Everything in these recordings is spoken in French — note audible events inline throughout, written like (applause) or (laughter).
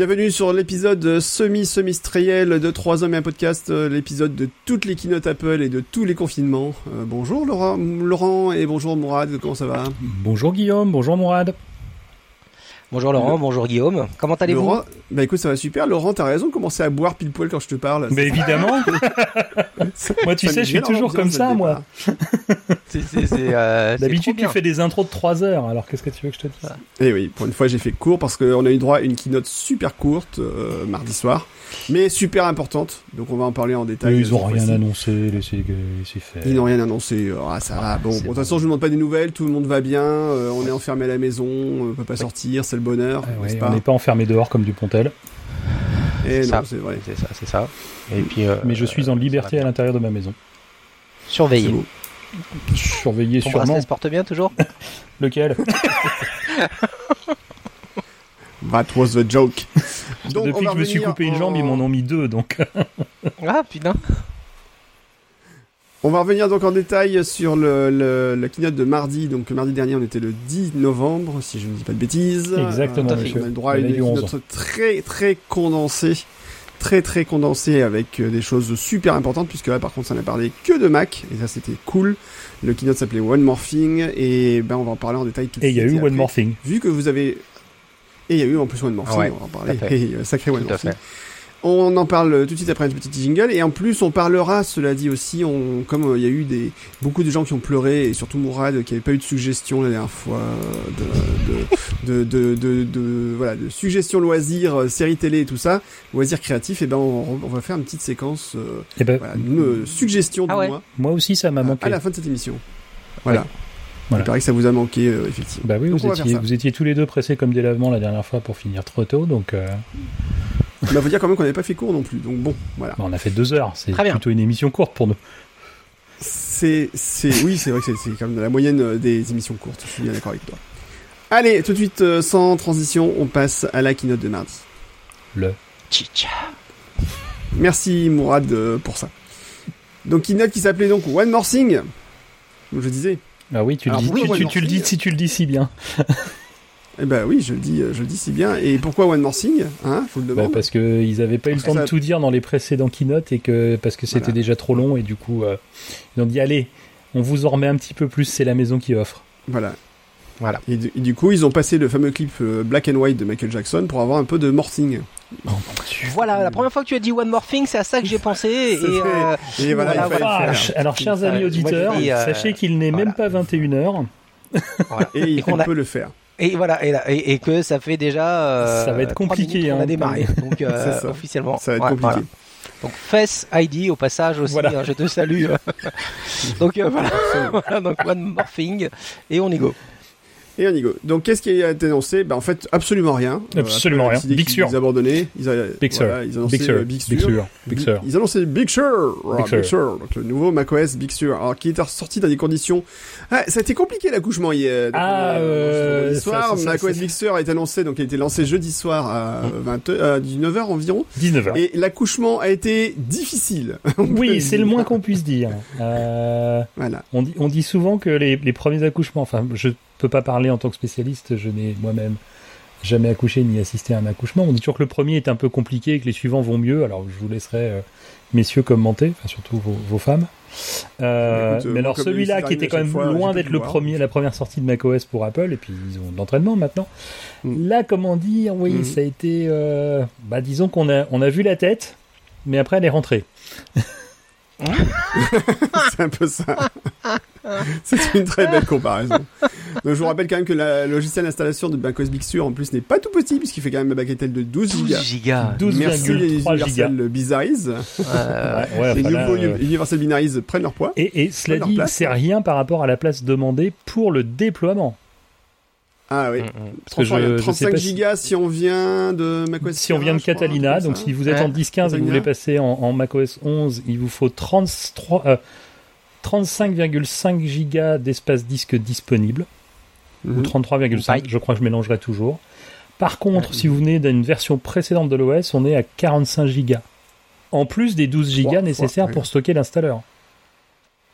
Bienvenue sur l'épisode semi-semestriel de 3 hommes et un podcast, euh, l'épisode de toutes les keynotes Apple et de tous les confinements. Euh, bonjour Laurent, Laurent et bonjour Mourad, comment ça va? Bonjour Guillaume, bonjour Mourad. Bonjour Laurent, bonjour Guillaume. Comment allez-vous Laurent, bah écoute, ça va super. Laurent, t'as raison de commencer à boire pile poil quand je te parle. Mais évidemment. (laughs) moi, tu sais, je suis toujours comme ça, moi. (laughs) Euh, D'habitude, tu fais des intros de 3 heures. Alors, qu'est-ce que tu veux que je te dise? Eh oui, pour une fois, j'ai fait court parce qu'on a eu droit à une keynote super courte euh, mardi soir, mais super importante. Donc, on va en parler en détail. ils ont rien annoncé, laissez, faire. Ils n'ont rien annoncé. Ah, ça va. Bon, de toute façon, je ne demande pas des nouvelles. Tout le monde va bien. Euh, on est enfermé à la maison. On peut pas sortir. C'est le bonheur. Ah on n'est pas enfermé dehors comme du Pontel. Et non, c'est vrai. C'est ça, c'est ça. Et puis, mais je suis en liberté à l'intérieur de ma maison. Surveillé. Surveillé Ton sûrement. se porte bien toujours (laughs) Lequel? (laughs) That was the joke. (laughs) Donc, Depuis que je me suis coupé une jambe, ils m'en ont mis deux, donc. (laughs) ah putain. On va revenir donc en détail sur le, le, la keynote de mardi. Donc mardi dernier, on était le 10 novembre, si je ne dis pas de bêtises. Exactement. Euh, on a le droit à une keynote très très condensée très très condensé avec des choses super importantes puisque là par contre ça n'a parlé que de Mac et ça c'était cool. Le keynote s'appelait One More Thing et ben on va en parler en détail tout de suite. Et il y a eu One More Thing. Vu que vous avez et il y a eu en plus One More Thing, ouais, on va en parler. (laughs) Et, sacré One More Thing. On en parle tout de suite après une petite jingle et en plus on parlera, cela dit aussi, on, comme il y a eu des beaucoup de gens qui ont pleuré et surtout Mourad qui avait pas eu de suggestion la dernière fois de de de, de, de, voilà de suggestions loisirs, séries télé et tout ça, loisirs créatifs, et ben on, on va faire une petite séquence, euh, et ben, voilà, une suggestion de ah ouais. moi. Moi aussi ça m'a manqué. À la fin de cette émission. Voilà. Ouais. Voilà. Il paraît que ça vous a manqué, euh, effectivement. Bah oui, vous étiez, vous étiez tous les deux pressés comme des lavements la dernière fois pour finir trop tôt, donc. Euh... Bah, faut dire quand même qu'on n'avait pas fait court non plus, donc bon, voilà. Bah, on a fait deux heures, c'est plutôt une émission courte pour nous. C'est, c'est, oui, c'est vrai que c'est quand même la moyenne des émissions courtes, je suis bien d'accord avec toi. Allez, tout de suite, euh, sans transition, on passe à la keynote de mardi. Le chicha. Merci Mourad euh, pour ça. Donc keynote qui s'appelait donc One More Thing. Comme je disais. Ah oui, tu le, dis, pourquoi tu, One tu, tu le More dis Thing si tu le dis si bien. Eh ben oui, je le dis, je le dis si bien. Et pourquoi One More Thing Hein vous le bah demande. Parce que ils avaient pas eu le temps ça- de tout dire dans les précédents keynotes et que parce que c'était Voilà. déjà trop long et du coup euh, ils ont dit allez, on vous en remet un petit peu plus, c'est la maison qui offre. Voilà. Voilà. Et du, et du coup, ils ont passé le fameux clip euh, Black and White de Michael Jackson pour avoir un peu de Morthing. Voilà, la première fois que tu as dit One More Thing, c'est à ça que j'ai pensé. (laughs) Et, euh, Et voilà, Voilà, Ah, alors chers amis auditeurs, moi, euh, sachez qu'il n'est voilà. même pas 21h. voilà. Et il (laughs) qu'on a- peut le faire. Et voilà, et, là- et, et que ça fait déjà. euh, Ça va être compliqué, minutes qu'on hein, a démarré. (laughs) Donc euh, officiellement. Ça va être Ouais, compliqué. voilà. Donc Fess ID au passage aussi, Voilà. hein, je te salue. donc euh, voilà. voilà, donc One More Thing et on y go. Et on y go. Donc, qu'est-ce qui a été annoncé? Bah, En fait, absolument rien. Absolument rien. Big Sur. abandonné. Ils, a, Big Sur. voilà, ils annonçaient Big Sur. euh, Big Sur. Big Sur. Big Sur. Ils annonçaient Big Sur. Ah, Big Big Sur. Sur. Donc, le nouveau macOS Big Sur. Alors, qui est sorti dans des conditions. Ah, ça a été compliqué l'accouchement hier. Ah, euh, ça, soir, macOS. Big Sur a été annoncé. Donc, il a été lancé jeudi soir à Hum. 20, euh, 19h environ. 19h. Et l'accouchement a été difficile. (laughs) Oui, c'est le moins qu'on puisse dire. Euh, Voilà. on, dit, on dit souvent que les, les premiers accouchements, enfin, je peux pas parler en tant que spécialiste, je n'ai moi-même jamais accouché ni assisté à un accouchement. On dit toujours que le premier est un peu compliqué et que les suivants vont mieux. Alors, je vous laisserai, euh, messieurs, commenter, enfin, surtout vos, vos femmes. Euh, Écoute, euh, mais alors, celui-là il qui était quand même fois, loin d'être le premier, la première sortie de macOS pour Apple, et puis ils ont de l'entraînement maintenant. Mm. Là, comme on dit, oui, Mm. ça a été, euh, bah, disons qu'on a, on a vu la tête, mais après elle est rentrée. (laughs) c'est un peu ça. (laughs) c'est une très belle comparaison. Donc, je vous rappelle quand même que la- le logiciel d'installation de macOS Big Sur en plus n'est pas tout petit puisqu'il fait quand même un bagatelle de 12 12 gigas. gigas. 12,3 Merci. Universal Binaries. Euh, Ouais, les nouveaux euh, Universal Binaries prennent leur poids. Et, et cela dit, c'est rien par rapport à la place demandée pour le déploiement. Ah oui. mm, mm. Parce que je- je 35 si- gigas si on vient de macOS Si on vient de crois, Catalina, donc ça. si vous êtes Ouais. en 10-15 et que vous voulez passer en, en macOS 11, il vous faut 33, euh, 35,5 gigas d'espace disque disponible, ou Mhm. 33,5, je crois que je mélangerai toujours. Par contre, si vous venez d'une version précédente de l'OS, on est à 45 gigas. En plus des 12 gigas nécessaires pour stocker l'installeur.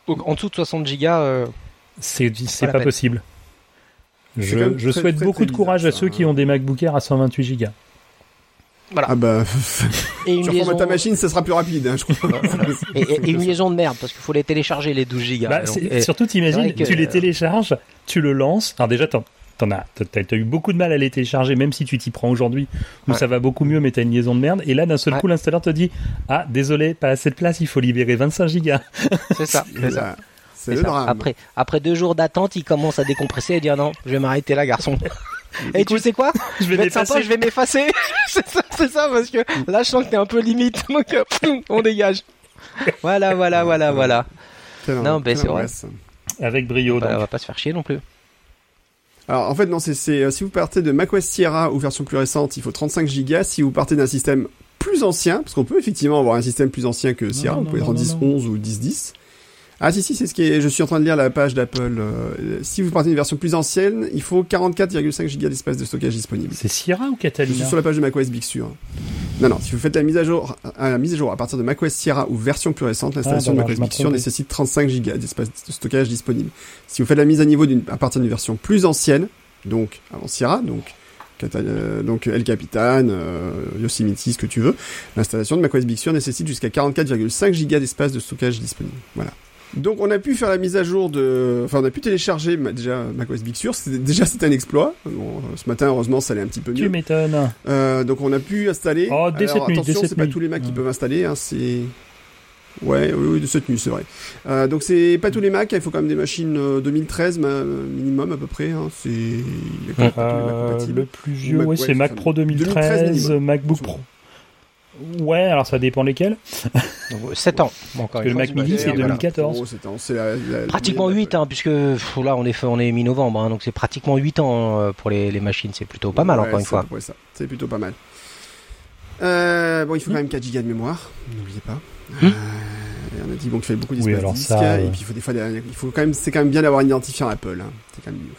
Donc, en dessous de 60 gigas, euh, C'est pas possible. Je, souhaite très, beaucoup très de courage bizarre, à ceux qui hein. ont des MacBook Air à 128 gigas. Voilà. Ah bah, (laughs) et une tu liaison... ta machine, ça sera plus rapide, hein, je crois. et, une liaison de merde, parce qu'il faut les télécharger, les 12 gigas. Bah, surtout, t'imagines, tu les télécharges, tu le lances. Alors déjà, t'en t'en as, t'as, eu beaucoup de mal à les télécharger, même si tu t'y prends aujourd'hui, où ça va beaucoup mieux, mais t'as une liaison de merde. Et là, d'un seul coup, l'installeur te dit, ah, désolé, pas assez de place, il faut libérer 25 gigas. (laughs) C'est ça. c'est ça. C'est le drame. Après, après deux jours d'attente, il commence à décompresser et dire non, je vais m'arrêter là, garçon. Et tu sais quoi (laughs) Je vais, sympa, je vais m'effacer. (laughs) c'est ça, c'est ça, parce que là, je sens que t'es un peu limite. (laughs) Donc, euh, on dégage. Voilà, voilà, voilà, voilà. non, mais c'est vrai. Avec brio. On va pas se faire chier non plus. Alors en fait non, c'est euh, si vous partez de macOS Sierra ou version plus récente, il faut 35 Go. Si vous partez d'un système plus ancien, parce qu'on peut effectivement avoir un système plus ancien que Sierra, vous pouvez être en 10.11 ou 10.10. Ah si si c'est ce qui est. Je suis en train de lire la page d'Apple. Euh, si vous partez d'une version plus ancienne, il faut 44,5 Go d'espace de stockage disponible. C'est Sierra ou Catalina Je suis sur la page de macOS Big Sur. Non non, si vous faites la mise à jour, à la mise à jour à partir de macOS Sierra ou version plus récente, l'installation ah, de macOS Big Sur nécessite 35 Go d'espace de stockage disponible. Si vous faites la mise à niveau à partir d'une version plus ancienne, donc avant Sierra, donc euh, donc El Capitan, euh, Yosemite, ce que tu veux. L'installation de macOS Big Sur nécessite jusqu'à 44,5 Go d'espace de stockage disponible. Voilà. Donc on a pu faire la mise à jour de, enfin on a pu télécharger déjà macOS Big Sur. C'était déjà c'était un exploit. Bon, ce matin heureusement ça allait un petit peu mieux. Tu m'étonnes. Euh, donc on a pu installer. Oh, dès cette nuit, attention, c'est pas tous les Macs qui peuvent installer. Hein, c'est Ouais, oui, oui, de cette nuit, c'est vrai. Euh, donc c'est pas tous les Macs, hein, il faut quand même des machines 2013 euh, minimum à peu près. Hein, c'est euh, le plus vieux, c'est Mac Pro 2013, MacBook Pro. Ouais, alors ça dépend lesquels. 7 ans. Bon, Parce que le Mac Mini c'est 2014. pratiquement 8 ans, puisque là on est, on est mi-novembre, hein, donc c'est pratiquement 8 ans euh, pour les, les machines, c'est plutôt pas mal encore une fois. C'est plutôt pas mal. Euh, bon, il faut quand même 4 Go de mémoire, n'oubliez pas. Hmm. Euh, on a dit bon qu'il fallait beaucoup d'espace oui, disque, et puis il faut des fois, il faut quand même, c'est quand même bien d'avoir un identifiant Apple. Hein. C'est quand même mieux.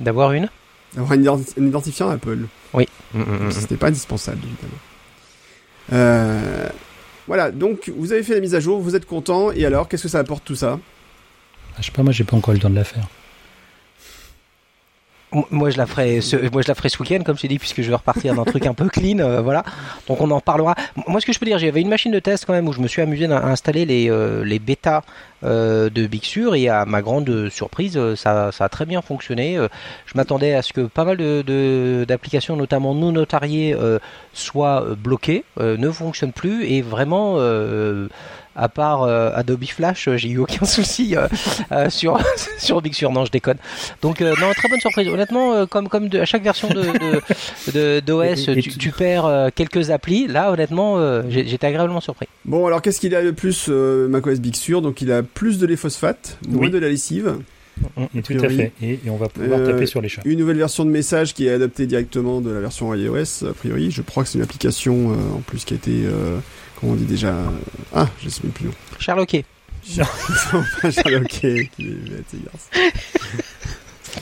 D'avoir une? D'avoir un, identifiant Apple. Oui. Ce n'était pas indispensable évidemment. Euh, voilà, donc vous avez fait la mise à jour, vous êtes content, et alors qu'est-ce que ça apporte tout ça? Ah, Je sais pas, moi j'ai pas encore eu le temps de la faire. Moi je la ferai ce, moi je la ferai ce week-end comme je t'ai dit puisque je vais repartir d'un truc un peu clean euh, voilà. Donc on en parlera moi ce que je peux dire j'avais une machine de test quand même où je me suis amusé à installer les euh, les bêtas euh, de Big et à ma grande surprise ça, ça a très bien fonctionné je m'attendais à ce que pas mal de d'applications notamment non notariées soient bloquées ne fonctionnent plus et vraiment à part euh, Adobe Flash, euh, j'ai eu aucun (laughs) souci euh, sur (laughs) sur Big Sur. Non, je déconne. Donc non, très bonne surprise. Honnêtement, comme comme de, à chaque version de d'OS, de, (laughs) tu, perds quelques applis. Là, honnêtement, j'étais agréablement surpris. Bon, alors qu'est-ce qu'il a de plus macOS Big Sur? Donc il a plus de les phosphates, moins de la lessive. Et tout à fait. Et, on va pouvoir taper sur les chats. Une nouvelle version de message qui est adaptée directement de la version iOS, a priori. Je crois que c'est une application en plus qui a été Comment on dit déjà Ah, je sais même plus. Charloquet. (laughs) Charloquet.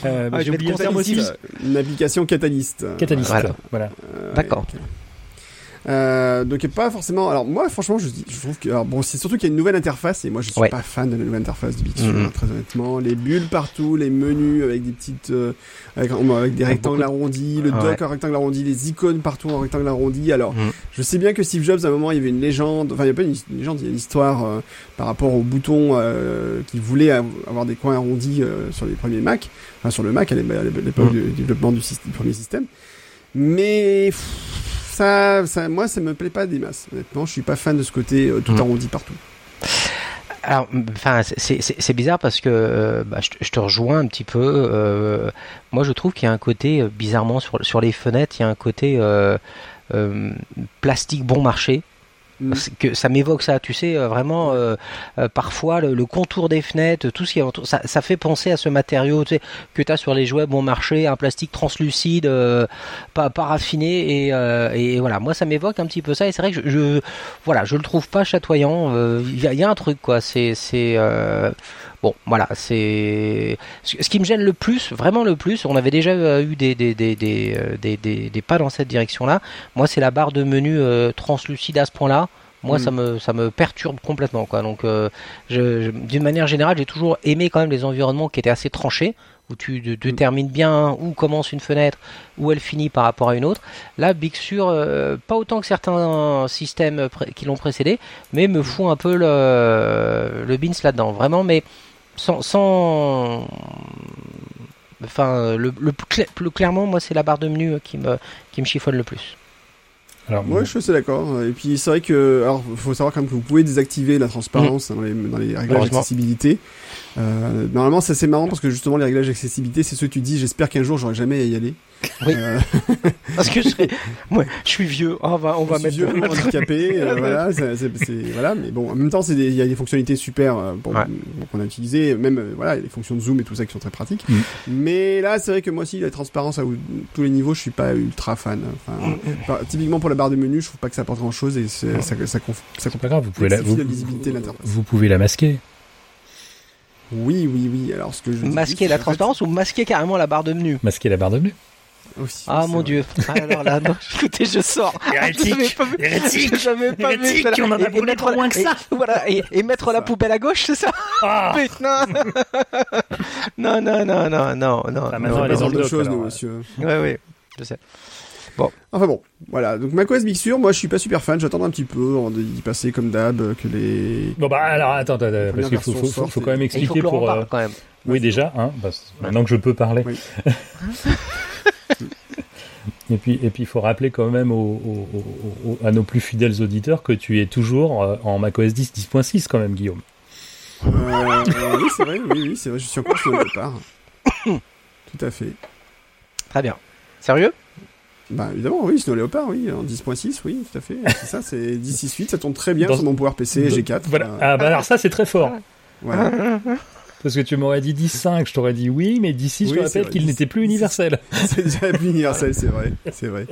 Euh, ah, J'ai oublié le terme aussi. Une application catalyste. Catalyste, voilà. Euh, D'accord. Euh, donc pas forcément. Alors moi, franchement, je, je trouve que alors, bon, c'est surtout qu'il y a une nouvelle interface et moi, je suis pas fan de la nouvelle interface de Big Sur, mm-hmm. très honnêtement. Les bulles partout, les menus avec des petites, euh, avec, avec, des rectangles arrondis, le dock en rectangle arrondi, les icônes partout en rectangle arrondi. Alors, mm. je sais bien que Steve Jobs, à un moment, il y avait une légende. Enfin, il y a pas une, légende, il y a une histoire euh, par rapport aux boutons euh, qui voulait avoir des coins arrondis sur les premiers Mac, enfin sur le Mac à l'époque mm. du développement du, du, premier système. Mais ça, ça, moi, ça me plaît pas des masses. Honnêtement, je suis pas fan de ce côté euh, tout mm. arrondi partout. Alors, enfin, c'est bizarre parce que euh, bah, je, te rejoins un petit peu. Euh, moi, je trouve qu'il y a un côté bizarrement sur, sur les fenêtres, il y a un côté plastique bon marché. Mm. que ça m'évoque ça, tu sais, euh, vraiment euh, euh, parfois le, contour des fenêtres, tout ce qui est ça, ça fait penser à ce matériau que tu as sur les jouets bon marché, un plastique translucide, pas, pas raffiné et, et, voilà, moi ça m'évoque un petit peu ça et c'est vrai que je, je, voilà, je le trouve pas chatoyant, il y, y, a un truc quoi, c'est Bon, voilà, c'est ce qui me gêne le plus, vraiment le plus. On avait déjà eu des des, des, des, des, des pas dans cette direction-là. Moi, c'est la barre de menu translucide à ce point-là moi ça me ça me perturbe complètement quoi donc euh, je, d'une manière générale j'ai toujours aimé quand même les environnements qui étaient assez tranchés où tu détermines bien où commence une fenêtre, où elle finit par rapport à une autre. Là, Big Sur, euh, pas autant que certains systèmes qui l'ont précédé, mais me font un peu le, le bins là-dedans, vraiment, mais sans, sans enfin, le, le plus, clairement, moi, c'est la barre de menu qui me, qui me chiffonne le plus. Alors, moi, je suis assez d'accord. Et puis, c'est vrai que, alors, faut savoir quand même que vous pouvez désactiver la transparence mmh. dans, les, dans les réglages d'accessibilité. Euh, normalement, c'est assez marrant parce que justement, les réglages d'accessibilité, c'est ceux que tu dis, j'espère qu'un jour, j'aurai jamais à y aller. Oui. Euh... (laughs) parce que je, serais... moi, je suis vieux. Oh, on va, on va mettre. Vieux, handicapé. euh, (laughs) voilà, c'est, voilà. Mais bon, en même temps, c'est il y a des fonctionnalités super euh, qu'on a utilisées. Même, euh, voilà, il y a des fonctions de zoom et tout ça qui sont très pratiques. Mm. Mais là, c'est vrai que moi aussi, la transparence à tous les niveaux, je suis pas ultra fan. Enfin, mm. typiquement pour la barre de menu, je trouve pas que ça apporte grand chose et ça, ça, ça, ça, pas grave. Vous pouvez la, vous, vous pouvez la masquer. Oui, oui, oui. Alors, ce que je masquer la transparence ou masquer carrément la barre de menu? Masquer la barre de menu. Aussi, ah mon dieu. Ah, alors là, non, (laughs) écoutez, je sors. (laughs) Hérétique. Pas vu. Hérétique. Jamais pas Hérétique. Vu, on en a et, mettre moins que ça. Et, voilà, et, et mettre la poubelle à gauche, c'est ça ah. (laughs) Putain. non, non, non, non, non, non. Ah, maintenant, elle est dans le choses, nous, monsieur. Oui, oui, je sais. Bon. Enfin bon, voilà. Donc macOS Big Sur, moi je suis pas super fan, j'attends un petit peu avant d'y passer comme d'hab que les. Bon bah alors attends, attends, parce qu'il faut, faut, faut, quand même expliquer pour. Euh... quand même. Oui déjà, hein, parce... maintenant que je peux parler. Oui. Et puis et puis il faut rappeler quand même aux, aux, aux, à nos plus fidèles auditeurs que tu es toujours euh, en macOS 10 10.6 quand même, Guillaume. Euh, oui c'est vrai, oui oui c'est vrai, je suis encore sur le départ. (coughs) Tout à fait. Très bien. Sérieux? Bah évidemment, oui, Snow Leopard, oui, en 10.6, oui, tout à fait. C'est ça, c'est (laughs) 10.6.8, ça tourne très bien sur mon Power PC G4. Voilà. Ah bah alors ça c'est très fort. Voilà. (laughs) Parce que tu m'aurais dit 10.5, je t'aurais dit oui, mais 10.6, je te rappelle qu'il n'était plus universel. (laughs) C'est déjà plus universel, c'est vrai, c'est vrai.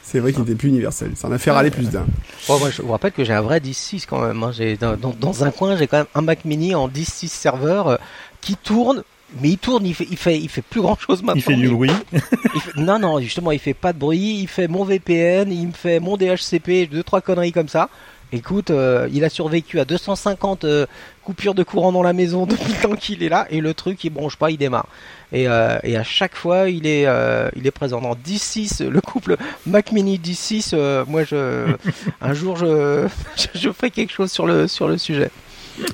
C'est vrai qu'il n'était plus universel. Ça en a fait râler plus d'un. Bon, moi, je vous rappelle que j'ai un vrai 10.6 quand même. Hein. Dans, dans, dans, un coin, j'ai quand même un Mac Mini en 10.6 serveur euh, qui tourne mais il tourne, il fait, il fait, il fait plus grand chose maintenant. Il fait du bruit. non, non, justement, il fait pas de bruit. Il fait mon VPN, il me fait mon DHCP, deux trois conneries comme ça. Écoute, euh, il a survécu à 250 euh, coupures de courant dans la maison (laughs) depuis le temps qu'il est là, et le truc il bronche pas, il démarre. Et, euh, et à chaque fois, il est, il est présent. Dans 10 le couple Mac Mini 10 moi, je, (laughs) un jour, je, (laughs) je ferai quelque chose sur le, sur le sujet.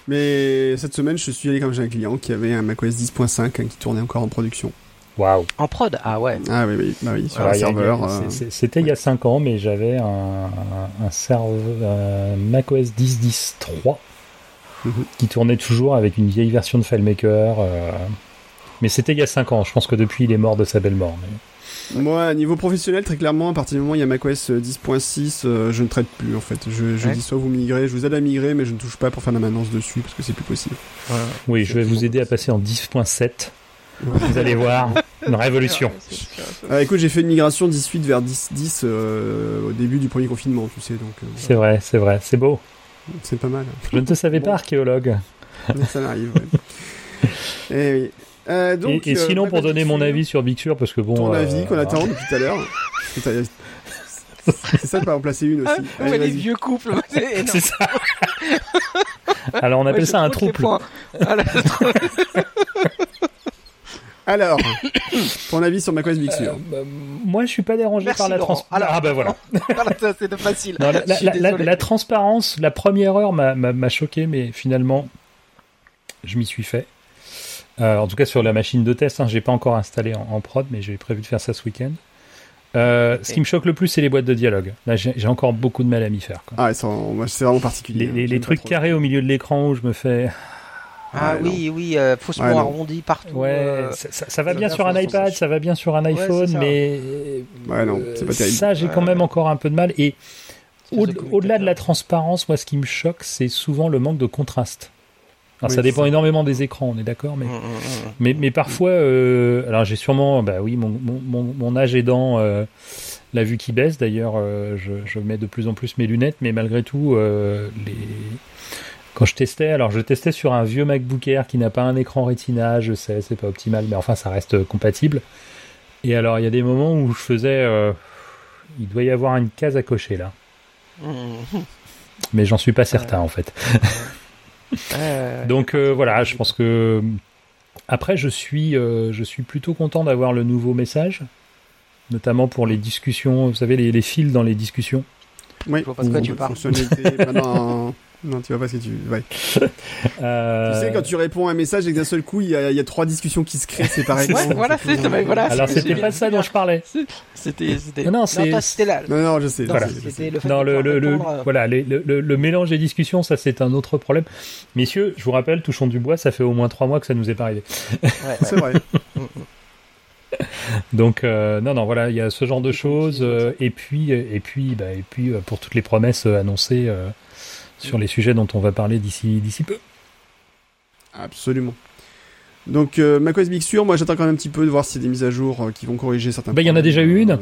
Mais cette semaine, je suis allé comme j'ai un client qui avait un macOS 10.5 hein, qui tournait encore en production. Waouh. En prod Ah ouais. Ah oui, oui, bah oui sur un serveur. Euh. C'était il y a 5 ans, mais j'avais un, un, serveur macOS 10.10.3 mhm. qui tournait toujours avec une vieille version de FileMaker. Euh... Mais c'était il y a 5 ans. Je pense que depuis, il est mort de sa belle mort. Mais... Moi, à niveau professionnel, très clairement, à partir du moment où il y a macOS 10.6, euh, je ne traite plus en fait. Je, je dis soit vous migrez, je vous aide à migrer, mais je ne touche pas pour faire la maintenance dessus parce que c'est plus possible. Oui, je vais vous aider à passer en 10.7. Vous allez voir, une révolution. Ah, écoute, j'ai fait une migration 18 vers 10, 10 euh, au début du premier confinement, tu sais. donc. c'est vrai, c'est vrai, c'est beau. C'est pas mal. Je ne te savais pas, archéologue. Ça m'arrive. (laughs) Eh oui. Euh, et, euh, sinon, pour donner mon avis sur Big Sur, parce que bon. Ton avis qu'on attend depuis tout à l'heure. (laughs) C'est ça de pas en placer une aussi. Ah, Allez, les vieux couples, (laughs) c'est ça. Alors on appelle ça un trouble. Alors, (coughs) ton avis sur macOS Big Sur euh, bah, Moi, je suis pas dérangé par la transparence. Ah bah voilà. (laughs) c'est facile. la, la, la, transparence, la première heure m'a choqué, mais finalement, je m'y suis fait. Euh, en tout cas sur la machine de test, hein, j'ai pas encore installé en, prod, mais j'ai prévu de faire ça ce week-end. Euh, ce qui me choque le plus, c'est les boîtes de dialogue. Là, j'ai encore beaucoup de mal à m'y faire. Quoi. Ah, c'est vraiment particulier. Les, hein, trucs carrés au milieu de l'écran où je me fais. Ah, oui, oui, euh, faussement arrondi partout. Ouais, euh, ça, va bien sur un iPad, ça va bien sur un iPhone, mais ouais, non, pas ça, j'ai quand même encore un peu de mal. Et au-delà de la transparence, moi, ce qui me choque, c'est souvent le manque de contraste. Alors ça dépend énormément des écrans, on est d'accord, mais, mmh, mmh, mmh. mais, mais parfois, euh, alors j'ai sûrement, bah oui, mon, mon, mon âge aidant, euh, la vue qui baisse. D'ailleurs, euh, je, je, mets de plus en plus mes lunettes, mais malgré tout, euh, les quand je testais, alors je testais sur un vieux MacBook Air qui n'a pas un écran Retina, je sais, c'est pas optimal, mais enfin ça reste compatible. Et alors il y a des moments où je faisais, il doit y avoir une case à cocher là, mais j'en suis pas certain en fait. (laughs) Donc euh, voilà, je pense que Après, je suis, je suis plutôt content d'avoir le nouveau message, notamment pour les discussions, vous savez, les, les fils dans les discussions. Oui, Je vois pas de quoi tu parles. Non, tu vois pas ce que tu. Ouais. Euh, (laughs) Tu sais, quand tu réponds à un message et que d'un seul coup, il y, a, il y a trois discussions qui se créent séparément. (laughs) Ouais, voilà, c'est ça, voilà. Alors, c'est- c'était c'est- pas ça dont je parlais. C'était, c'était. Non, non, c'est- c'était là. Non, non, je sais. Non, Voilà. le Non, le, euh, voilà, les- le, le- le mélange des discussions, ça c'est un autre problème. Messieurs, je vous rappelle, touchons du bois, ça fait au moins trois mois que ça nous est pas arrivé. ouais, (laughs) C'est vrai. Donc euh, non, non, voilà, il y a ce genre de choses. euh, et puis, et puis, bah, et puis euh, pour toutes les promesses euh, annoncées euh, sur les sujets dont on va parler d'ici d'ici peu. Absolument. Donc euh, macOS Big Sur, moi j'attends quand même un petit peu de voir s'il y a des mises à jour euh, qui vont corriger certains. Bah, il y en a déjà eu une. Euh,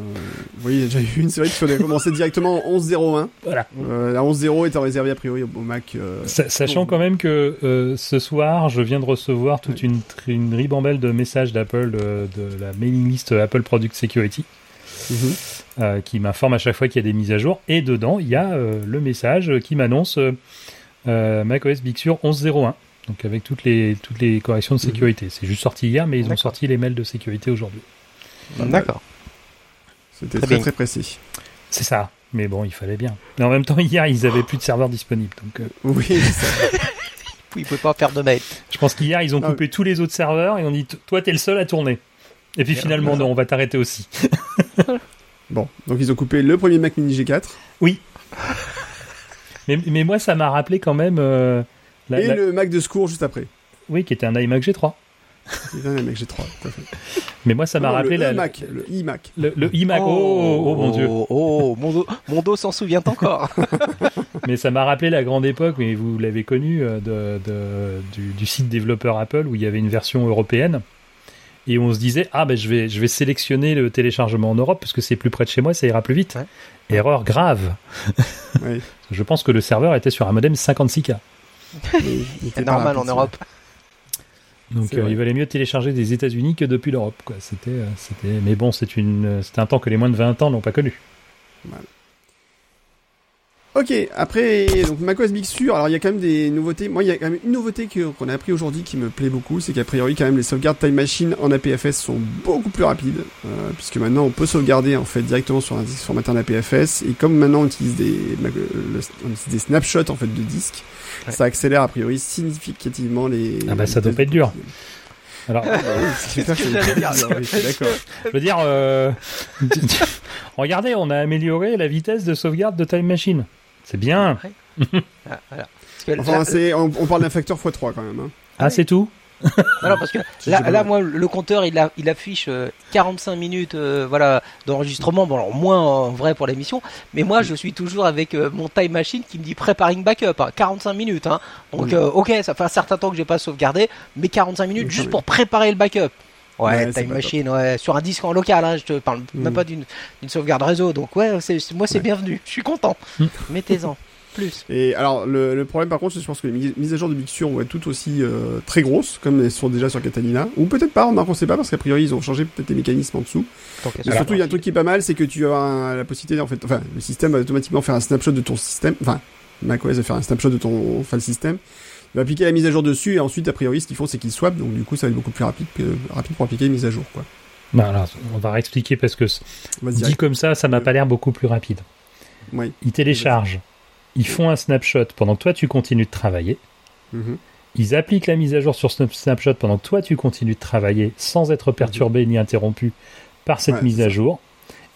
oui, il y a déjà eu une. C'est vrai qu'il fallait commencer directement en 11.01. Voilà. La 11.0 étant réservée a priori au Mac. Sa- Sachant quand même que ce soir, je viens de recevoir toute une, une ribambelle de messages d'Apple, de la mailing list Apple Product Security, mhm. Euh, qui m'informe à chaque fois qu'il y a des mises à jour. Et dedans, il y a euh, le message qui m'annonce euh, macOS Big Sur 11.01. Donc avec toutes les, toutes les corrections de Mhm. sécurité. C'est juste sorti hier, mais ils ont sorti les mails de sécurité aujourd'hui. D'accord. C'était Très très bien. très précis. C'est ça. Mais bon, il fallait bien. Mais en même temps, hier, ils avaient plus de serveurs disponibles. Donc, euh, (laughs) Oui, c'est ça. Oui, il peut pas faire de mail. je pense qu'hier, ils ont Ah, coupé tous les autres serveurs et on dit, toi, t'es le seul à tourner. Et puis finalement, non, on va t'arrêter aussi. (laughs) Bon, donc ils ont coupé le premier Mac Mini G4 Mais, mais moi, ça m'a rappelé quand même. euh, la- et la- le Mac de secours juste après. Oui, qui était un iMac G3. C'est un Mac G3. tout à fait. Mais moi, ça m'a rappelé le la, iMac, le iMac. le, le iMac. Oh, oh, oh, mon dieu. Oh, oh, mon dos, mon dos s'en souvient encore. (laughs) (laughs) Mais ça m'a rappelé la grande époque, mais vous l'avez connu, euh, de, de- du, du site développeur Apple où il y avait une version européenne. Et on se disait, ah ben je vais, je vais sélectionner le téléchargement en Europe parce que c'est plus près de chez moi, ça ira plus vite. Ouais. Erreur grave. (laughs) Je pense que le serveur était sur un modem 56K. Mais il était normal rapide, en Europe. Donc euh, il valait mieux télécharger des États-Unis que depuis l'Europe. Quoi. C'était, euh, c'était, mais bon, c'est une, euh, c'était un temps que les moins de 20 ans n'ont pas connu. Ok, après, donc macOS Big Sur, alors il y a quand même des nouveautés. Moi, il y a quand même une nouveauté qu'on a appris aujourd'hui qui me plaît beaucoup, c'est qu'a priori, quand même, les sauvegardes Time Machine en APFS sont beaucoup plus rapides, euh, puisque maintenant on peut sauvegarder en fait directement sur un disque formateur en APFS, et comme maintenant on utilise des, euh, on utilise des snapshots en fait de disques, Ouais. ça accélère a priori significativement les. Ah bah, ça doit pas être dur. (laughs) Alors, Ah bah oui, ce qui fait que (laughs) d'accord. je veux dire, euh, (laughs) regardez, on a amélioré la vitesse de sauvegarde de Time Machine. C'est bien. (laughs) Ah, voilà. Parce que Enfin, là- c'est, on, on parle d'un facteur x3 quand même. Hein. Ah, c'est tout (laughs) Non, non, parce que (laughs) Je là, moi, le compteur, il, a, il affiche euh, 45 minutes euh, voilà, d'enregistrement. Bon, alors moins en vrai pour l'émission, mais moi, je suis toujours avec euh, mon time machine qui me dit preparing backup. hein, 45 minutes. Hein. Donc, euh, ok, ça fait un certain temps que j'ai pas sauvegardé, mais 45 minutes juste pour préparer le backup. Ouais, Ouais, time machine, ouais, sur un disque en local. Hein, je te parle même Mm. pas d'une sauvegarde réseau. Donc, ouais, moi, c'est Ouais. bienvenu. Je suis content. (laughs) Mm. Mettez-en plus. Et alors, le, le problème par contre, c'est que je pense que les mis- mises à jour de Sur vont être toutes aussi euh, très grosses, comme elles sont déjà sur Catalina. Ou peut-être pas, on ne sait pas, parce qu'a priori, ils ont changé peut-être les mécanismes en dessous. Mais surtout, il y a un truc qui est pas mal, c'est que tu as un- la possibilité, en fait, enfin, le système va automatiquement faire un snapshot de ton système, enfin, macOS va faire un snapshot de ton file system, il va appliquer la mise à jour dessus, et ensuite, a priori, ce qu'ils font, c'est qu'ils swap, donc du coup, ça va être beaucoup plus rapide, que- rapide pour appliquer les mises à jour, quoi. Bah, alors, on va réexpliquer parce que dit comme ça, ça m'a pas l'air beaucoup plus rapide. Ils téléchargent, ils font un snapshot pendant que toi tu continues de travailler. Mhm. Ils appliquent la mise à jour sur Snap- Snapshot pendant que toi tu continues de travailler sans être perturbé ni interrompu par cette Ouais, mise à jour.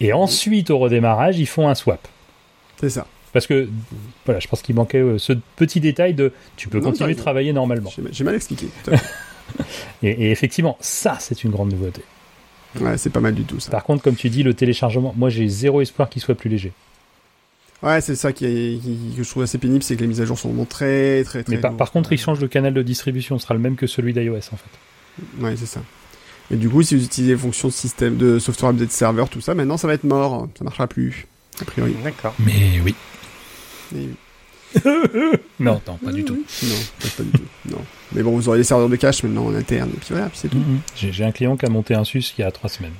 Et ensuite, au redémarrage, ils font un swap. C'est ça. Parce que, voilà, je pense qu'il manquait euh, ce petit détail de tu peux Non, continuer de travailler normalement. J'ai mal expliqué. (laughs) Et, et effectivement, ça, c'est une grande nouveauté. ouais, c'est pas mal du tout, ça. Par contre, comme tu dis, le téléchargement, moi j'ai zéro espoir qu'il soit plus léger. Ouais, c'est ça qui, est- qui- que je trouve assez pénible, c'est que les mises à jour sont vraiment très, très, très Mais par, contre, ils changent le canal de distribution, ce sera le même que celui d'iOS en fait. Ouais, c'est ça. Et du coup, si vous utilisez les fonctions de système de software update server, tout ça, maintenant ça va être mort. Ça marchera plus. A priori. D'accord. Mais oui. Et- (laughs) Non, non, pas du tout. Non, pas, pas du tout. Non. Mais bon, vous aurez des serveurs de cache maintenant en interne. Et puis voilà, puis c'est tout. Mhm. J'ai j'ai un client qui a monté un SUS il y a trois semaines.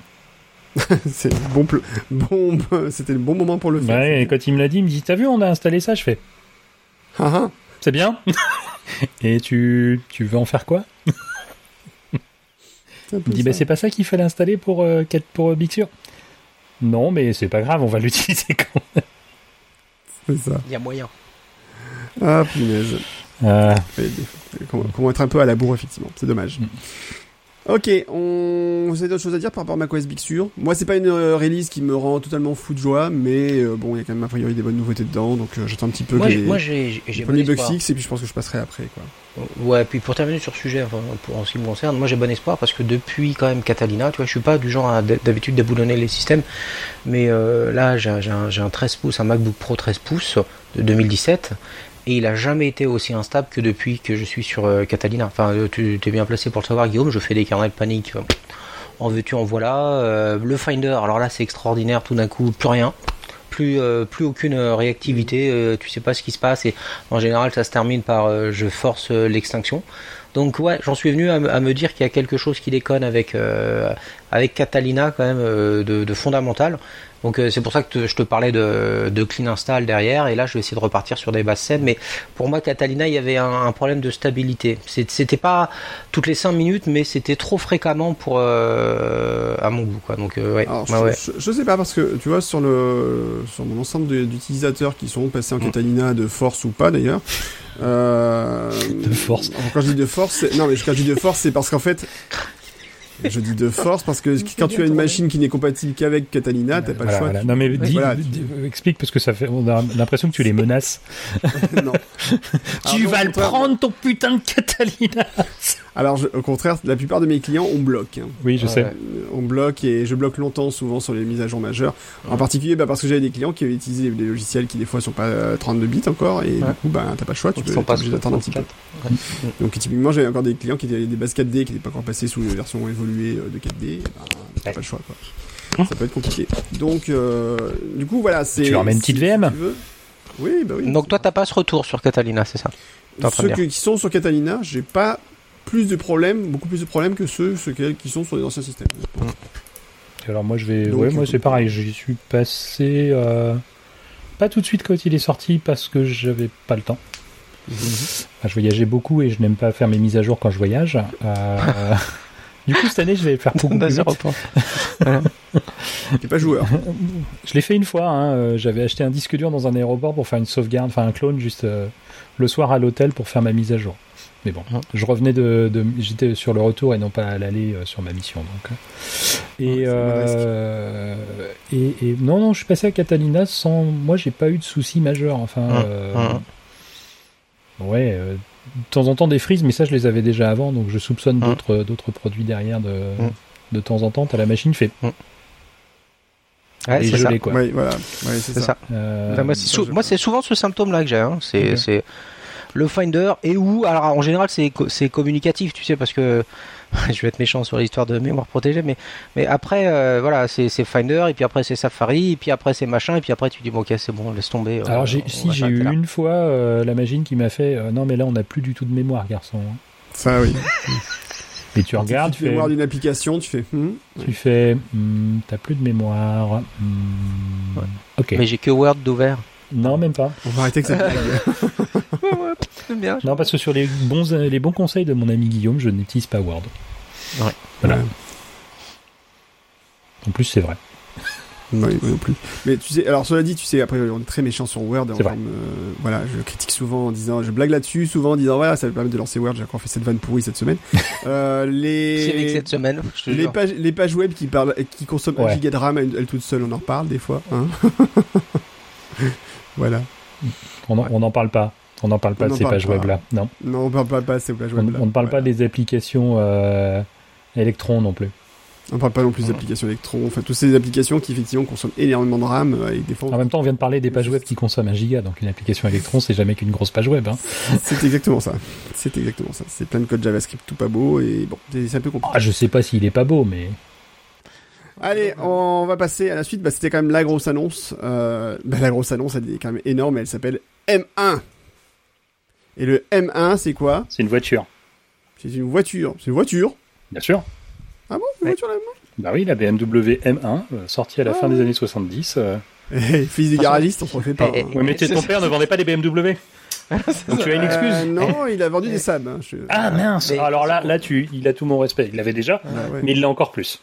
(laughs) c'est le bon, pl- bon, (laughs) c'était le bon moment pour le faire. Ouais, et quand il me l'a dit, il me dit T'as vu, on a installé ça Je fais Ah, ah. C'est bien Et tu, tu veux en faire quoi? Il me dit, bah, c'est pas ça qu'il fallait installer pour, euh, pour Big Sur. Non, mais c'est pas grave, on va l'utiliser quand même. C'est ça. Il y a moyen. Ah, punaise. Euh... Comment, être un peu à la bourre, effectivement. C'est dommage. Ok, on... vous avez d'autres choses à dire par rapport à macOS Big Sur? Moi, c'est pas une euh, release qui me rend totalement fou de joie, mais euh, bon, il y a quand même a priori des bonnes nouveautés dedans, donc euh, j'attends un petit peu moi, les, moi, j'ai, j'ai premiers bug et puis je pense que je passerai après, quoi. Ouais, puis pour terminer sur ce sujet, enfin, pour, en ce qui me concerne, moi j'ai bon espoir parce que depuis quand même Catalina, tu vois, je suis pas du genre à d'habitude d'aboulonner les systèmes, mais là j'ai, un, j'ai un 13 pouces, un MacBook Pro 13 pouces de 2017 et il a jamais été aussi instable que depuis que je suis sur euh, Catalina. Enfin, euh, tu es bien placé pour le savoir, Guillaume. Je fais des carnets de panique. Euh, en veux-tu, en voilà. le Finder, alors là, c'est extraordinaire. Tout d'un coup, plus rien. Plus, plus aucune réactivité, tu sais pas ce qui se passe et en général ça se termine par je force l'extinction. Donc ouais, j'en suis venu à, me dire qu'il y a quelque chose qui déconne avec avec Catalina quand même de, de, fondamental. Donc euh, c'est pour ça que je te parlais de, de, clean install derrière et là je vais essayer de repartir sur des bases saines mais pour moi Catalina il y avait un, problème de stabilité. C'était pas toutes les 5 minutes mais c'était trop fréquemment pour euh, à mon goût quoi. Donc euh, ouais, je, sais pas parce que tu vois sur le sur mon ensemble d'utilisateurs qui sont passés en mm. Catalina de force ou pas d'ailleurs (laughs) de force. Quand je dis de force, non mais quand je dis de force, c'est parce qu'en fait, je dis de force parce que (laughs) quand tu as une machine qui n'est compatible qu'avec Catalina, t'as pas le choix. Non mais dis, explique parce que ça fait, on a l'impression que tu les menaces. (laughs) non. (laughs) tu vas le prendre ton putain de Catalina. Alors au contraire, la plupart de mes clients on bloque. Hein. Oui, je sais. On bloque et je bloque longtemps, souvent sur les mises à jour majeures. En particulier, bah, parce que j'avais des clients qui avaient utilisé des logiciels qui des fois sont pas 32 euh, bits encore et du coup, bah t'as pas le choix, tu peux pas obligé d'attendre un petit peu. Donc typiquement, j'avais encore des clients qui avaient des bases 4D qui n'étaient pas encore passées sous les versions évoluées euh, de 4D, bah, pas le choix quoi. Ça peut être compliqué. Donc, euh, du coup, voilà, c'est. Tu leur mets une petite VM Oui, bah oui. Donc toi, t'as pas ce retour sur Catalina, c'est ça? Ceux qui sont sur Catalina, j'ai pas plus de problèmes, beaucoup plus de problèmes que ceux, ceux qui sont sur les anciens systèmes. Alors moi, je vais. ouais, moi c'est pareil. J'y suis passé. Euh, pas tout de suite quand il est sorti parce que j'avais pas le temps. Mhm. je voyageais beaucoup et je n'aime pas faire mes mises à jour quand je voyage. Euh... (laughs) Du coup, cette année, je vais faire beaucoup plus (laughs) T'es pas joueur. Je l'ai fait une fois. Hein. Euh, j'avais acheté un disque dur dans un aéroport pour faire une sauvegarde, enfin un clone juste euh, le soir à l'hôtel pour faire ma mise à jour. Mais bon, je revenais de, j'étais sur le retour et non pas à l'aller euh, sur ma mission. Donc. Et, et, non, non, je suis passé à Catalina sans. Moi, j'ai pas eu de soucis majeurs. Enfin, ouais de temps en temps des frises, mais ça je les avais déjà avant, donc je soupçonne mmh. d'autres d'autres produits derrière de, mmh. de temps en temps. T'as la machine fait. Mmh. Ouais, c'est ça. Quoi. voilà. c'est ça. Euh, moi, c'est souvent ce symptôme-là que j'ai. Hein. C'est le Finder et où, alors en général, c'est communicatif, tu sais, parce que (laughs) je vais être méchant sur l'histoire de mémoire protégée, mais, mais après, euh, voilà, c'est Finder, et puis après c'est Safari, et puis après c'est machin, et puis après tu dis, bon, ok, c'est bon, laisse tomber. Euh, Alors, si j'ai eu une fois euh, la machine qui m'a fait, non, mais là, on n'a plus du tout de mémoire, garçon. Ça, oui. (laughs) et tu regardes, tu fais. mémoire d'une application, tu fais. Hmm, tu fais, hmm, t'as plus de mémoire. Hmm, ok. Mais j'ai que Word d'ouvert. Non, même pas. On va arrêter que ça. (laughs) (laughs) bien. Non, parce que sur les bons, les bons conseils de mon ami Guillaume, je n'utilise pas Word. Ouais. Voilà. En plus, c'est vrai. Oui, non plus. Mais tu sais, alors cela dit, tu sais, après on est très méchant sur Word. En euh, voilà, je critique souvent en disant, je blague là-dessus, souvent en disant, voilà, ça va permettre de lancer Word. J'ai encore fait cette vanne pourrie cette semaine. (laughs) euh, les cette semaine. les pages, les pages web qui parlent, qui consomment un giga de RAM elles, toutes seules, on en reparle des fois. Hein (laughs) voilà. On n'en parle pas. On n'en parle pas de ces pages web là, non. Non, on parle pas de ces pages web là. On ne parle pas des applications euh, Electron non plus. On ne parle pas non plus des applications Electron, enfin toutes ces applications qui effectivement consomment énormément de RAM euh, et des fois. En même temps, on vient de parler des pages web qui consomment un giga, donc une application Electron, c'est jamais qu'une grosse page web. Hein. (laughs) c'est exactement ça. C'est exactement ça. C'est plein de code JavaScript tout pas beau et bon, c'est un peu compliqué. Ah, je sais pas s'il est pas beau, mais. Allez, on va passer à la suite. Bah, c'était quand même la grosse annonce. Euh, bah, la grosse annonce, elle est quand même énorme. Elle s'appelle M1. Et le M1, c'est quoi C'est une voiture. C'est une voiture. C'est une voiture Bien sûr. Ah bon Une voiture la M1 Bah oui, la BMW M1, euh, sortie à la ah fin des années 70. Euh... (laughs) fils du garagiste, on s'en fait pas. Hein. Oui, mais ton père ne vendait pas des BMW (laughs) Donc tu as une excuse. Euh, non, (laughs) il a vendu des sabs. hein, je- Ah mince. Mais- Alors là, là, tu, il a tout mon respect. Il l'avait déjà, Ah, ouais. mais il l'a encore plus.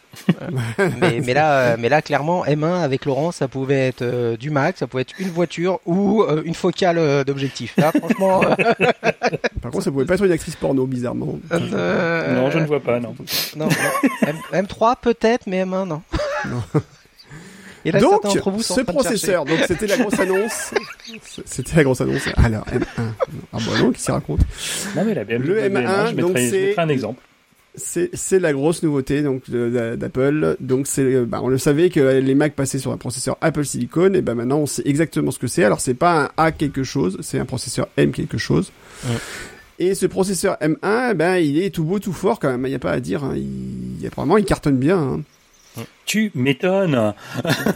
mais, mais là, (laughs) euh, mais là, clairement, M1 avec Laurent, ça pouvait être euh, du Mac, ça pouvait être une voiture ou euh, une focale euh, d'objectif. Là, franchement, euh, Par contre, ça pouvait pas être une actrice porno, bizarrement. euh, non, je ne vois pas, non. non, non. M, 3 peut-être, mais M1 non. Non. Et là, donc, certains vous ce processeur, donc c'était la grosse annonce. (laughs) C'était la grosse annonce. Alors, M1. Ah bon, non, qu'est-ce qu'il raconte Non, mais la BMW Le M1, je mettrai, donc je c'est- mettrai un exemple. C'est c'est la grosse nouveauté donc d'Apple. Donc c'est euh, bah, on le savait que les Mac passaient sur un processeur Apple Silicon et ben maintenant on sait exactement ce que c'est. Alors c'est pas un A quelque chose, c'est un processeur M quelque chose. Ouais. Et ce processeur M1, ben il est tout beau tout fort quand même. Il y a pas à dire. hein. Il, il y a vraiment il cartonne bien. Hein. Tu m'étonnes.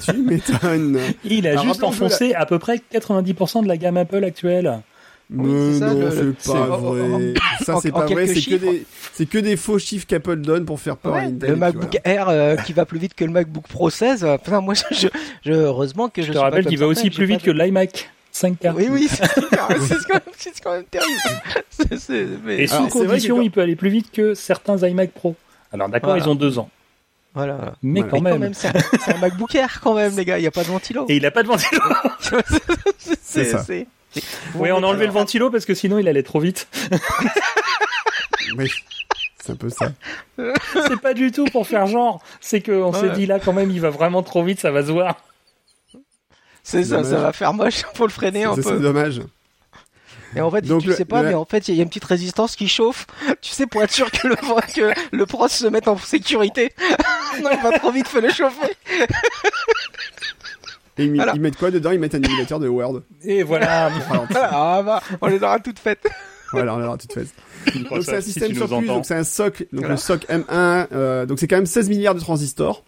tu m'étonnes. (laughs) Il a Alors, juste enfoncé à peu près 90% de la gamme Apple actuelle. Oui, Mais c'est ça, non, le- le- c'est pas en- vrai. Ça, c'est pas vrai. C'est que des, c'est que des faux chiffres qu'Apple donne pour faire peur à Intel. le MacBook. Air euh, (laughs) qui va plus vite que le MacBook Pro 16. euh, putain, moi, (laughs) je, je, heureusement que je, Je te suis rappelle qu'il va aussi plus vite que l'iMac 5K. Oui, oui, c'est quand, même- terrible. Mais- Et sous Alors, condition, il peut aller plus vite que certains iMac Pro. Alors d'accord, Voilà. ils ont deux ans. Voilà. Mais Voilà. quand Mais même. c'est un, c'est un MacBook Air quand même, les gars. Il n'y a pas de ventilo. Et il a pas de ventilo. (laughs) C'est ça. Oui, on a enlevé le ventilo parce que sinon il allait trop vite. (laughs) Oui. C'est un peu ça. C'est pas du tout pour faire genre. C'est qu'on s'est Ouais. dit là quand même, il va vraiment trop vite, ça va se voir. C'est ça, ça va faire moche. Faut le freiner un C'est c'est peu. dommage. Et en fait, Donc, tu le- sais pas, le- mais en fait, il y a une petite résistance qui chauffe. (laughs) Tu sais, pour être sûr que le, que le se mette en sécurité. (laughs) non, il va trop vite, faut le chauffer. Et ils, Voilà. ils mettent quoi dedans? Ils mettent un émulateur de Word. Et voilà. (laughs) Voilà, ah bah, on les aura toutes faites. Voilà, on aura tout fait. Donc c'est un si système entends. donc c'est un SOC, donc Voilà. le SOC M1, euh, donc c'est quand même 16 milliards de transistors.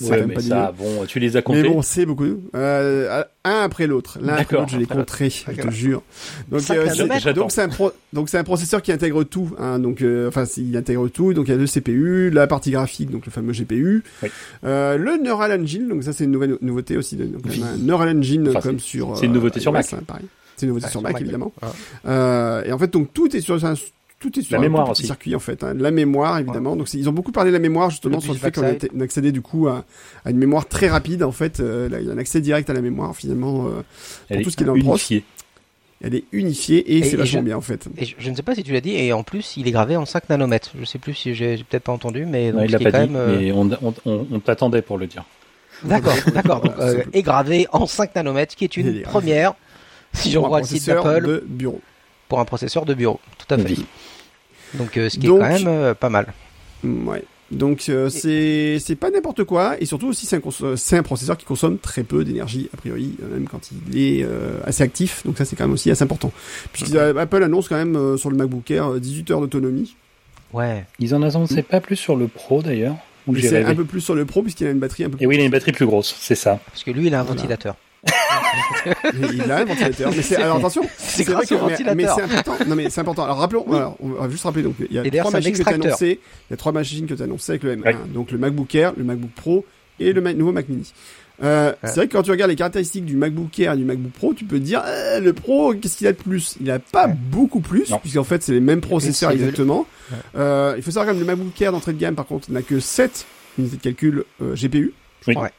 Ouais, même mais pas ça, bon, tu les as Mais comptés. bon, c'est beaucoup. Euh, un après l'autre. L'un après D'accord. l'autre, je l'ai compté, je te jure. Donc, euh, c'est- donc c'est un pro, donc c'est un processeur qui intègre tout. Hein, donc, euh, enfin, il intègre tout. Donc il y a le CPU, la partie graphique, donc le fameux GPU, Oui. euh, le Neural Engine. Donc ça, c'est une nouvelle nouveauté aussi. Donc on a un Neural Engine Enfin, comme sur. c'est une nouveauté sur iOS, Mac. hein, pareil. C'est une nouveauté Ah, sur sur Mac, Mac, évidemment. oui. Euh, et en fait, donc tout est sur un tout est sur La mémoire aussi. circuit en fait. hein. La mémoire évidemment. Donc ils ont beaucoup parlé de la mémoire justement Le sur le fait qu'on accédait du coup à, à une mémoire très rapide en fait. Euh, là, il y a un accès direct à la mémoire finalement. euh, Elle tout est ce qui est dans le pros. unifiée. elle est unifiée et, Et- c'est vachement je- bien en fait. Et je, je ne sais pas si tu l'as dit, et en plus, il est gravé en 5 nanomètres. Je sais plus si j'ai peut-être pas entendu, mais Non, donc, il l'a pas quand dit, même, euh, mais on, on, on, on t'attendait pour le dire. D'accord, (laughs) d'accord. Donc, Voilà, euh, est gravé en 5 nanomètres, qui est une première, si j'en un vois le site d'Apple, de bureau. Pour un processeur de bureau. Tout à fait. Oui. Donc, euh, ce qui Donc- est quand même euh, pas mal. Mm, Ouais. Donc euh, c'est c'est pas n'importe quoi et surtout aussi c'est un cons- c'est un processeur qui consomme très peu d'énergie a priori même quand il est euh, assez actif donc ça c'est quand même aussi assez important. Puisque euh, Apple annonce quand même euh, sur le MacBook Air euh, 18 heures d'autonomie. Ouais. Ils en annonçaient pas plus sur le Pro d'ailleurs. C'est un peu plus sur le Pro puisqu'il a une batterie un peu Et oui, il a une batterie plus grosse, c'est ça. Parce que lui, il a un Voilà. ventilateur. Mais (laughs) il a un ventilateur. Mais c'est alors attention. (laughs) C'est vrai que au mais, mais c'est important. Non mais c'est important. Alors rappelons. alors, on va juste rappeler donc il y a trois machines que tu annoncées. Il y a trois machines que tu as annoncées avec le M1. Ouais. Donc le MacBook Air, le MacBook Pro et le Ma- nouveau Mac Mini. Euh, C'est vrai que quand tu regardes les caractéristiques du MacBook Air et du MacBook Pro, tu peux te dire euh, le Pro, qu'est-ce qu'il a de plus? Il a pas Ouais. beaucoup plus, puisqu'en fait c'est les mêmes processeurs exactement. Ouais. Euh, il faut savoir que le MacBook Air d'entrée de gamme, par contre, n'a que 7 unités de calcul euh, GPU. Oui. Ouais.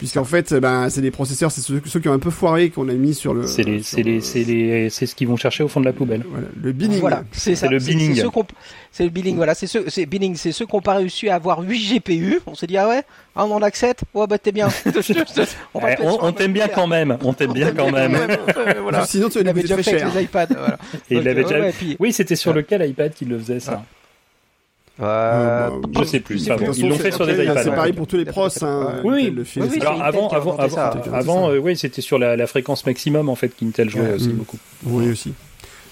Puisqu'en fait, euh, ben, c'est des processeurs, c'est ceux, ceux qui ont un peu foiré qu'on a mis sur le. C'est les, c'est les, le- c'est les, c'est ce qu'ils vont chercher au fond de la poubelle. Voilà, le binning. Voilà, c'est ça. le binning. C'est ceux qu'on- c'est le billing, voilà. C'est ceux, c'est binning, c'est ceux qui n'ont pas réussi à avoir 8 GPU. On s'est dit, ah ouais, ah, on en accepte. Ouais, bah, t'es bien. (laughs) on Eh, on t'aime bien quand même. On t'aime bien quand même. Sinon, tu nous déjà fait avec les iPads. Voilà. Et il l'avait déjà. ouais, puis- Oui, c'était sur lequel iPad qu'il le faisait ça? Euh, Euh, Je sais plus. je sais plus. Ils l'ont fait sur des iPads. C'est pareil pour tous les pros. Hein, Oui, le. Alors avant, avant, ça. avant, euh, oui, c'était sur la, la fréquence maximum en fait qu'Intel jouait Ouais. aussi Mm. beaucoup. Oui aussi.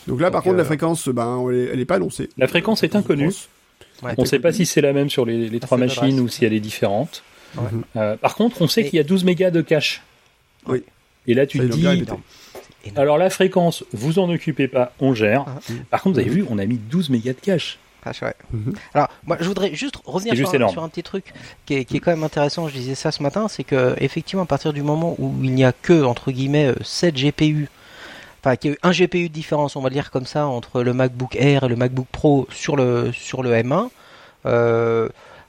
Donc là, par contre, la fréquence, ben, elle est, elle est pas annoncée. La fréquence est inconnue. Ouais. On ne sait pas si c'est la même sur les, les trois machines ou si elle est différente. Ouais. Par contre, on sait qu'il y a 12 mégas de cache. Oui. Et là, tu te dis, alors la fréquence, vous en occupez pas, on gère. Ah. Par contre, vous avez vu, on a mis 12 mégas de cache. Ah. Mhm. Alors, moi, je voudrais juste revenir sur, un, énorme. sur un petit truc qui est, qui est quand même intéressant. Je disais ça ce matin, c'est que effectivement, à partir du moment où il n'y a que entre guillemets euh, 7 GPU enfin qu'il y a eu un GPU de différence, on va dire comme ça, entre le MacBook Air et le MacBook Pro sur le sur le M1. Euh,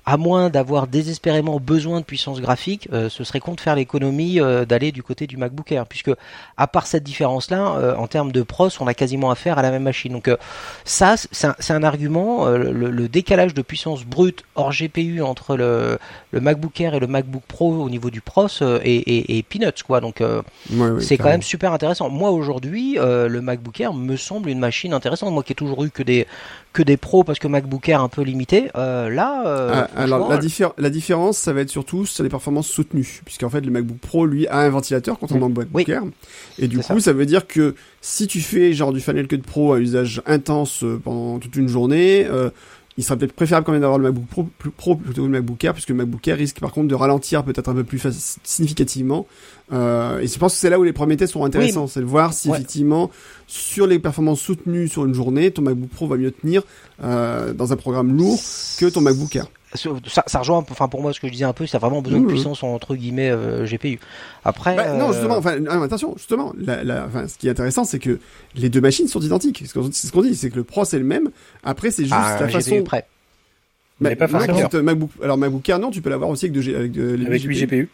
à moins d'avoir désespérément besoin de puissance graphique, euh, ce serait con de faire l'économie euh, d'aller du côté du MacBook Air, puisque à part cette différence-là, euh, en termes de pros, on a quasiment affaire à la même machine. Donc ça, c'est un, argument. Le, décalage de puissance brute hors GPU entre le, le, MacBook Air et le MacBook Pro au niveau du pros est, peanuts, quoi. Donc c'est quand même super intéressant. Moi aujourd'hui, le MacBook Air me semble une machine intéressante. Moi qui ai toujours eu que des que des pros parce que MacBook Air un peu limité. là, ah, alors la, la, différence, ça va être surtout sur les performances soutenues, puisqu'en fait le MacBook Pro lui a un ventilateur contrairement au MacBook Air, et du coup ça. veut dire que si tu fais genre du Final Cut Pro à usage intense euh, pendant toute une journée, euh, il serait peut-être préférable quand même d'avoir le MacBook Pro, Pro, plutôt que le MacBook Air, puisque le MacBook Air risque par contre de ralentir peut-être un peu plus significativement. Euh, et je pense que c'est là où les premiers tests sont intéressants, c'est de voir si effectivement sur les performances soutenues sur une journée, ton MacBook Pro va mieux tenir euh, dans un programme lourd que ton MacBook Air ça, ça, rejoint enfin pour moi ce que je disais un peu ça a vraiment besoin de puissance entre guillemets euh, GPU après bah, non justement enfin attention justement la, la, enfin, ce qui est intéressant c'est que les deux machines sont identiques. C'est ce qu'on dit c'est que le Pro c'est le même. Après c'est juste ah, la façon près mais, pas forcément. MacBook alors MacBook Air non tu peux l'avoir aussi avec, de, avec, de, avec 8 GPU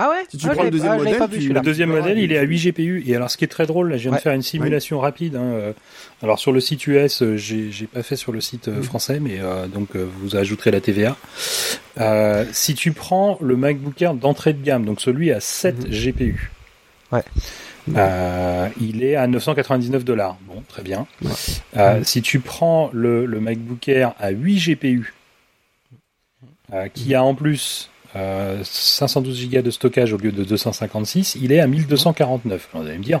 ah ouais Si tu ah, prends le deuxième modèle, le deuxième modèle, il est à 8 GPU. Et alors, ce qui est très drôle, là, je viens de faire une simulation rapide. Hein, euh, alors, sur le site US, euh, j'ai, j'ai pas fait sur le site euh, français, mais donc vous ajouterez la TVA. si tu prends le MacBook Air d'entrée de gamme, donc celui à 7 GPU, ouais. il est à 999 dollars. Bon, très bien. Mm. Si tu prends le, le MacBook Air à 8 GPU, qui a en plus 512 euh, Go de stockage au lieu de 256, il est à 1249. Vous allez me dire,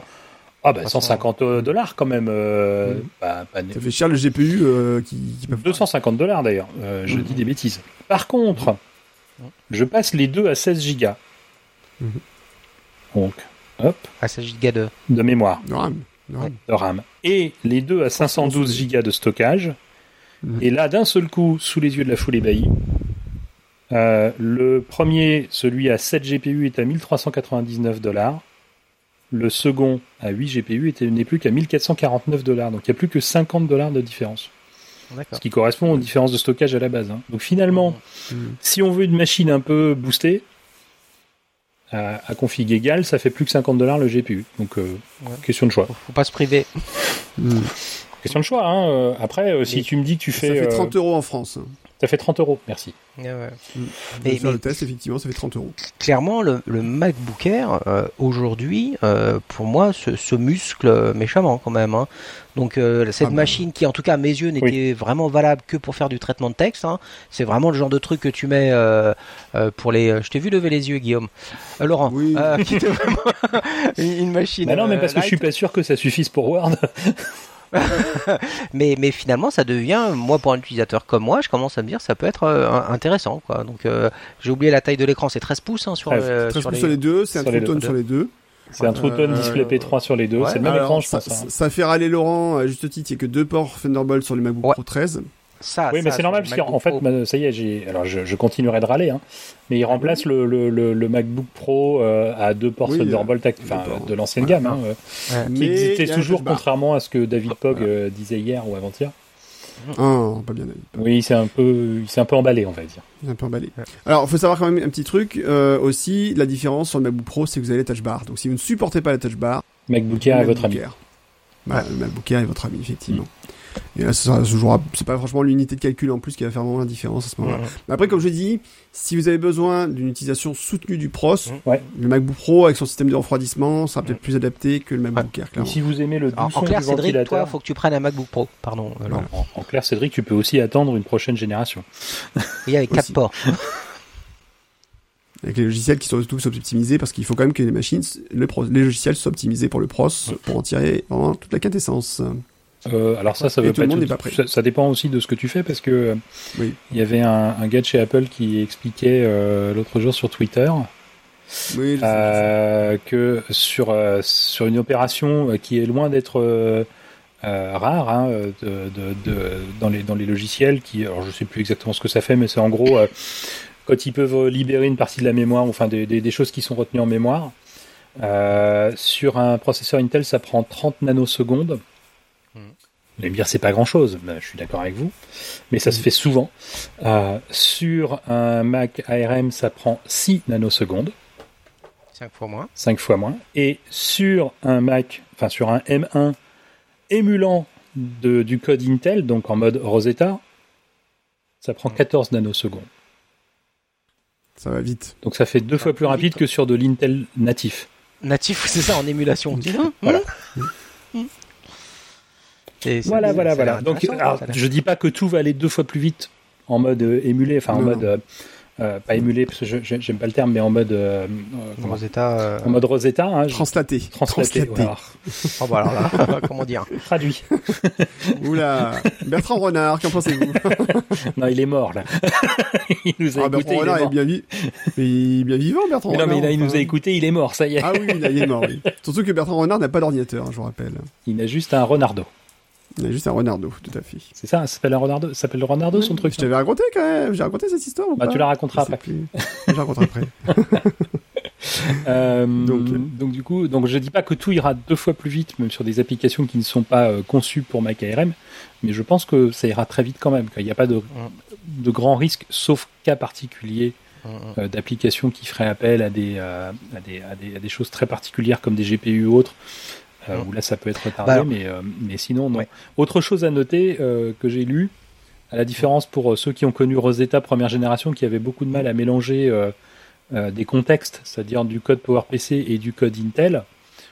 ah bah 150 euh, dollars quand même. Euh, bah, ça fait cher le GPU qui, 250 dollars d'ailleurs. je mhm. dis des bêtises. Par contre, je passe les deux à 16 Go. Mhm. Donc, hop. À 16 Go de... de mémoire. De RAM. De RAM. Et les deux à 512 Go de stockage. Mhm. Et là, d'un seul coup, sous les yeux de la foule ébahie, euh, le premier, celui à 7 GPU, est à 1399 dollars. Le second, à 8 GPU, n'est plus qu'à 1449 dollars. Donc il n'y a plus que 50 dollars de différence. Ce qui correspond aux différences de stockage à la base. Hein. Donc finalement, mmh. si on veut une machine un peu boostée, à, config égal, ça fait plus que 50 dollars le GPU. Donc euh, question de choix. Faut pas se priver. Mmh. Question de choix. Hein. Euh, après, si tu me dis que tu fais... Ça fait 30 euros en France. Ça fait 30 euros, merci. Ouais, ouais. Mais, le test, effectivement, ça fait 30 euros. Clairement, le, le MacBook Air, euh, aujourd'hui, euh, pour moi, se, se, muscle méchamment quand même. Hein. Donc, euh, cette ah, bah, machine qui, en tout cas, à mes yeux, n'était vraiment valable que pour faire du traitement de texte. Hein. C'est vraiment le genre de truc que tu mets euh, euh, pour les... Je t'ai vu lever les yeux, Guillaume. Laurent, oui. (laughs) qui était vraiment (laughs) une machine... Bah non, mais parce que je suis pas sûr que ça suffise pour Word. (laughs) (laughs) mais, mais finalement, ça devient, moi, pour un utilisateur comme moi, je commence à me dire ça peut être euh, intéressant. Quoi. Donc, euh, j'ai oublié la taille de l'écran, c'est 13 pouces hein, sur, 13 euh, sur, les... sur, les... deux, c'est un True sur les deux. C'est un True Tone Display P3 sur les deux, c'est le même écran, je pense. Ça, hein. ça, fait râler Laurent, à juste titre, il n'y a que deux ports Thunderbolt sur les MacBook Pro 13 oui, mais c'est normal parce qu'en fait, ça y est, j'ai. Alors, je, continuerai de râler, hein, mais il remplace le, le, le, MacBook Pro euh, à deux ports Thunderbolt, enfin, de l'ancienne gamme, hein, euh, qui existait toujours, contrairement à ce que David Pogg euh, disait hier ou avant-hier. Oh, pas bien David. Oui, c'est un peu, c'est un peu emballé, on va dire. un peu emballé. Alors, il faut savoir quand même un petit truc aussi. La différence sur le MacBook Pro, c'est que vous avez la Touch Bar. Donc, si vous ne supportez pas la Touch Bar, MacBook Air est votre ami. Voilà, le MacBook Air est votre ami, effectivement. Et là, c'est pas franchement l'unité de calcul en plus qui va faire vraiment la différence à ce moment-là. Après, comme je dis, si vous avez besoin d'une utilisation soutenue du pros, le MacBook Pro avec son système de refroidissement sera peut-être plus adapté que le MacBook Air. si vous aimez le en clair, Cédric, toi, faut que tu prennes un MacBook Pro. Pardon. En, clair, Cédric, tu peux aussi attendre une prochaine génération. (laughs) Et avec quatre ports. (laughs) avec les logiciels qui sont tous optimisés parce qu'il faut quand même que les machines, les logiciels soient optimisés pour le pros pour en tirer vraiment toute la quintessence. Euh, alors ça, ça veut pas, être, Ça, dépend aussi de ce que tu fais parce que il y avait un, un, gars de chez Apple qui expliquait euh, l'autre jour sur Twitter euh, que sur sur une opération qui est loin d'être rare hein, de, de, dans les dans les logiciels qui alors je sais plus exactement ce que ça fait mais c'est en gros quand ils peuvent libérer une partie de la mémoire enfin des, des, des choses qui sont retenues en mémoire sur un processeur Intel, ça prend 30 nanosecondes. Vous allez me dire, c'est pas grand chose. Ben, je suis d'accord avec vous. Mais ça se fait souvent. sur un Mac ARM, ça prend 6 nanosecondes. 5 fois moins. 5 fois moins. Et sur un Mac, enfin sur un M1 émulant de, du code Intel, donc en mode Rosetta, ça prend 14 nanosecondes. Ça va vite. Donc ça fait deux fois plus rapide que sur de l'Intel natif. Natif, (laughs) c'est ça, en émulation. voilà. Voilà, voilà, voilà. Donc, alors, je dis pas que tout va aller deux fois plus vite en mode euh, émulé, enfin en mode euh, euh, pas émulé parce que j'aime pas le terme, mais en mode euh, euh Rosetta, en mode Rosetta, hein, translaté, translaté. Voilà. oh (laughs) bah alors là, comment dire Traduit. (laughs) Oula, Bertrand Renard, qu'en pensez-vous? (laughs) Non, il est mort là. il nous a ah, écouté. Bertrand Renard est, bien, vi... est bien vivant, Bertrand mais Renard. Non, mais là, il nous a écouté, il est mort, ça y est. Ah oui, là, il est mort. Oui. Surtout que Bertrand Renard n'a pas d'ordinateur, hein, je vous rappelle. Il a juste un Renardo. Il a juste un Renardo, tout à fait. C'est ça, ça s'appelle un Renardo, ça s'appelle le Renardo son truc. Je t'avais raconté quand même, j'ai raconté cette histoire ou bah, pas tu la raconteras après. je la raconterai après. (laughs) (laughs) euh, donc, donc, du coup, donc je dis pas que tout ira deux fois plus vite, même sur des applications qui ne sont pas euh, conçues pour Mac ARM, mais je pense que ça ira très vite quand même. Il n'y a pas de, de grands risques, sauf cas particuliers euh, d'applications qui feraient appel à des, à des, à, des, à, des, choses très particulières comme des GPU ou autres. Euh, où là ça peut être retardé, bah, mais, euh, mais sinon non. Autre chose à noter euh, que j'ai lu, à la différence pour ceux qui ont connu Rosetta première génération, qui avaient beaucoup de mal à mélanger des contextes, c'est-à-dire du code PowerPC et du code Intel.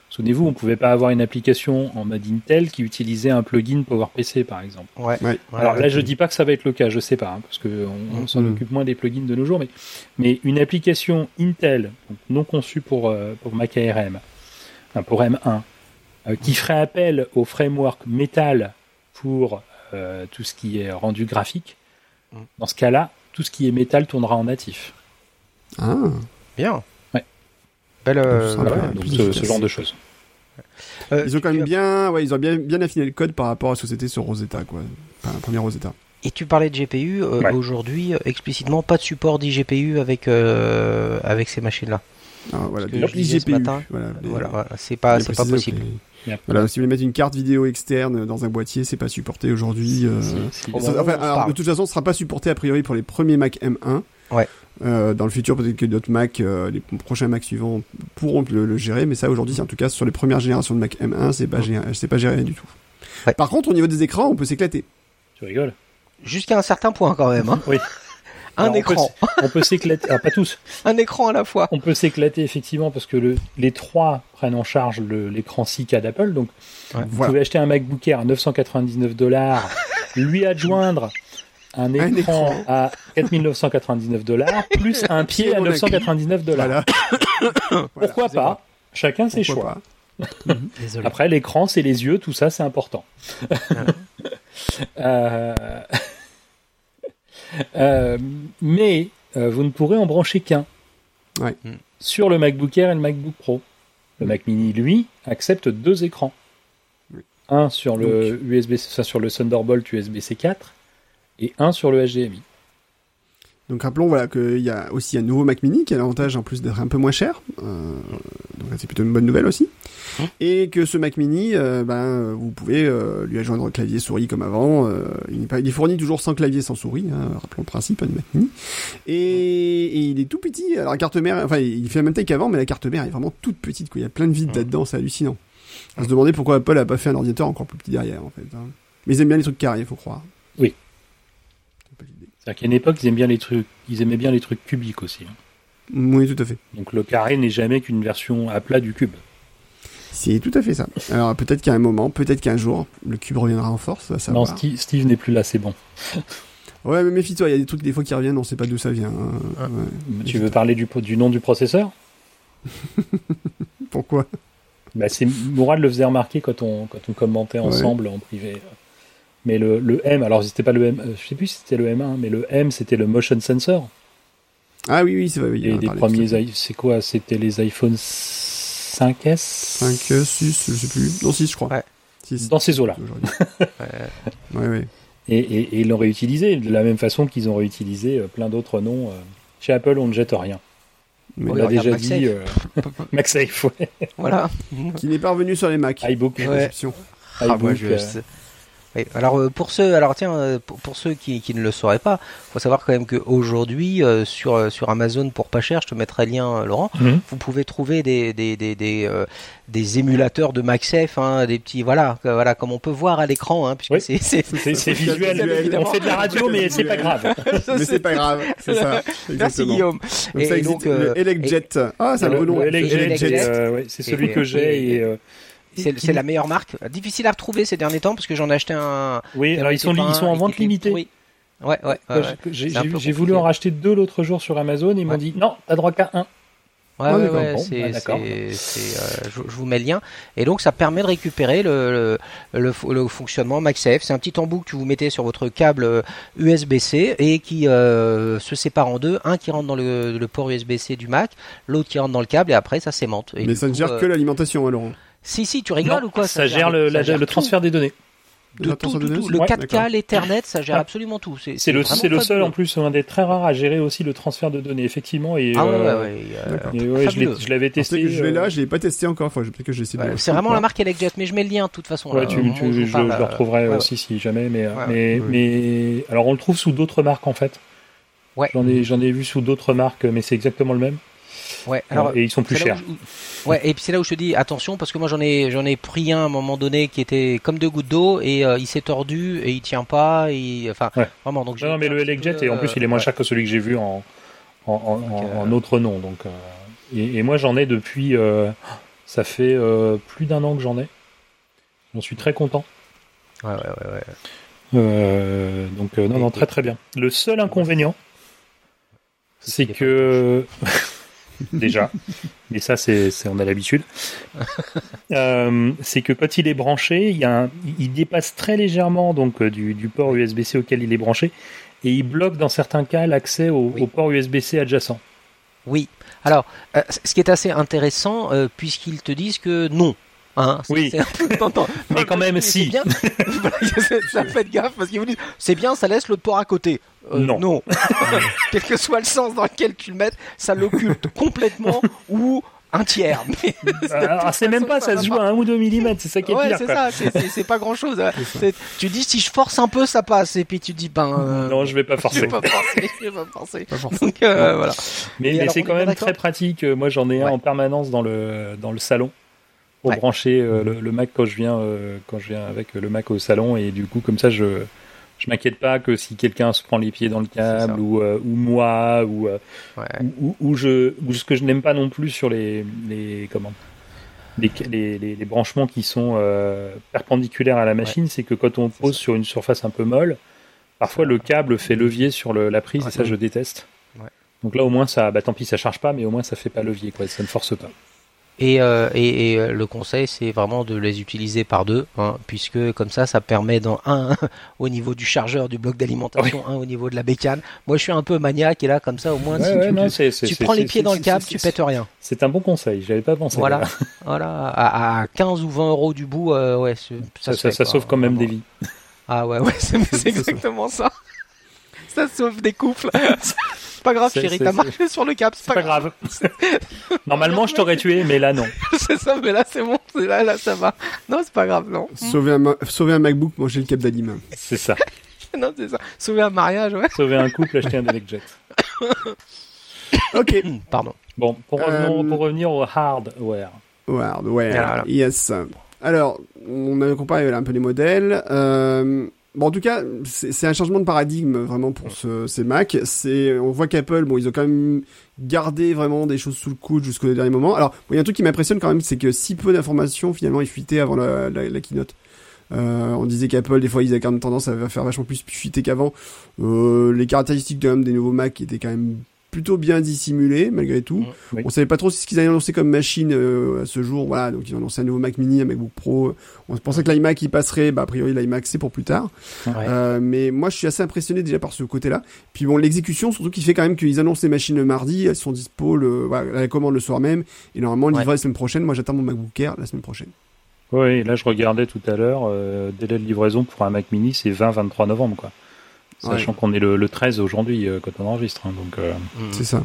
Souvenez-vous, on ne pouvait pas avoir une application en mode Intel qui utilisait un plugin PowerPC, par exemple. Ouais. Alors là, je dis pas que ça va être le cas, je sais pas, hein, parce qu'on on, s'en occupe moins des plugins de nos jours, mais, mais une application Intel, donc non conçue pour, pour Mac ARM, enfin pour M1, euh, qui ferait appel au framework Metal pour euh, tout ce qui est rendu graphique. Mm. Dans ce cas-là, tout ce qui est Metal tournera en natif. Ah, bien. Ouais. Belle, euh, donc ce, ce, genre de choses. Euh, ils ont quand même bien, ouais, ils ont bien, bien affiné le code par rapport à ce que c'était sur Rosetta, quoi. Enfin, première Rosetta. Et tu parlais de GPU, euh, ouais. aujourd'hui, explicitement, pas de support d'IGPU avec, euh, avec ces machines-là. Ah, voilà, IGPU. Matin, voilà, voilà, voilà c'est pas, c'est pas possible. Voilà, si vous voulez mettre une carte vidéo externe dans un boîtier, c'est pas supporté aujourd'hui. Euh... enfin, alors, de toute façon, ce sera pas supporté a priori pour les premiers Mac M1. Ouais. Euh, dans le futur, peut-être que d'autres Mac, euh, les prochains Mac suivants pourront le, le gérer, mais ça aujourd'hui, en tout cas sur les premières générations de Mac M1, c'est pas, géré, c'est pas géré du tout. Ouais. Par contre, au niveau des écrans, on peut s'éclater. Tu rigoles? Jusqu'à un certain point quand même. Hein. oui. (laughs) un Alors, écran. On peut, on peut s'éclater, ah, pas tous. (laughs) un écran à la fois. On peut s'éclater effectivement parce que le, les trois prennent en charge l'écran 6K d'Apple. Donc, ouais, vous voilà. pouvez acheter un MacBook Air à 999 dollars, lui (laughs) adjoindre un écran, Un écran. à 4999 dollars (laughs) plus un pied à 999 dollars. Voilà. (coughs) Pourquoi pas? Chacun ses Pourquoi choix. Désolé. Après, l'écran, c'est les yeux, tout ça, c'est important. Euh, euh, mais euh, vous ne pourrez en brancher qu'un. Ouais. Sur le MacBook Air et le MacBook Pro. Le Mac Mini, lui, accepte deux écrans. Oui. Un sur le USB, enfin, sur le Thunderbolt USB-C 4 et un sur le HDMI. Donc rappelons voilà qu'il y a aussi un nouveau Mac Mini qui a l'avantage en plus d'être un peu moins cher, euh, donc c'est plutôt une bonne nouvelle aussi. Et que ce Mac Mini, euh, ben vous pouvez euh, lui adjoindre clavier souris comme avant. euh, il, est pas, il est fourni toujours sans clavier sans souris, hein, rappelons le principe hein, du Mac Mini. Et, et il est tout petit. Alors la carte mère, enfin il fait la même taille qu'avant, mais la carte mère est vraiment toute petite. Quoi. Il y a plein de vide Mmh. là-dedans, c'est hallucinant. On se demander pourquoi Apple a pas fait un ordinateur encore plus petit derrière en fait. hein. Mais ils aiment bien les trucs carrés, faut croire. Oui. C'est pas l'idée. C'est-à-dire qu'à une époque, ils, aiment bien les trucs, ils aimaient bien les trucs cubiques aussi. hein. Oui, tout à fait. Donc le carré n'est jamais qu'une version à plat du cube. C'est tout à fait ça. Alors peut-être qu'à un moment, peut-être qu'un jour, le cube reviendra en force, va Non. Steve, Steve n'est plus là, c'est bon. Ouais, mais méfie-toi, il y a des trucs des fois qui reviennent, on sait pas d'où ça vient. hein. Ah. Ouais. Tu veux parler du, du nom du processeur? (laughs) Pourquoi? Bah, c'est Mourad le faisait remarquer quand on, quand on commentait ensemble en privé. Mais le, le M, alors c'était pas le M, euh, je sais plus si c'était le M1, mais le M c'était le motion sensor. Ah oui, oui, c'est vrai. Oui, Et des premiers, c'est quoi? C'était les iPhone 5S 5, 6, je sais plus. Non, 6, je crois. Ouais. 6. Dans ces eaux-là. (laughs) Ouais. ouais, ouais. Et, et, et ils l'ont réutilisé de la même façon qu'ils ont réutilisé euh, plein d'autres noms. euh. Chez Apple, on ne jette rien. on l'a déjà dit. MagSafe, (laughs) ouais. Voilà. Qui n'est pas revenu sur les Mac. iBook. Ouais. Ah, moi, je, alors euh, pour ceux, alors tiens, euh, pour, ceux qui, qui, ne le sauraient pas, faut savoir quand même qu'aujourd'hui euh, sur sur Amazon pour pas cher, je te mettrai le lien, Laurent, mhm. vous pouvez trouver des des des des, des émulateurs de MagSafe, hein, des petits voilà voilà comme on peut voir à l'écran, hein, puisque c'est c'est visuel. On fait de la radio, mais c'est pas (laughs) grave. (laughs) mais c'est pas grave, c'est (laughs) ça. Merci Guillaume. et, donc le Electjet. Ah, c'est un beau nom. c'est celui que j'ai et c'est la meilleure marque. Difficile à retrouver ces derniers temps parce que j'en ai acheté un. Oui, alors ils sont, ils sont en vente limitée. Oui. Ouais, ouais. J'ai voulu en racheter deux l'autre jour sur Amazon et ils m'ont dit non, t'as droit qu'à un. Ouais, ouais, ouais c'est, bah, euh, je, vous mets le lien. Et donc, ça permet de récupérer le, le, le, fonctionnement MagSafe. C'est un petit embout que vous mettez sur votre câble USB-C et qui euh, se sépare en deux. Un qui rentre dans le, le port USB-C du Mac, l'autre qui rentre dans le câble et après, ça s'aimante. Mais ça ne gère euh, que l'alimentation, alors si, si, tu rigoles ou quoi Ça, gère, le, le transfert des données. De tout, Le 4K, l'Ethernet, ça gère absolument tout. C'est le, le seul en plus, un des très rares à gérer aussi le transfert de données, effectivement. Et, ah ouais, euh, ouais, ouais, je l'avais testé. je l'ai là, euh, je l'ai pas testé encore. Enfin, peut-être que je sais C'est vraiment la marque Electjet, mais je mets le lien de toute façon. Ouais, tu, je, le retrouverai aussi si jamais. Mais, mais, mais alors on le trouve sous d'autres marques en fait. Ouais. J'en ai, j'en ai vu sous d'autres marques, mais c'est exactement le même. Ouais. Alors, et ils sont plus chers. Ouais, et puis c'est là où je te dis attention parce que moi j'en ai j'en ai pris un à un moment donné qui était comme deux gouttes d'eau et euh, il s'est tordu et il tient pas et enfin vraiment donc non, mais le Elecjet et en plus il est moins cher que celui que j'ai vu en en, en, euh, autre nom donc euh, et, moi j'en ai depuis ça fait plus d'un an que j'en ai j'en suis très content ouais ouais ouais, ouais. donc non non très très bien le seul inconvénient c'est que (laughs) (laughs) déjà, mais ça c'est on a l'habitude. (laughs) Euh, c'est que quand il est branché, il, y a il dépasse très légèrement donc euh, du, du port USB-C auquel il est branché et il bloque dans certains cas l'accès au, port USB-C adjacent. Oui. Alors, euh, ce qui est assez intéressant, puisqu'ils te disent que non, Hein, oui. (laughs) Mais quand même, si. Bien. (laughs) ça fait gaffe parce qu'ils vous disent c'est bien, ça laisse le port à côté. Euh, non. non. (laughs) Quel que soit le sens dans lequel tu le mettes, ça l'occulte complètement ou un tiers. Ah, c'est même pas, ça se joue à 1 ou 2 mm, c'est ça qui est ouais, pire. c'est ça, c'est pas grand chose. Tu dis si je force un peu, ça passe, et puis tu dis ben. Euh, non, je vais pas forcer. Je vais pas forcer. je vais pas forcer. Donc, euh, voilà. Mais, c'est quand même très pratique. Moi, j'en ai un en permanence dans le dans le salon pour brancher euh, le, Mac quand je viens euh, quand je viens avec le Mac au salon. Et du coup comme ça je je m'inquiète pas que si quelqu'un se prend les pieds dans le câble ou, euh, ou moi ou, ou, ou, je ou ce que je n'aime pas non plus sur les les comment les, les, les, branchements qui sont perpendiculaires à la machine, c'est que quand on pose sur une surface un peu molle, parfois le câble fait levier sur le, la prise et ça je déteste. Donc là au moins ça, bah tant pis ça charge pas, mais au moins ça fait pas levier quoi, ça ne force pas. Et, euh, et, et, euh, le conseil, c'est vraiment de les utiliser par deux, hein, puisque comme ça, ça permet dans un (laughs) au niveau du chargeur du bloc d'alimentation, un au niveau de la bécane. Moi, je suis un peu maniaque et là, comme ça, au moins, si tu, tu prends les pieds dans le câble, tu pètes rien. C'est un bon conseil. J'avais pas pensé. Voilà, (laughs) voilà. À, à, 15 ou 20 euros du bout, euh, ouais, ça, ça, ça sauve quand même des vies. Ah ouais, ouais, (laughs) c'est exactement ça. Ça sauve des couples. (laughs) pas grave, chérie, t'as marché sur le cap. C'est pas, grave. Normalement, je t'aurais tué, mais là, non. (laughs) c'est ça, mais là, c'est bon. Là, là, ça va. Non, c'est pas grave, non. Sauver un, sauver un MacBook, manger le cap d'Alim. C'est ça. (laughs) non, c'est ça. Sauver un mariage, ouais. Sauver un couple, acheter un Jet. (coughs) ok. (coughs) Pardon. Bon, pour, revenir, pour revenir au hardware. Hardware, yes. Alors, on a comparé un peu les modèles. Euh, Bon, en tout cas, c'est un changement de paradigme vraiment pour ce, ces Mac. C'est, on voit qu'Apple, bon, ils ont quand même gardé vraiment des choses sous le coude jusqu'au dernier moment. Alors, il y a un truc qui m'impressionne quand même, c'est que si peu d'informations finalement ils fuitaient avant la, la, la keynote. Euh, on disait qu'Apple, des fois, ils avaient quand même tendance à faire vachement plus fuiter qu'avant. Euh, les caractéristiques quand même des nouveaux Mac étaient quand même plutôt bien dissimulé malgré tout. Mmh, on savait pas trop ce qu'ils allaient annoncer comme machine euh, à ce jour. Voilà, donc ils ont annoncé un nouveau Mac Mini, un MacBook Pro. On pensait que l'iMac il passerait, bah a priori l'iMac c'est pour plus tard. Euh, mais moi je suis assez impressionné déjà par ce côté-là. Puis bon, l'exécution surtout qui fait quand même qu'ils annoncent les machines le mardi, elles sont dispo le, voilà, la commande le soir même et normalement livré la semaine prochaine. Moi j'attends mon MacBook Air la semaine prochaine. Oui, là je regardais tout à l'heure, euh, délai de livraison pour un Mac Mini c'est 20-23 novembre quoi. Sachant qu'on est le, 13 aujourd'hui quand on enregistre. Hein, donc mm. C'est ça.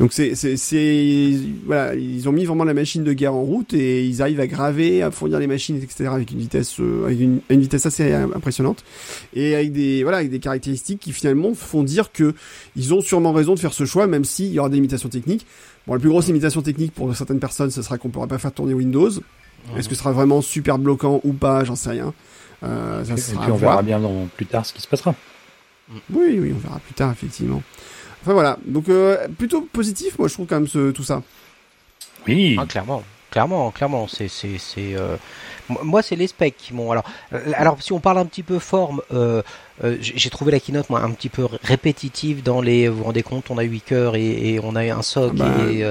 Donc c'est c'est voilà, ils ont mis vraiment la machine de guerre en route et ils arrivent à graver, à fournir les machines etc avec une vitesse euh, avec une, une, vitesse assez impressionnante et avec des voilà avec des caractéristiques qui finalement font dire que ils ont sûrement raison de faire ce choix même s'il y aura des limitations techniques. Bon, la plus grosse limitation technique pour certaines personnes, ce sera qu'on pourra pas faire tourner Windows. Est-ce que ce sera vraiment super bloquant ou pas? J'en sais rien. Euh, ça et, puis on verra bien dans, plus tard ce qui se passera. Oui, oui, on verra plus tard effectivement. Enfin voilà, donc euh, plutôt positif, moi je trouve quand même ce, tout ça. Oui. Ah, clairement, clairement, clairement, c'est c'est c'est. Euh... Moi, c'est les specs qui m'ont. Alors, euh, alors, si on parle un petit peu forme, euh, euh, j'ai trouvé la keynote moi un petit peu répétitive dans les. Vous vous rendez compte, on a 8 cœurs et, et on a un soc. Ah bah. et,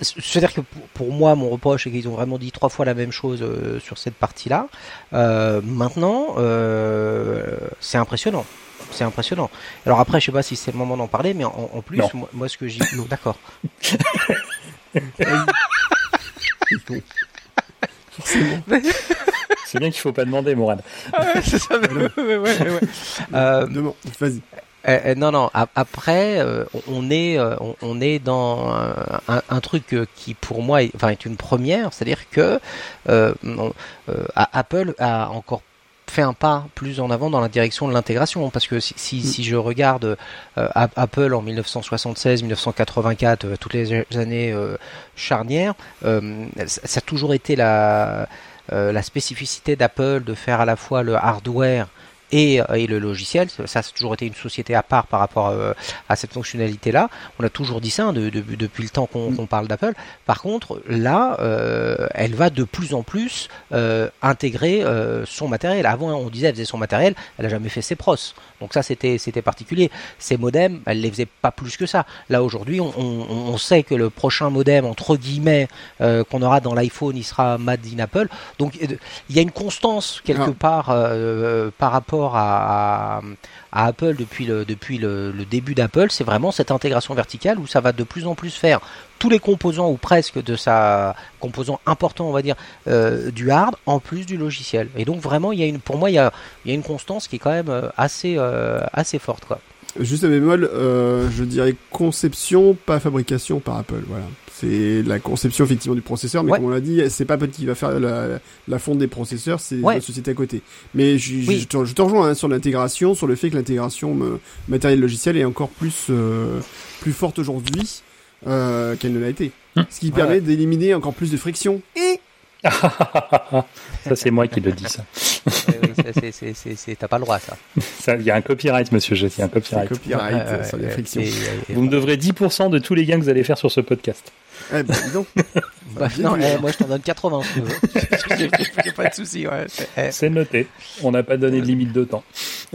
c'est-à-dire que pour, pour, moi, mon reproche, c'est qu'ils ont vraiment dit trois fois la même chose sur cette partie-là. maintenant, c'est impressionnant c'est impressionnant. Alors après, je sais pas si c'est le moment d'en parler, mais en, plus, moi, ce que j'ai, (coughs) d'accord. c'est bien qu'il faut pas demander, Mourad. c'est ça. Euh, vas-y. Euh, euh, non, non. Après, on est, on, est dans un, truc qui, pour moi, est, enfin, est une première, c'est-à-dire que Apple a encore fait un pas plus en avant dans la direction de l'intégration parce que si, si, mm. si je regarde euh, Apple en 1976, 1984, euh, toutes les années euh, charnières, ça a toujours été la la spécificité d'Apple de faire à la fois le hardware et, et, le logiciel. Ça, a toujours été une société à part par rapport à, à cette fonctionnalité-là. On a toujours dit ça hein, de, de, depuis le temps qu'on mm. parle d'Apple. Par contre, là, euh, elle va de plus en plus euh, intégrer euh, son matériel. Avant, on disait elle faisait son matériel, elle a jamais fait ses pros. Donc ça, c'était particulier. Ces modems, elle les faisait pas plus que ça. Là, aujourd'hui, on, on, on, sait que le prochain modem, entre guillemets, euh, qu'on aura dans l'iPhone, il sera made in Apple. Donc, il y a une constance quelque ah. part euh, par rapport à, Apple depuis le, début d'Apple, c'est vraiment cette intégration verticale où ça va de plus en plus faire tous les composants ou presque de sa composant important, on va dire, euh, du hard en plus du logiciel. Et donc vraiment, il y a une, pour moi, il y a, il y a une constance qui est quand même euh, assez, euh, assez forte, quoi. Juste un bémol, je dirais conception, pas fabrication par Apple, voilà. C'est la conception effectivement du processeur, mais comme on l'a dit, c'est pas Apple qui va faire la, la fonte des processeurs, c'est la société à côté. Mais je, je, te, je te, rejoins hein, sur l'intégration, sur le fait que l'intégration matériel logiciel est encore plus euh, plus forte aujourd'hui euh, qu'elle ne l'a été. Hum. Ce qui permet d'éliminer encore plus de friction. Et (laughs) ça c'est moi qui le dis ça. T'as pas le droit ça. Il y a un copyright, monsieur Jetti, un copyright. copyright sur les frictions. vous me devrez 10% de tous les gains que vous allez faire sur ce podcast. Eh ben, disons. (laughs) bah, non, eh, moi je t'en donne 80 si tu veux. pas de soucis. Ouais. Eh. C'est noté. On n'a pas donné de limite de temps. (laughs)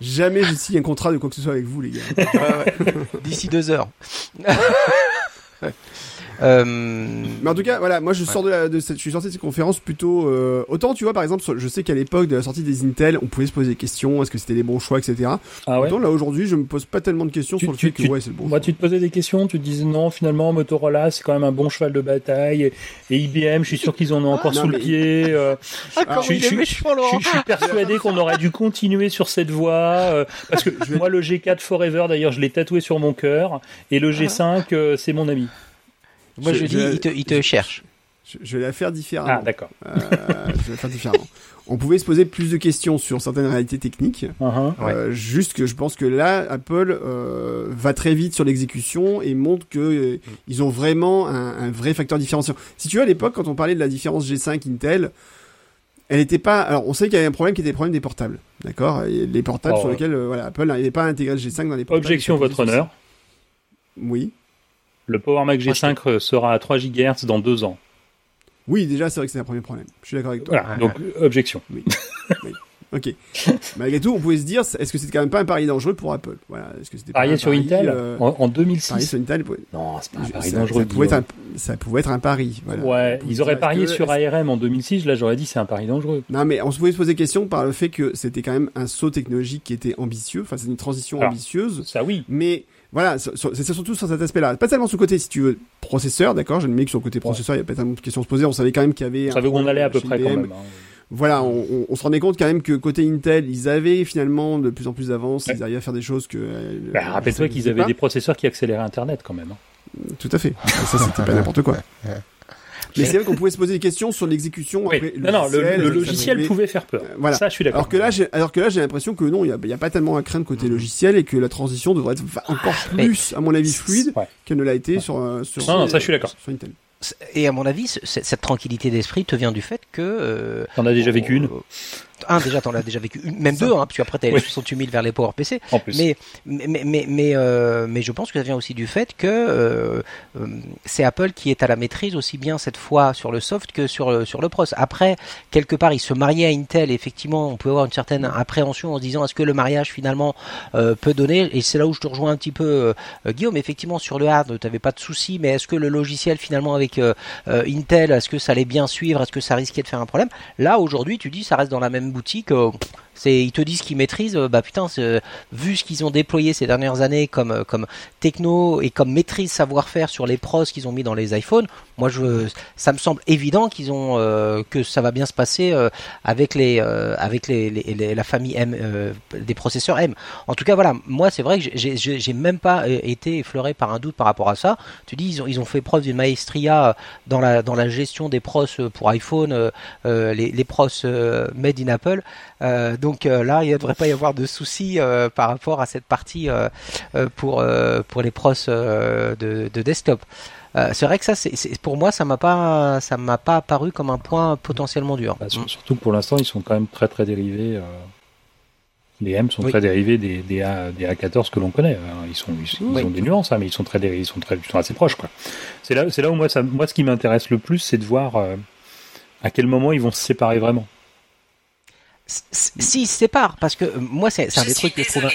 Jamais je signe un contrat de quoi que ce soit avec vous, les gars. D'ici deux heures. Euh, Mais en tout cas, voilà, moi je sors de, la, de cette, je suis sorti de cette conférence plutôt euh, autant, tu vois, par exemple, je sais qu'à l'époque de la sortie des Intel, on pouvait se poser des questions, est-ce que c'était les bons choix, etc. Ah ouais. Autant là aujourd'hui, je me pose pas tellement de questions sur le fait que ouais, c'est le bon. Moi, tu te posais des questions, tu te disais non, finalement, Motorola, c'est quand même un bon cheval de bataille, et, IBM, je suis sûr qu'ils en ont encore sous le pied. Euh, ah, je, je, je, suis persuadé qu'on aurait dû continuer sur cette voie, euh, parce que moi, le G4 Forever, d'ailleurs, je l'ai tatoué sur mon cœur, et le G5, euh, c'est mon ami. Moi, je, dis, il te, il te cherche. Je, vais la faire différemment. Ah, d'accord. Euh, je vais la faire différemment. On pouvait se poser plus de questions sur certaines réalités techniques. Uh-huh. euh, Juste que je pense que là, Apple euh, va très vite sur l'exécution et montre que euh, ils ont vraiment un, un, vrai facteur différenciant. Si tu veux, à l'époque, quand on parlait de la différence G5 Intel, elle n'était pas. Alors, on sait qu'il y avait un problème qui était le problème des portables, d'accord? Les portables oh, sur lesquels, euh, voilà, Apple n'avait pas intégré le G5 dans les portables. Objection, votre honneur. Oui. Le Power Mac G5 sera à 3 GHz dans deux ans. Oui, déjà, c'est vrai que c'est un premier problème. Je suis d'accord avec toi. Voilà, donc, objection. Oui. oui. Ok. (laughs) Malgré tout, on pouvait se dire, est-ce que c'était quand même pas un pari dangereux pour Apple? Voilà. Est-ce que c'était parier sur Intel euh... en, en, 2006 Parier sur Intel. Non, c'est pas un pari dangereux. Ça pouvait, être un, ça pouvait être un pari. Voilà. Ouais. Ils auraient parié sur ARM en 2006. Là, j'aurais dit c'est un pari dangereux. Non, mais on se pouvait se poser question par le fait que c'était quand même un saut technologique qui était ambitieux. Enfin, c'est une transition Alors, ambitieuse. Ça, oui. Mais voilà, c'est surtout sur cet aspect-là. Pas tellement sur le côté, si tu veux, processeur, d'accord. Je mis que sur le côté processeur, il y a pas tellement de questions à se poser. On savait quand même qu'il y avait. On savait où on allait à peu près quand même. Hein. voilà, on, on, se rendait compte quand même que côté Intel, ils avaient finalement de plus en plus d'avance, ils arrivaient à faire des choses que. Bah, Rappelle-toi qu'ils avaient des processeurs qui accéléraient Internet quand même. Hein. Tout à fait. (laughs) ça, c'était pas n'importe quoi. Mais c'est vrai qu'on pouvait se poser des questions sur l'exécution. Oui. non, non, le, logiciel pouvait faire peur. Euh, voilà. Ça, je suis d'accord. Alors que là, j'ai, alors que là, j'ai l'impression que non, il y a, a, pas tellement à craindre côté logiciel et que la transition devrait être encore plus, à mon avis, fluide qu'elle ne l'a été sur, euh, sur, non, non, ça, je suis d'accord. Sur Intel. Et à mon avis, cette tranquillité d'esprit te vient du fait que. Euh, T'en as déjà vécu une un, déjà, t'en as déjà vécu une, même deux, hein, puis après, t'as les 68 000 vers les Power PC. En plus. Mais, mais, mais, mais, euh, mais, je pense que ça vient aussi du fait que euh, euh, c'est Apple qui est à la maîtrise aussi bien cette fois sur le soft que sur le, sur le pros. Après, quelque part, il se mariait à Intel, et effectivement, on peut avoir une certaine appréhension en se disant est-ce que le mariage finalement euh, peut donner, et c'est là où je te rejoins un petit peu, Guillaume, effectivement, sur le hard, t'avais pas de souci, mais est-ce que le logiciel finalement avec Intel, est-ce que ça allait bien suivre, est-ce que ça risquait de faire un problème? Là, aujourd'hui, tu dis ça reste dans la même boutique. Euh, c'est, ils te disent qu'ils maîtrisent. Euh, bah putain, vu ce qu'ils ont déployé ces dernières années comme euh, comme techno et comme maîtrise savoir-faire sur les pros qu'ils ont mis dans les iPhones, moi je, ça me semble évident qu'ils ont que ça va bien se passer avec les avec les, la famille M des processeurs M. En tout cas voilà, moi c'est vrai que j'ai, même pas été effleuré par un doute par rapport à ça. Tu dis ils ont ils ont fait preuve d'une maestria dans la dans la gestion des pros pour iPhone, les, les pros made in Apple. Euh, donc euh, là, il ne devrait pas y avoir de soucis euh, par rapport à cette partie pour pour les pros de, de desktop. c'est vrai que ça, c'est pour moi, ça m'a pas, ça m'a pas apparu comme un point potentiellement dur. Bah, surtout que pour l'instant, ils sont quand même très très dérivés. les M sont très dérivés des, des, A, des A14 que l'on connaît. Ils sont, ils, ont des nuances, hein, mais ils sont très dérivés, ils sont très, ils sont assez proches, quoi. C'est là, c'est là où moi, ça, moi, ce qui m'intéresse le plus, c'est de voir à quel moment ils vont se séparer vraiment. S'ils se séparent, parce que euh, moi, c'est un des trucs que je trouve.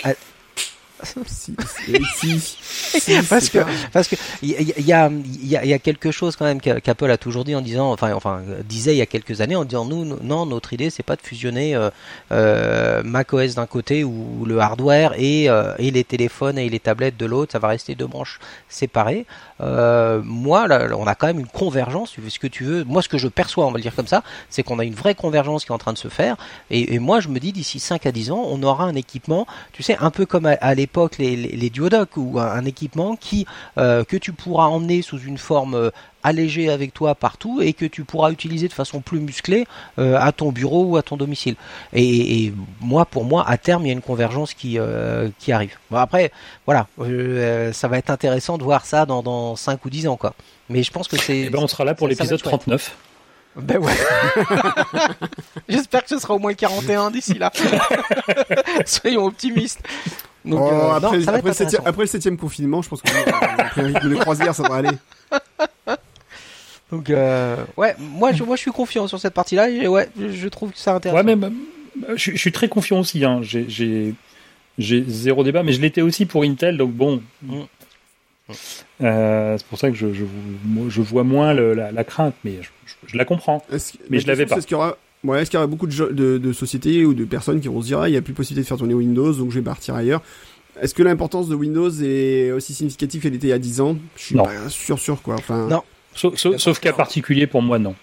(laughs) si, (laughs) parce que parce que il y, a il y a quelque chose quand même qu'Apple a toujours dit en disant enfin enfin disait il y a quelques années en disant nous non notre idée c'est pas de fusionner euh, euh, macOS d'un côté ou le hardware et euh, et les téléphones et les tablettes de l'autre ça va rester deux branches séparées moi, là, on a quand même une convergence, ce que tu veux. Moi, ce que je perçois, on va le dire comme ça, c'est qu'on a une vraie convergence qui est en train de se faire. Et, et moi, je me dis, d'ici 5 à 10 ans, on aura un équipement, tu sais, un peu comme à, l'époque les, les, les duodocs, ou un, équipement qui euh, que tu pourras emmener sous une forme euh, allégé avec toi partout et que tu pourras utiliser de façon plus musclée euh, à ton bureau ou à ton domicile. Et, moi, pour moi, à terme, il y a une convergence qui, euh, qui arrive. Bon, après, voilà, euh, ça va être intéressant de voir ça dans, dans 5 ou 10 ans, quoi. Mais je pense que c'est. Eh ben, on sera là pour l'épisode 39. Ben ouais. (laughs) J'espère que ce sera au moins 41 d'ici là. (laughs) Soyons optimistes. Donc, oh, après, après, le septième, confinement, je pense qu'on a un rythme de croisière, ça devrait aller. (laughs) Donc euh, ouais, moi je, moi je suis confiant sur cette partie-là et ouais, je, trouve que ça intéressant. Ouais, mais je, je, suis très confiant aussi. Hein. J'ai j'ai zéro débat, mais je l'étais aussi pour Intel, donc bon. Mm. Euh, c'est pour ça que je, je, je vois moins le, la, la, crainte, mais je, la comprends. Mais je l'avais pas. Est-ce qu'il y aura Ouais, est-ce qu'il y aura beaucoup de, de, de, sociétés ou de personnes qui vont se dire ah, il n'y a plus possibilité de faire tourner Windows, donc je vais partir ailleurs. Est-ce que l'importance de Windows est aussi significative qu'elle était il y a 10 ans? Je suis pas sûr, sûr quoi. Enfin... Non, Sauf, cas particulier, pour moi, non.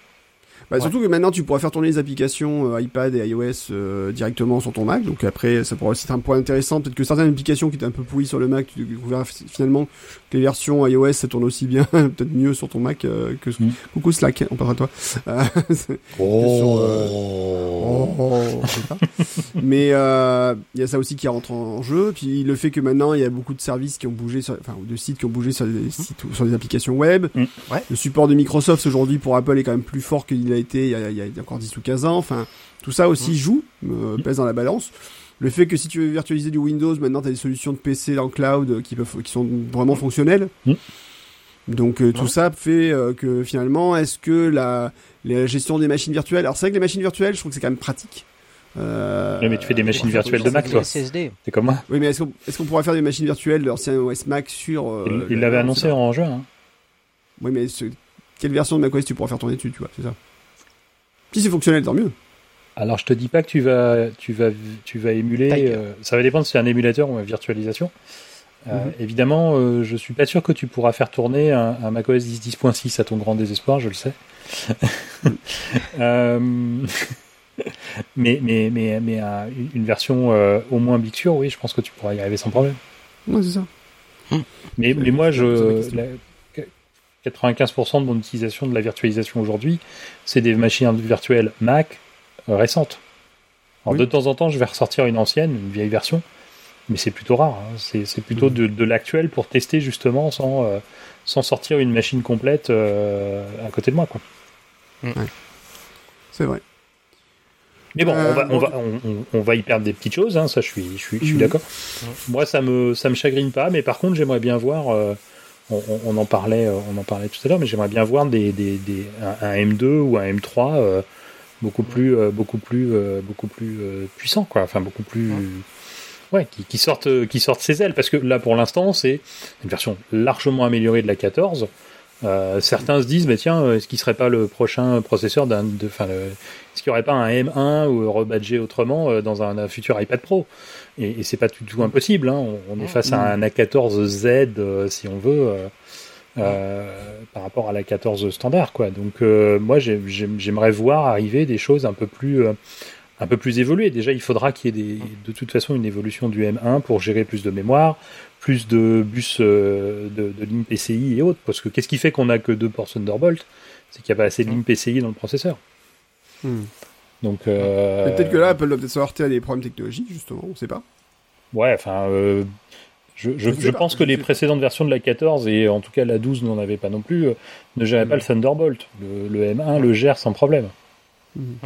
Bah, Surtout que maintenant, tu pourras faire tourner les applications euh, iPad et iOS euh, directement sur ton Mac. Donc après, ça pourra aussi être un point intéressant. Peut-être que certaines applications qui étaient un peu pourries sur le Mac, tu découvriras finalement que les versions iOS, ça tourne aussi bien, (laughs) peut-être mieux sur ton Mac euh, que... Mm. Coucou Slack, on parlera à toi. (laughs) oh. oh. Mais il y a ça aussi qui rentre en jeu. Puis le fait que maintenant, il y a beaucoup de services qui ont bougé, sur... enfin de sites qui ont bougé sur des, sites, sur des applications web. Mm. Ouais. Le support de Microsoft aujourd'hui pour Apple est quand même plus fort qu'il a été il y a, il y a encore 10 ou 15 ans. Enfin, tout ça aussi joue, euh, pèse dans la balance. Le fait que si tu veux virtualiser du Windows, maintenant tu as des solutions de PC en cloud qui peuvent, qui sont vraiment fonctionnelles. Donc euh, tout ça fait euh, que finalement, est-ce que la, la, gestion des machines virtuelles, alors c'est vrai que les machines virtuelles, je trouve que c'est quand même pratique. Euh, mais tu fais des machines virtuelles de Mac, toi. C'est comme moi. Oui, mais est-ce qu'on est pourrait faire des machines virtuelles de l'ancien OS Mac sur euh, Il l'avait annoncé en juin. Hein. Oui, mais quelle version de macOS tu pourras faire tourner dessus, tu vois, c'est ça. Si c'est fonctionnel, tant mieux. Alors je te dis pas que tu vas, tu vas, tu vas émuler. Euh, ça va dépendre si c'est un émulateur ou une virtualisation. Euh, mhm. Évidemment, euh, je suis pas sûr que tu pourras faire tourner un, un macOS 10.10.6 à ton grand désespoir, je le sais. (laughs) (laughs) mais mais mais mais une version au moins Big Sur, oui, je pense que tu pourras y arriver sans problème. Ouais, c'est ça. Mais, mais moi, je, 95% de mon utilisation de la virtualisation aujourd'hui, c'est des machines virtuelles Mac récentes. Alors de temps en temps, je vais ressortir une ancienne, une vieille version, mais c'est plutôt rare. Hein. C'est plutôt mm. de, l'actuel pour tester justement sans, euh, sans sortir une machine complète euh, à côté de moi. Quoi. Mm. C'est vrai. Mais bon, on, va, on, va, on, va, y perdre des petites choses, hein, ça je suis, je suis, je suis mm. d'accord. Moi ça me, ça me chagrine pas, mais par contre j'aimerais bien voir, euh, on, en parlait, on en parlait tout à l'heure, mais j'aimerais bien voir des, des, des un, M2 ou un M3 beaucoup plus, euh, beaucoup plus, euh, beaucoup plus euh, puissant, quoi. Enfin, beaucoup plus. Ouais, qui, qui, sortent, qui sortent ses ailes. Parce que là, pour l'instant, c'est une version largement améliorée de la 14. Certains se disent, mais tiens, est-ce qu'il serait pas le prochain processeur d'un, enfin, est-ce qu'il n'y aurait pas un M1 ou rebadgé autrement dans un, futur iPad Pro? Et, et c'est pas du tout impossible. Hein. On, est face à un A14Z, si on veut. Euh, par rapport à la 14 standard quoi. Donc euh, moi j'aimerais voir arriver des choses un peu plus euh, un peu plus évoluées. Déjà il faudra qu'il y ait des, de toute façon une évolution du M1 pour gérer plus de mémoire, plus de bus de, de lignes PCI et autres. Parce que qu'est-ce qui fait qu'on a que deux ports Thunderbolt? C'est qu'il n'y a pas assez de lignes PCI dans le processeur. Hmm. Donc peut-être que là Apple doit peut-être à des problèmes technologiques justement, on ne sait pas. Ouais, enfin, je, je, pense que les précédentes versions de la 14 et en tout cas la 12 n'en avait pas non plus, euh, ne géraient pas le Thunderbolt. Le, M1 le gère sans problème. Mhm,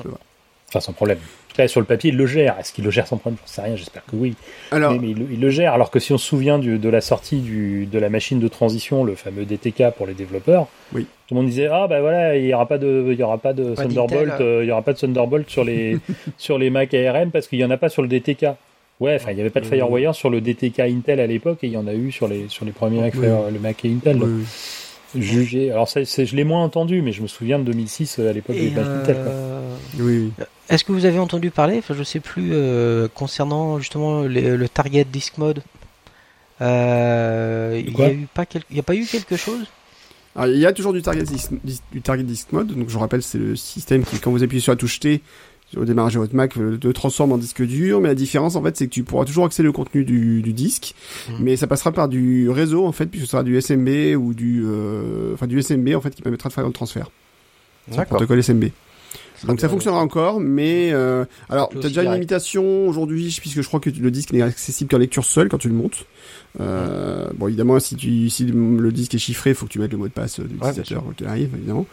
enfin, sans problème. Cas, sur le papier, il le gère. Est-ce qu'il le gère sans problème? Je sais rien, j'espère que oui. Alors... Mais, il, le gère. Alors que si on se souvient de la sortie du, de la machine de transition, le fameux DTK pour les développeurs, oui. tout le monde disait Ah, ben voilà, il n'y aura pas de, il y aura pas de Thunderbolt, euh, il y aura pas de Thunderbolt sur les, (laughs) sur les Mac ARM parce qu'il n'y en a pas sur le DTK. Ouais, enfin, il n'y avait pas de FireWire sur le DTK Intel à l'époque et il y en a eu sur les, sur les premiers Mac, le Mac et Intel. Jugé. Alors, ça, je l'ai moins entendu, mais je me souviens de 2006 à l'époque des Mac Intel. Euh, oui. Est-ce que vous avez entendu parler, enfin, je sais plus, euh, concernant justement le Target Disk Mode euh, Il n'y a, eu pas a pas eu quelque chose? Il y a toujours du target, disk, du target disk mode. Donc, je rappelle, c'est le système qui, quand vous appuyez sur la touche T, au démarrage de votre Mac euh, te transforme en disque dur, mais la différence en fait c'est que tu pourras toujours accéder au contenu du, du disque, mmh. mais ça passera par du réseau en fait, puisque ce sera du SMB ou du, euh, enfin du SMB en fait qui permettra de faire le transfert. D'accord. Protocole SMB. Donc ça fonctionnera encore, mais euh, alors t'as déjà une limitation aujourd'hui, puisque je crois que le disque n'est accessible qu'en lecture seule quand tu le montes. Euh, bon évidemment si tu si le disque est chiffré, il faut que tu mettes le mot de passe de l'utilisateur qu'il arrive évidemment.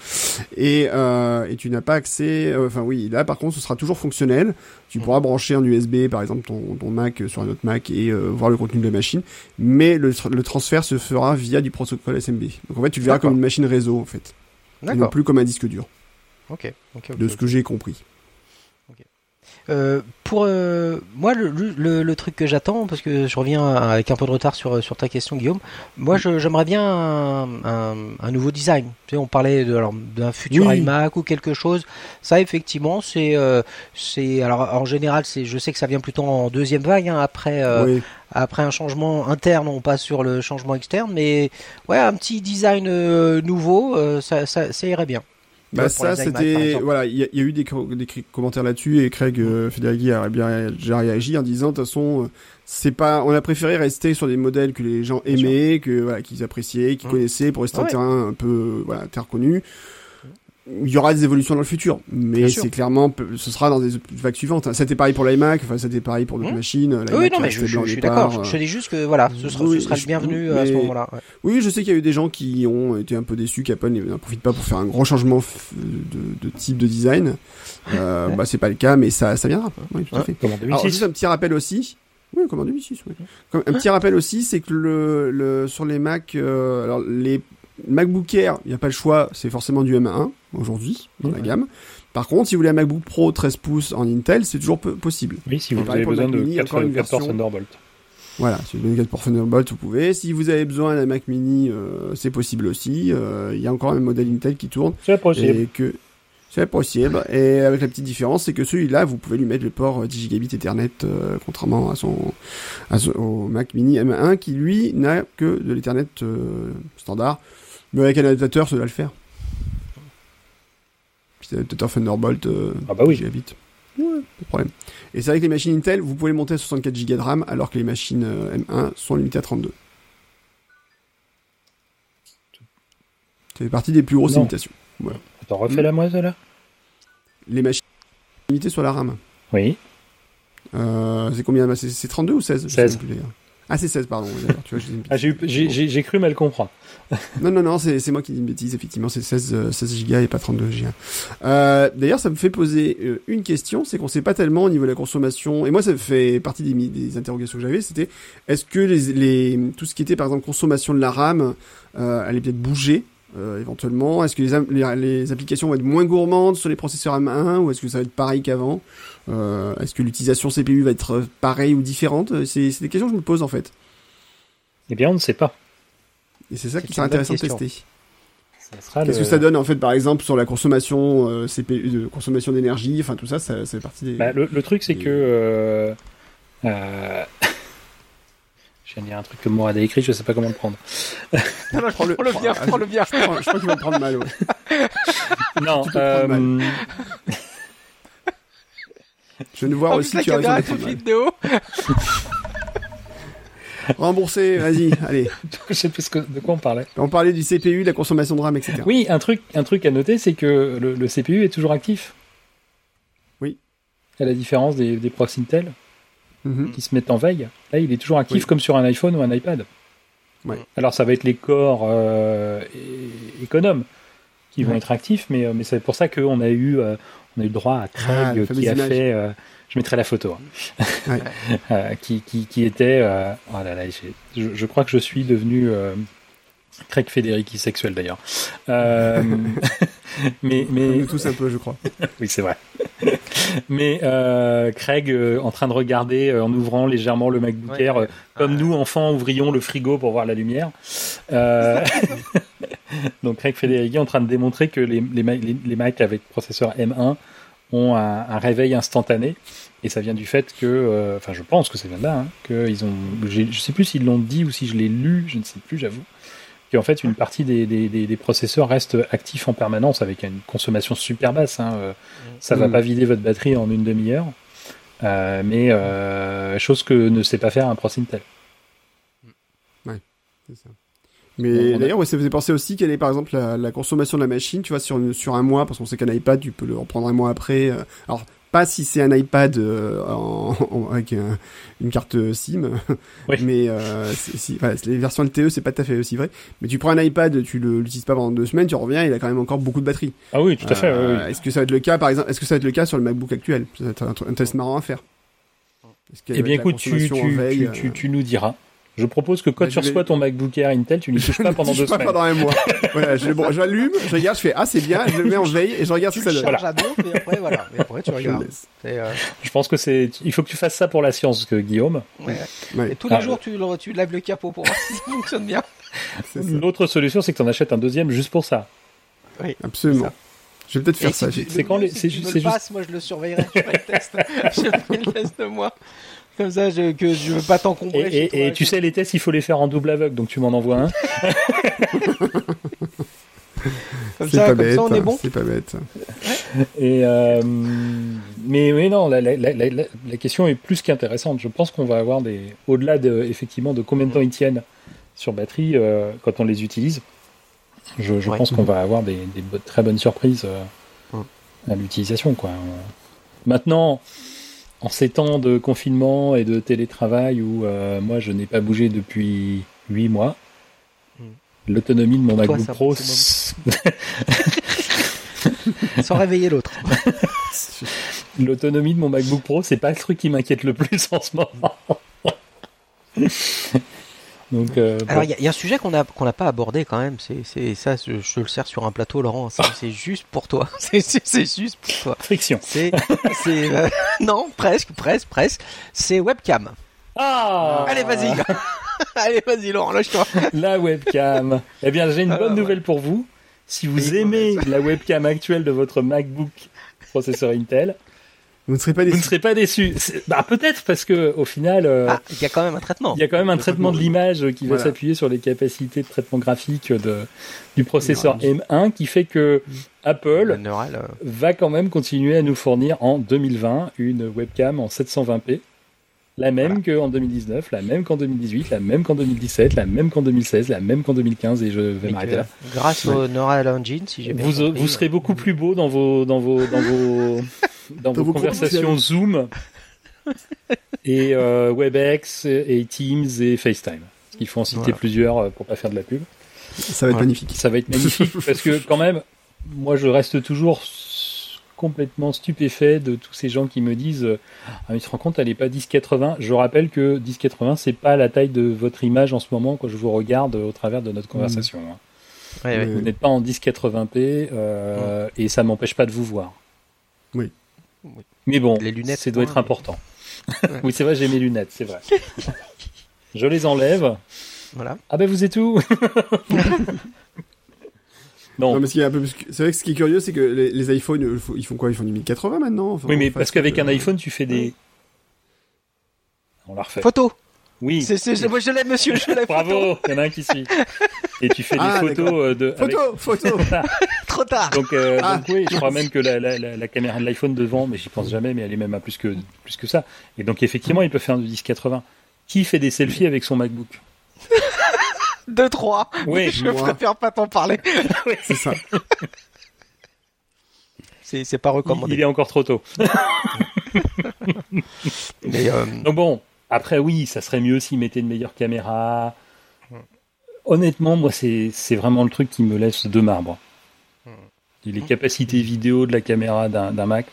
Et euh, et tu n'as pas accès. Euh, enfin oui, là par contre ce sera toujours fonctionnel. Tu pourras brancher un USB par exemple ton, ton Mac sur un autre Mac et euh, voir le contenu de la machine, mais le, le transfert se fera via du protocole SMB. Donc en fait tu le verras comme une machine réseau en fait, et non plus comme un disque dur. Ok. de ce que j'ai compris. Euh, pour euh, moi, le, le, truc que j'attends, parce que je reviens avec un peu de retard sur, sur ta question, Guillaume. Moi, j'aimerais bien un, un, nouveau design. Tu sais, on parlait d'un futur iMac ou quelque chose. Ça, effectivement, c'est euh, c'est alors en général, c'est je sais que ça vient plutôt en deuxième vague hein, après. Après un changement interne, on passe sur le changement externe, mais ouais, un petit design nouveau, ça, ça, ça irait bien. Bah ça c'était voilà il y, a eu des, des commentaires là-dessus et Craig euh, Federighi a bien réagi en disant de toute façon euh, c'est pas on a préféré rester sur des modèles que les gens aimaient que voilà qu'ils appréciaient qu'ils mmh. connaissaient pour rester un terrain un peu voilà terre connue il y aura des évolutions dans le futur, mais c'est clairement, ce sera dans des vagues suivantes. C'était pareil pour l'iMac, enfin c'était pareil pour d'autres mmh. machines. Oui, non, mais je, suis d'accord. Je, dis juste que voilà, ce sera, ce sera le bienvenu à ce moment-là. Oui, je sais qu'il y a eu des gens qui ont été un peu déçus qu'Apple n'en profite pas pour faire un gros changement de, de type de design. Euh, bah c'est pas le cas, mais ça, ça viendra. Oui, tout à fait. Alors, juste un petit rappel aussi. Oui, comme en 2006. Oui. Un petit rappel aussi, c'est que le, le, sur les Mac, euh, alors les MacBook Air, il n'y a pas le choix, c'est forcément du M1 aujourd'hui dans la gamme. Par contre, si vous voulez un MacBook Pro 13 pouces en Intel, c'est toujours possible. Oui, si vous avez besoin de 4, ports Thunderbolt. Voilà, si vous avez 4 ports Thunderbolt, vous pouvez. Si vous avez besoin d'un Mac Mini, euh, c'est possible aussi. Euh, il y a encore un modèle Intel qui tourne. C'est possible. Et que c'est possible. Et avec la petite différence, c'est que celui-là, vous pouvez lui mettre le port 10 gigabits Ethernet, euh, contrairement à son, à son, au Mac Mini M1 qui lui n'a que de l'Ethernet standard. Mais avec un adaptateur, ça doit le faire. Petit adaptateur Thunderbolt, euh, ah bah oui. Ouais, pas de problème. Et c'est vrai que les machines Intel, vous pouvez monter à 64 Go de RAM, alors que les machines M1 sont limitées à 32. Ça fait partie des plus grosses limitations. Attends, refais la moi, là? Les machines limitées sur la RAM. Oui. Euh, c'est combien? C'est 32 ou 16 16. Ah, c'est 16, pardon. ah, j'ai cru mal comprendre. (laughs) non, non, non, c'est moi qui dis une bêtise, effectivement, c'est 16, 16 Go et pas 32 Go. Euh, D'ailleurs, ça me fait poser euh, une question, c'est qu'on sait pas tellement au niveau de la consommation, et moi, ça fait partie des, des interrogations que j'avais, c'était est-ce que les, les, tout ce qui était, par exemple, consommation de la RAM, euh, allait peut-être bouger euh, éventuellement Est-ce que les, les, applications vont être moins gourmandes sur les processeurs M1 ou est-ce que ça va être pareil qu'avant? Euh, Est-ce que l'utilisation CPU va être pareille ou différente? C'est des questions que je me pose en fait. Eh bien, on ne sait pas. Et c'est ça qui serait intéressant de tester. Qu'est-ce que ça donne en fait par exemple sur la consommation euh, CPU, de consommation d'énergie, enfin tout ça, ça, ça fait partie des. Bah, le, le, truc c'est que euh, euh, (laughs) je viens de dire un truc que moi a écrit, je sais pas comment le prendre. (laughs) non, non, prends le, le bien, prends le bien. (laughs) Je crois, je crois qu'il va prendre mal. Ouais. (laughs) non. Euh... Mal. je vais nous voir en aussi plus, tu as raison de vidéo. Remboursé, vas-y, allez. je sais plus de quoi on parlait. On parlait du CPU, de la consommation de RAM, etc. Oui, un truc, un truc à noter, c'est que le, le, CPU est toujours actif. Oui. À la différence des, des procs Intel mm -hmm. qui se mettent en veille. Là, il est toujours actif oui. comme sur un iPhone ou un iPad. Ouais. Alors, ça va être les corps euh, économes qui vont Ouais. être actifs, mais, euh, mais c'est pour ça qu'on a eu, euh, on a eu le droit à Craig Ah, qui a image. fait. euh, je mettrai la photo. hein. Ouais. (laughs) Qui, qui, qui était. oh là là, je, je crois que je suis devenu. Craig Federici sexuel d'ailleurs. Euh, (laughs) mais mais Nous tous un peu, je crois. (laughs) oui, c'est vrai. Mais euh, Craig, euh, en train de regarder, euh, en ouvrant légèrement le MacBook Ouais. Air, comme Ouais. nous, enfants, ouvrions le frigo pour voir la lumière. Euh, (laughs) Donc Craig Federici en train de démontrer que les, les, Mac- les, les Mac avec processeur M1 ont un, un réveil instantané. Et ça vient du fait que, euh, enfin je pense que ça vient de là, hein, que ils ont, je sais plus s'ils l'ont dit ou si je l'ai lu, je ne sais plus, j'avoue, qu'en fait une partie des, des, des, des processeurs reste actifs en permanence avec une consommation super basse. Hein, euh, ça va Mm. pas vider votre batterie en une demi-heure, euh, mais euh, chose que ne sait pas faire un processeur Intel. C'est ça. Mais d'ailleurs, ouais, ça faisait penser aussi quelle est par exemple la, la consommation de la machine, tu vois, sur, une- sur un mois, parce qu'on sait qu'un iPad, tu peux le reprendre un mois après. alors, pas si c'est un iPad euh, en, en- avec un- une carte SIM, (laughs) Oui. mais euh, c'est- si, les versions LTE, c'est pas tout à fait aussi vrai. Mais tu prends un iPad, tu l'utilises pas pendant deux semaines, tu reviens, il a quand même encore beaucoup de batterie. Ah oui, tout à fait. Euh, oui, oui. Est-ce que ça va être le cas, par exemple, est-ce que ça va être le cas sur le MacBook actuel? Être un, un test marrant à faire. Eh bien écoute, tu, veille, tu, tu nous diras. Je propose que quand Bah, tu je vais- reçois ton MacBook Air Intel, tu n'y (laughs) touches pas pendant je deux pas semaines. pendant un mois. (laughs) voilà, je, bon, j'allume, je regarde, je fais ah c'est bien, je le mets en veille et je regarde Tu ce que ça donne. à dos, mais après, voilà. Mais après, tu Je regardes. euh, Je pense que c'est. Il faut que tu fasses ça pour la science, que Guillaume. ouais. Ouais, Et tous les Ah, jours, tu, le- tu lèves le capot pour voir (laughs) si ça fonctionne bien. L'autre solution, c'est que tu en achètes un deuxième juste pour ça. Absolument. ça. Je vais peut-être faire ça. si j'ai- tu, C'est le quand les- si c'est tu me le passes, moi je le surveillerai, je ferai le test. je ferai le test moi. Comme ça, je, que je veux pas t'encombrer. et- toi, et tu sais, les tests, il faut les faire en double aveugle, donc tu m'en envoies un. (laughs) comme C'est ça, pas comme bête. ça, on est bon. C'est pas bête. Et euh, mais non, la, la, la, la, la question est plus qu'intéressante. Je pense qu'on va avoir des, au-delà de effectivement de combien de temps ils tiennent sur batterie euh, quand on les utilise. Je, je Ouais. pense qu'on va avoir des, des bo- très bonnes surprises euh, Ouais. à l'utilisation, Maintenant, en ces temps de confinement et de télétravail où euh, moi je n'ai pas bougé depuis 8 mois, Mm. l'autonomie de mon MacBook Pro, (laughs) Sans réveiller l'autre. L'autonomie de mon MacBook Pro, c'est pas le truc qui m'inquiète le plus en ce moment. (laughs) Donc, euh. Alors, il y, a- il y a un sujet qu'on n'a pas abordé quand même. C'est ça. Je, le sers sur un plateau, Laurent. C'est c'est juste pour toi. (laughs) C'est juste pour toi. friction. C'est euh, (laughs) non presque presque presque. C'est webcam. Ah Allez, vas-y. (laughs) Allez, vas-y, Laurent, lâche-toi. La webcam. Eh bien, j'ai une Alors, bonne nouvelle pour vous. Si vous Oui, aimez la webcam actuelle de votre MacBook processeur Intel, Vous ne serez pas déçu. Vous ne serez pas déçu. Bah peut-être parce que au final, euh, ah, il y a quand même un traitement. Il y a quand même un traitement de l'image qui va s'appuyer sur les capacités de traitement graphique de, du processeur M1 qui fait que mm. Apple euh. va quand même continuer à nous fournir en 2020 une webcam en 720p. La même qu'en 2019, la même qu'en 2018, la même qu'en 2017, la même qu'en 2016, la même qu'en 2015 et je vais m'arrêter là. Grâce au Neural Engine, si j'ai bien vous, compris. Vous serez beaucoup plus beau dans vos dans vos dans vos (laughs) dans, vos, conversations Zoom (laughs) et euh, WebEx et Teams et FaceTime. Il faut en citer plusieurs euh, pour pas faire de la pub. Ça va être magnifique. Ça va être magnifique (laughs) parce que quand même, moi je reste toujours complètement stupéfait de tous ces gens qui me disent ah mais tu te rends compte elle est pas 1080 je rappelle que 1080 c'est pas la taille de votre image en ce moment quand je vous regarde au travers de notre conversation hein. vous n'êtes pas en 1080p euh, et ça m'empêche pas de vous voir. Oui, mais bon les lunettes ça doit être important. (laughs) Oui c'est vrai j'ai mes lunettes c'est vrai. (laughs) Je les enlève. Voilà. Ah ben vous êtes où (laughs) non. mais c'est vrai que ce qui est curieux, c'est que les, iPhones, ils font quoi? Ils font du 1080 maintenant? Oui, mais parce qu'avec un iPhone, tu fais des. On la refait. Photo oui. C'est, moi je l'aime, monsieur, je l'aime. Bravo, il y en a un qui suit. Et tu fais des ah, photos euh, de. Photo, photo. (laughs) Trop tard. Donc, euh, ah. donc, oui, je crois même que la, la, la, caméra de l'iPhone devant, mais j'y pense jamais, mais elle est même à plus que plus que ça. Et donc effectivement, il peut faire du 1080. Qui fait des selfies avec son MacBook (laughs) 2-3. Oui, (laughs) je préfère pas t'en parler. c'est ça. C'est pas recommandé. Il est encore trop tôt. Mais euh... Donc bon, après oui, ça serait mieux s'ils mettaient une meilleure caméra. Honnêtement, moi c'est vraiment le truc qui me laisse de marbre. Les capacités vidéo de la caméra d'un Mac,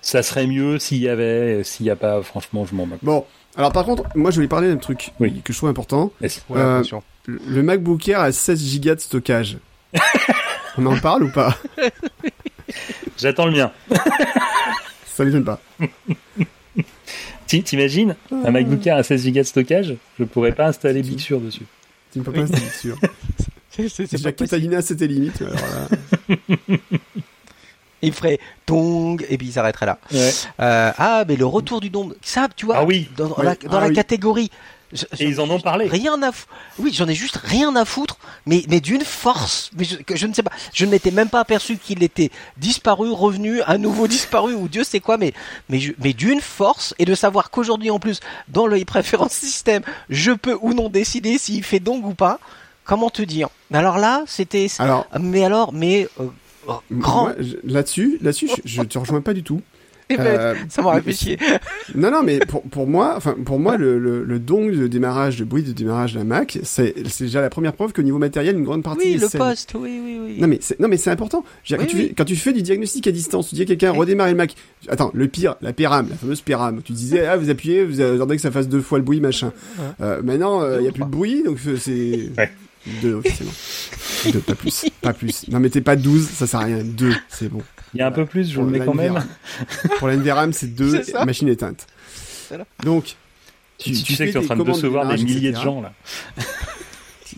ça serait mieux s'il y avait, s'il n'y a pas, franchement, je m'en moque. Bon, alors par contre, moi je voulais parler d'un truc que je trouve important. Euh, le MacBook Air a 16 Go de stockage. (laughs) On en parle ou pas? J'attends le mien. Ça m'étonne pas. (laughs) T'imagines Un MacBook Air à 16 Go de stockage Je pourrais pas installer Big Sur dessus. Tu ne peux pas installer Big Sur. (laughs) Déjà Catalina c'était limite. (laughs) il ferait tong et puis il s'arrêterait là. Euh, ah, mais le retour du don, ça, tu vois, ah oui. dans, la, dans ah la catégorie et ils en ont parlé. Rien à Oui, j'en ai juste rien à foutre, mais, mais d'une force. Mais je, que je ne sais pas. Je ne m'étais même pas aperçu qu'il était disparu, revenu, à nouveau (laughs) disparu, ou Dieu sait quoi, mais, mais, mais d'une force, et de savoir qu'aujourd'hui, en plus, dans le préférence système, je peux ou non décider s'il fait donc ou pas. Comment te dire? Mais alors là, c'était. Alors. Mais alors, mais. Euh, grand. Là-dessus, là-dessus, je, je te rejoins pas du tout. Euh, ça m'aurait fait chier. Non, non, mais pour, pour moi, enfin, pour moi, le, le, le dong de démarrage, de bruit de démarrage d'un Mac, c'est, c'est déjà la première preuve qu'au niveau matériel, une grande partie oui, le poste, oui, oui, oui. Non, mais c'est, non, mais c'est important. quand, tu Fais, quand tu fais du diagnostic à distance, tu dis à quelqu'un, redémarrer le Mac. Attends, le pire, la péram, la fameuse péram. Tu disais, ah, vous appuyez, vous attendez que ça fasse deux fois le bruit, machin. Euh, maintenant, il euh, y a plus de bruit, donc euh, c'est... Deux officiellement. Deux, pas plus. Pas plus. Non, mettez pas 12, ça sert à rien. Deux, c'est bon. Il y a un peu plus, je vous le mets quand même. (laughs) Pour la NVRAM, c'est deux (laughs) machines éteintes. Donc, tu, tu, sais que tu es en train de recevoir des milliers de gens là. (laughs)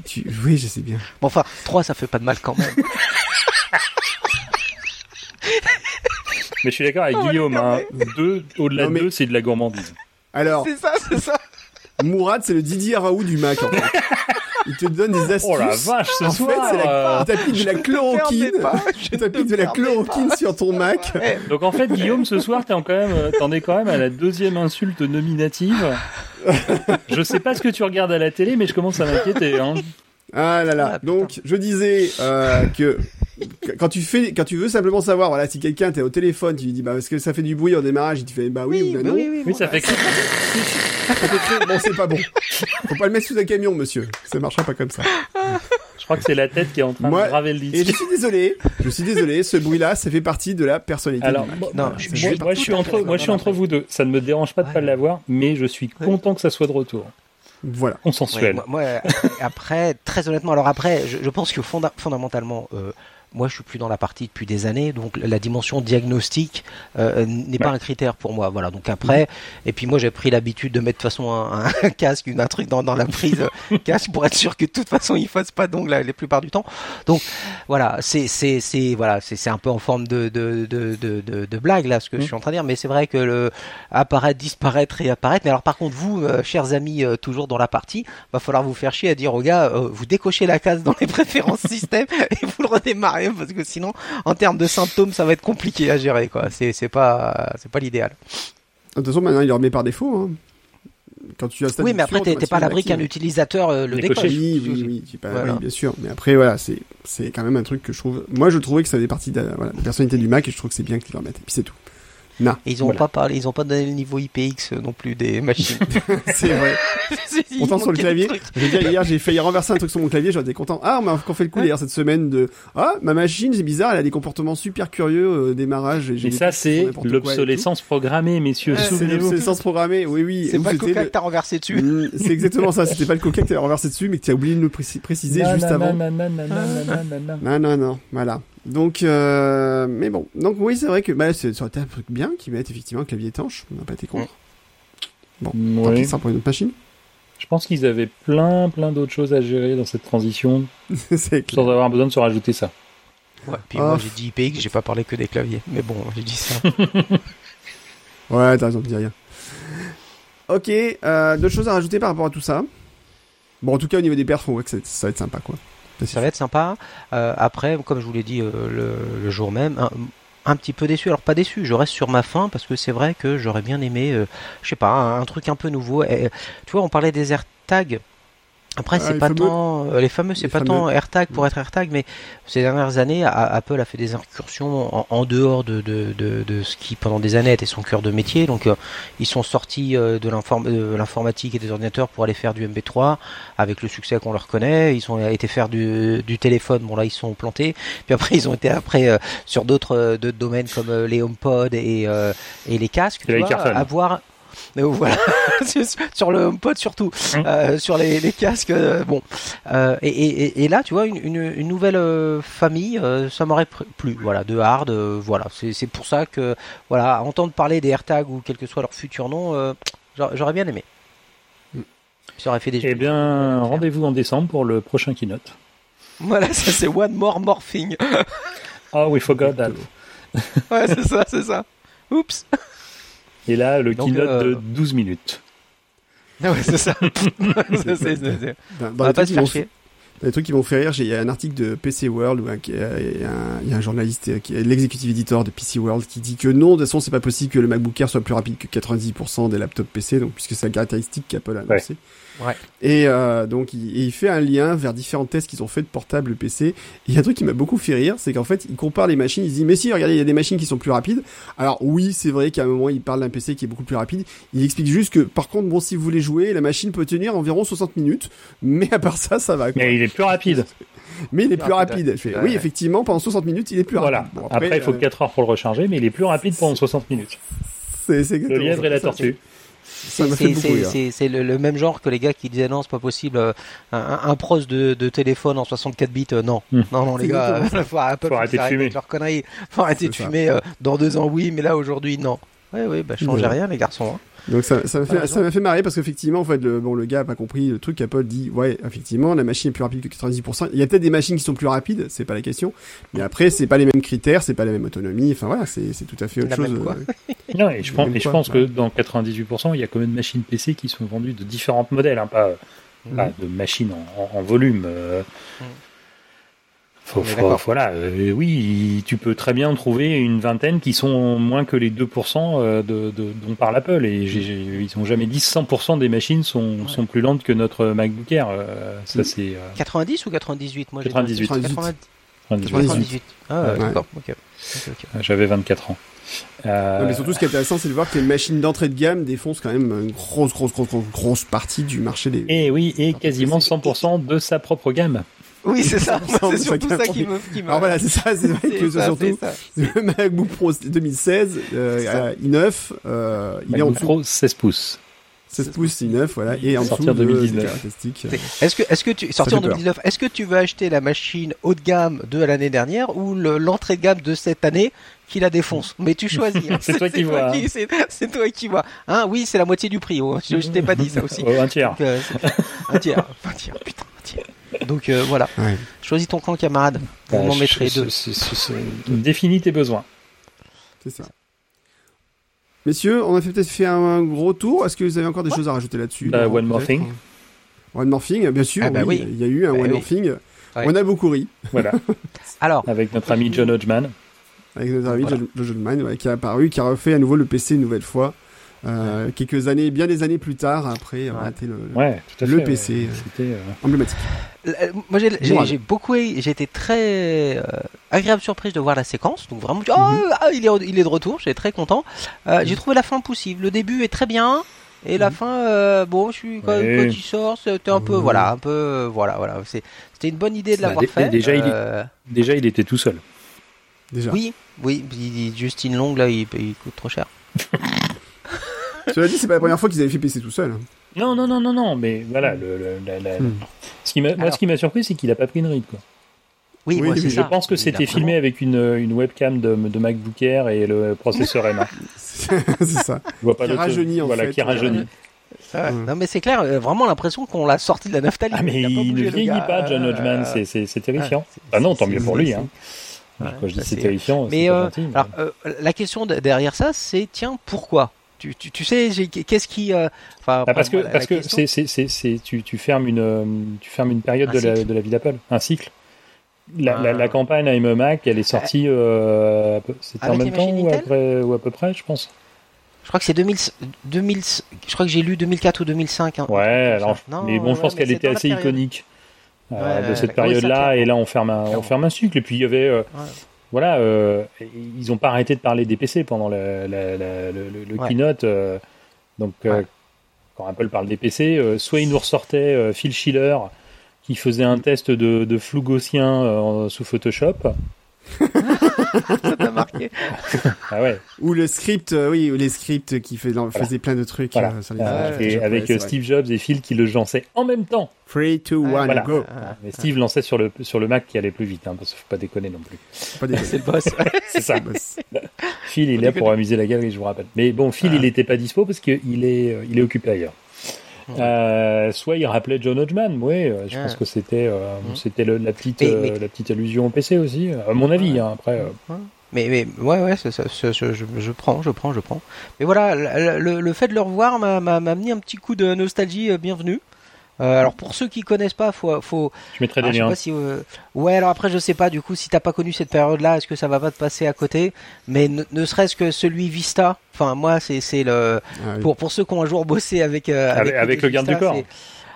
tu, oui, je sais bien. Bon, enfin, trois, ça fait pas de mal quand même. Mais je suis d'accord avec Guillaume. Hein. Deux, au-delà de deux, c'est de la gourmandise. Alors. C'est ça, c'est ça. Mourad, c'est le Didier Raoult du Mac. En fait. (laughs) Il te donne des astuces. Oh la vache, ce en soir. Fait, la... il t'applique de la chloroquine. De la chloroquine sur ton Mac. Donc en fait, Guillaume, ce soir, t'en quand même, t'en es quand même à la deuxième insulte nominative. je sais pas ce que tu regardes à la télé, mais je commence à m'inquiéter. Hein. Ah là là. Ah, Donc je disais euh, que quand tu fais, quand tu veux simplement savoir, voilà, si quelqu'un t'es au téléphone, tu lui dis, bah, est-ce que ça fait du bruit au démarrage, il te fait, bah oui, ou bah non. Oui, oui, oui, ça fait. (laughs) bon, c'est pas bon. Faut pas le mettre sous un camion, monsieur. Ça marchera pas comme ça. (laughs) Je crois que c'est la tête qui est en train de graver le disque. Et je suis désolé. Je suis désolé. Ce bruit-là, ça fait partie de la personnalité. Alors, non, je, moi, je suis entre, moi, je suis entre vous deux. Ça ne me dérange pas de pas l'avoir, mais je suis content que ça soit de retour. Voilà. Consensuel. moi, après, très honnêtement, alors après, je, pense que fondamentalement, euh, moi je suis plus dans la partie depuis des années, donc la dimension diagnostique euh, n'est pas un critère pour moi. Voilà. Donc après, mhm. et puis moi j'ai pris l'habitude de mettre de façon un, un (laughs) casque, un truc dans, dans la prise (laughs) casque pour être sûr que de toute façon il fasse pas d'ongles la, plupart du temps. Donc voilà, c'est c'est c'est voilà, c'est un peu en forme de de, de de, de, blague là ce que je mhm. suis en train de dire, mais c'est vrai que le apparaître, disparaître, réapparaître. Mais alors par contre vous, euh, chers amis, euh, toujours dans la partie, va falloir vous faire chier à dire aux gars, vous décochez la case dans les (laughs) préférences système et vous le redémarrez parce que sinon, en termes de symptômes, ça va être compliqué à gérer, quoi. C'est, c'est pas, c'est pas l'idéal. De toute façon, maintenant, il le remet par défaut, hein. Quand tu oui, mais après, t'es, pas à l'abri qu'un utilisateur euh, le décoche. Oui, oui, oui, bien sûr. Mais après, voilà, c'est, c'est quand même un truc que je trouve. Moi, je trouvais que ça faisait partie de la, personnalité du Mac et je trouve que c'est bien qu'ils le remettent. Et puis c'est tout. Non. ils ont pas parlé, ils ont pas donné le niveau IPX non plus des machines. (laughs) c'est vrai. (laughs) Pourtant sur le clavier, je dire, hier j'ai failli renverser un truc sur mon clavier, j'étais content. Ah, on m'a fait le coup hier cette semaine de ah ma machine c'est bizarre, elle a des comportements super curieux au euh, démarrage. Et, ça c'est l'obsolescence programmée, messieurs. c'est l'obsolescence programmée, oui oui. C'est pas le coca que t'as renversé dessus. Mm, c'est exactement ça. C'était pas le coca que t'as renversé dessus, mais que t'as oublié de nous préciser juste avant. Non non non, voilà. Donc, euh, mais bon. Donc oui, c'est vrai que bah, ça aurait été un truc bien qui mettent effectivement un clavier étanche. On n'a pas été contre. Bon, tant pis, ça pour une autre machine. Je pense qu'ils avaient plein, plein d'autres choses à gérer dans cette transition, (laughs) sans avoir besoin de se rajouter ça. Ouais, puis moi j'ai dit IPX, j'ai pas parlé que des claviers, mais bon, j'ai dit ça. (laughs) ouais, t'as raison, de dire rien. Ok, euh, d'autres choses à rajouter par rapport à tout ça? Bon, en tout cas, au niveau des perfs, on voit que ça va être sympa, quoi. Ça va être sympa. Euh, après, comme je vous l'ai dit euh, le, jour même, un, petit peu déçu. Alors pas déçu, je reste sur ma faim parce que c'est vrai que j'aurais bien aimé, euh, je sais pas, un, truc un peu nouveau. tu vois, on parlait des AirTags. Après, c'est pas tant euh, les fameux, c'est pas tant AirTag pour être AirTag, mais ces dernières années, Apple a fait des incursions en, dehors de, de, de, de, ce qui pendant des années était son cœur de métier. Donc, euh, ils sont sortis euh, de l'informatique et des ordinateurs pour aller faire du MB3 avec le succès qu'on leur connaît. Ils ont été faire du, du téléphone. Bon là, ils sont plantés. Puis après, ils ont été après sur d'autres domaines comme les HomePod et, et les casques. Tu vois, avoir voilà, (laughs) sur le HomePod surtout, mmh. euh, sur les, les casques. Euh, bon, euh, et, et, et, là, tu vois, une, une, une nouvelle famille, ça m'aurait plu. Voilà, de hard. voilà, c'est pour ça que voilà, entendre parler des AirTags ou quel que soit leur futur nom, j'aurais bien aimé. Mmh. Ça aurait fait des. Eh bien, rendez-vous en décembre pour le prochain keynote. Voilà, ça c'est One More Morphing. oh, we forgot that. (laughs) ouais, c'est ça, c'est ça. Oups. Et là, le keynote de 12 euh, minutes. Ah (laughs) ouais, c'est ça. (laughs) c'est, va pas se faire Les trucs qui vont faire rire, il y a un article de PC World où il y a un journaliste, euh, qui est l'exécutif éditeur de PC World, qui dit que non, de toute façon, c'est pas possible que le MacBook Air soit plus rapide que 90% des laptops PC, donc puisque c'est la caractéristique qu'Apple a annoncé. Ouais. Et euh, donc il, il, fait un lien vers différents tests qu'ils ont fait de portable PC. Il y a un truc qui m'a beaucoup fait rire, c'est qu'en fait il compare les machines, il dit mais si regardez il y a des machines qui sont plus rapides. Alors oui c'est vrai qu'à un moment il parle d'un PC qui est beaucoup plus rapide. Il explique juste que par contre bon si vous voulez jouer la machine peut tenir environ 60 minutes, mais à part ça ça va. Quoi. Mais il est plus rapide. mais il est plus rapide. oui, effectivement, pendant 60 minutes, il est plus rapide. Voilà. après, il faut 4 euh, heures pour le recharger, mais il est plus rapide pendant 60 minutes. C'est le lièvre et la tortue. C'est le, même genre que les gars qui disaient non, c'est pas possible, euh, un, un pros de, de, téléphone en 64 bits, euh, non. Hmm. Non, non, les gars, faut, arrêter de fumer. Leur connerie. Faut arrêter de fumer. Euh, dans deux ans, oui, mais là, aujourd'hui, non. Oui, oui, bah, changez rien, les garçons. Hein. Donc ça, ça m'a fait, ça m'a fait marrer parce qu'effectivement, en fait, le, bon, le gars a pas compris le truc. Apple dit, ouais, effectivement, la machine est plus rapide que 90%. Il y a peut-être des machines qui sont plus rapides, c'est pas la question. Mais après, c'est pas les mêmes critères, c'est pas la même autonomie. Enfin voilà, c'est, c'est tout à fait autre chose. Euh, (laughs) non, et je pense, et je pense que dans 98%, il y a quand même de machines PC qui sont vendues de différents modèles, hein, pas, pas de machines en, en, volume. Euh, mm. Faut, voilà, euh, oui, tu peux très bien trouver une vingtaine qui sont moins que les 2% euh, de, de, dont parle Apple. Et ils ont jamais dit 100% des machines sont, sont plus lentes que notre MacBook Air. Euh, ça c'est. 90 ou 98 Moi 98. 98. 98. Ah, d'accord. J'avais 24 ans. mais surtout, ce qui est intéressant, c'est de voir que les machines d'entrée de gamme défoncent quand même une grosse, grosse, grosse, grosse, partie du marché des. Et oui, et quasiment 100% de sa propre gamme. Oui, c'est ça. (laughs) c'est surtout ça qui me, qui Alors voilà, c'est ça, c'est vrai (laughs) que ça, surtout le MacBook Pro 2016, euh, i9, euh, il est en Pro 16 pouces. 16 pouces, c'est neuf, voilà. Et en sortir dessous, 2019. (laughs) Est-ce que, est-ce que tu, sortir en 2019, est-ce que tu veux acheter la machine haut de gamme de l'année dernière ou l'entrée de gamme de cette année qui la défonce? Mais tu choisis. Hein. c'est toi qui vois. Hein. C'est toi qui vois. Hein, oui, c'est la moitié du prix. Oh. Je, t'ai pas dit ça aussi. Oh, un tiers. Euh, un tiers. Un tiers. Putain, un tiers. Donc euh, voilà. Choisis ton camp, camarade. Vous bah, m'en mettrez deux. Définis tes besoins. C'est ça. Messieurs, on a peut-être fait un, gros tour. Est-ce que vous avez encore des choses à rajouter là-dessus? Bah, One More Thing. One More Thing, bien sûr. Ah bah oui, Il y a eu un bah One More Thing. On a beaucoup ri. Voilà. (laughs) Alors. Avec notre ami John Hodgman. Avec notre ami John Hodgman, qui a apparu, qui a refait à nouveau le PC une nouvelle fois. Euh, quelques années, bien des années plus tard, après avoir été le, le PC euh, emblématique. Moi, j'ai beaucoup, j'ai été très euh, agréable surprise de voir la séquence. Donc vraiment, oh, mhm. ah, il, est, il est de retour, j'étais très content. j'ai mhm. trouvé la fin possible. Le début est très bien. Et la mhm. fin, bon, je suis quand, quand il sort, c'était un peu, voilà, un peu, voilà, voilà. C'était une bonne idée de l'avoir fait. Déjà, il, déjà, il était tout seul. Déjà. Oui, oui. Justine Long là, il coûte trop cher. (laughs) Cela dit, c'est pas la première fois qu'ils avaient fait PC tout seul. Non, non, non, non, non, mais voilà, le, hmm. ce qui m'a, moi, ce qui m'a surpris, c'est qu'il a pas pris une ride, quoi. Oui, je pense que c'était filmé avec une, une webcam de, de, MacBook Air et le processeur M1. (laughs) c'est ça. Vois pas qui rajeunit, en voilà, fait. Qui rajeunit. Non mais c'est clair, euh, vraiment l'impression qu'on l'a sorti de la naphtaline. Ah mais il, ne vieillit pas, John Hodgman, c'est terrifiant. Ah, non, tant mieux pour lui. Hein. Quand je dis c'est terrifiant, mais euh, alors, euh, la question derrière ça, c'est tiens, pourquoi? Tu, tu, tu, sais, qu'est-ce qui, euh, bah, parce que parce que c'est c'est c'est tu, tu fermes une euh, tu fermes une période de la, de la vie d'Apple, un cycle. La, la, la, ah. campagne à Mac, elle est sortie, euh, c'était en même temps ou, après, ou à peu près, je pense. Je crois que c'est 2000, 2000, je crois que j'ai lu 2004 ou 2005. Hein. Ouais, alors, mais bon, je pense qu'elle était assez iconique euh, de cette période-là, et là on ferme un, on ferme un cycle. Et puis il y avait, euh, voilà, euh, ils n'ont pas arrêté de parler des PC pendant le, le, keynote. Euh, donc, euh, quand Apple parle des PC, soit ils nous ressortaient Phil Schiller qui faisait un test de, de flou gaussien sous Photoshop. (laughs) ça t'a marqué. (laughs) ah ouais. Ou le script, euh, oui, ou les scripts qui faisaient plein de trucs euh, sur les euh, avec Steve Jobs et Phil qui le lançaient en même temps. 3, 2, 1, go. Mais Steve lançait sur le, sur le Mac qui allait plus vite, hein, parce faut pas déconner non plus. (laughs) C'est le boss. C'est ça. Phil, il est là pour amuser la galerie, je vous rappelle. Mais bon, Phil, il n'était pas dispo parce qu'il est, il est occupé ailleurs. Euh, soit il rappelait John Hodgman, oui, euh, je pense que c'était euh, mmh. c'était la petite la petite allusion au PC aussi, à mon avis. Hein, après. Mais, mais ouais ouais, ça, je, je, prends, je prends, je prends. Mais voilà, le, le fait de le revoir m'a mis un petit coup de nostalgie bienvenue. Euh, alors pour ceux qui connaissent pas, faut, faut. Je mettrai des ah, liens. Euh, ouais, alors après je sais pas du coup si t'as pas connu cette période-là, est-ce que ça va pas te passer à côté? Mais ne, serait-ce que celui Vista. Enfin moi c'est c'est le ah pour pour ceux qui ont un jour bossé avec euh, avec, avec, le garde du corps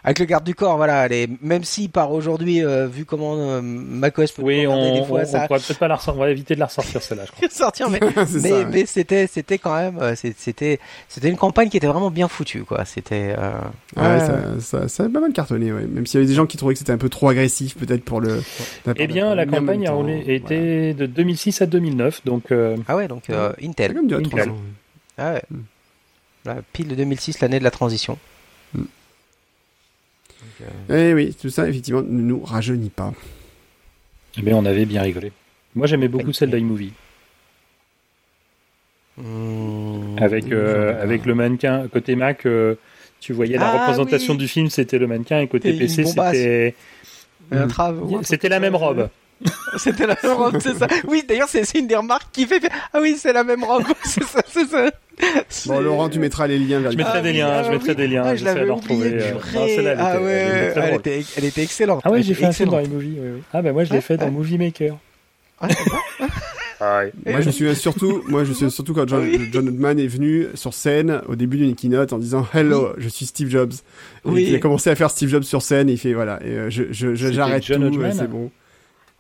avec le garde du corps, voilà. Les, même si par aujourd'hui, euh, vu comment euh, macOS peut oui, on, des fois, on, ça... on peut-être pas la on va éviter de la ressortir celle-là, je crois. (laughs) sortir, mais (laughs) mais, mais c'était c'était quand même euh, c'était c'était une campagne qui était vraiment bien foutue, quoi. C'était euh... ouais, ça, ça, ça a pas mal cartonné, ouais. Même s'il y avait des gens qui trouvaient que c'était un peu trop agressif, peut-être pour le. Eh bien, la campagne a roulé, était de 2006 à 2009, donc. Ah ouais, donc Intel. Comme Intel. Ah ouais. Hmm. pile de 2006, l'année de la transition. Hmm. Eh oui, tout ça, effectivement, ne nous rajeunit pas. Mais on avait bien rigolé. Moi, j'aimais beaucoup celle d'iMovie. Mmh. avec, euh, avec le mannequin côté Mac, euh, tu voyais la ah représentation du film, c'était le mannequin, et côté PC, c'était. C'était la même robe. (laughs) C'était la même robe, c'est ça. Oui, d'ailleurs, c'est une des remarques qui fait. Ah oui, c'est la même robe. (laughs) c'est ça, c'est ça. Bon, Laurent, tu mettras les liens vers Je mettrai des liens, je mettrai des liens. Ah, je l'avais oublié. Euh... ah ouais, elle, était, elle était excellente. Ah ouais, j'ai fait un film dans. Oui, oui. Ah bah moi, je l'ai fait dans Movie Maker. Ah, ah moi, je me souviens surtout, moi, je me souviens surtout quand John, John Oldman est venu sur scène au début d'une keynote en disant Hello, je suis Steve Jobs. Oui. il a commencé à faire Steve Jobs sur scène et il fait voilà, et euh, j'arrête tout, c'est bon.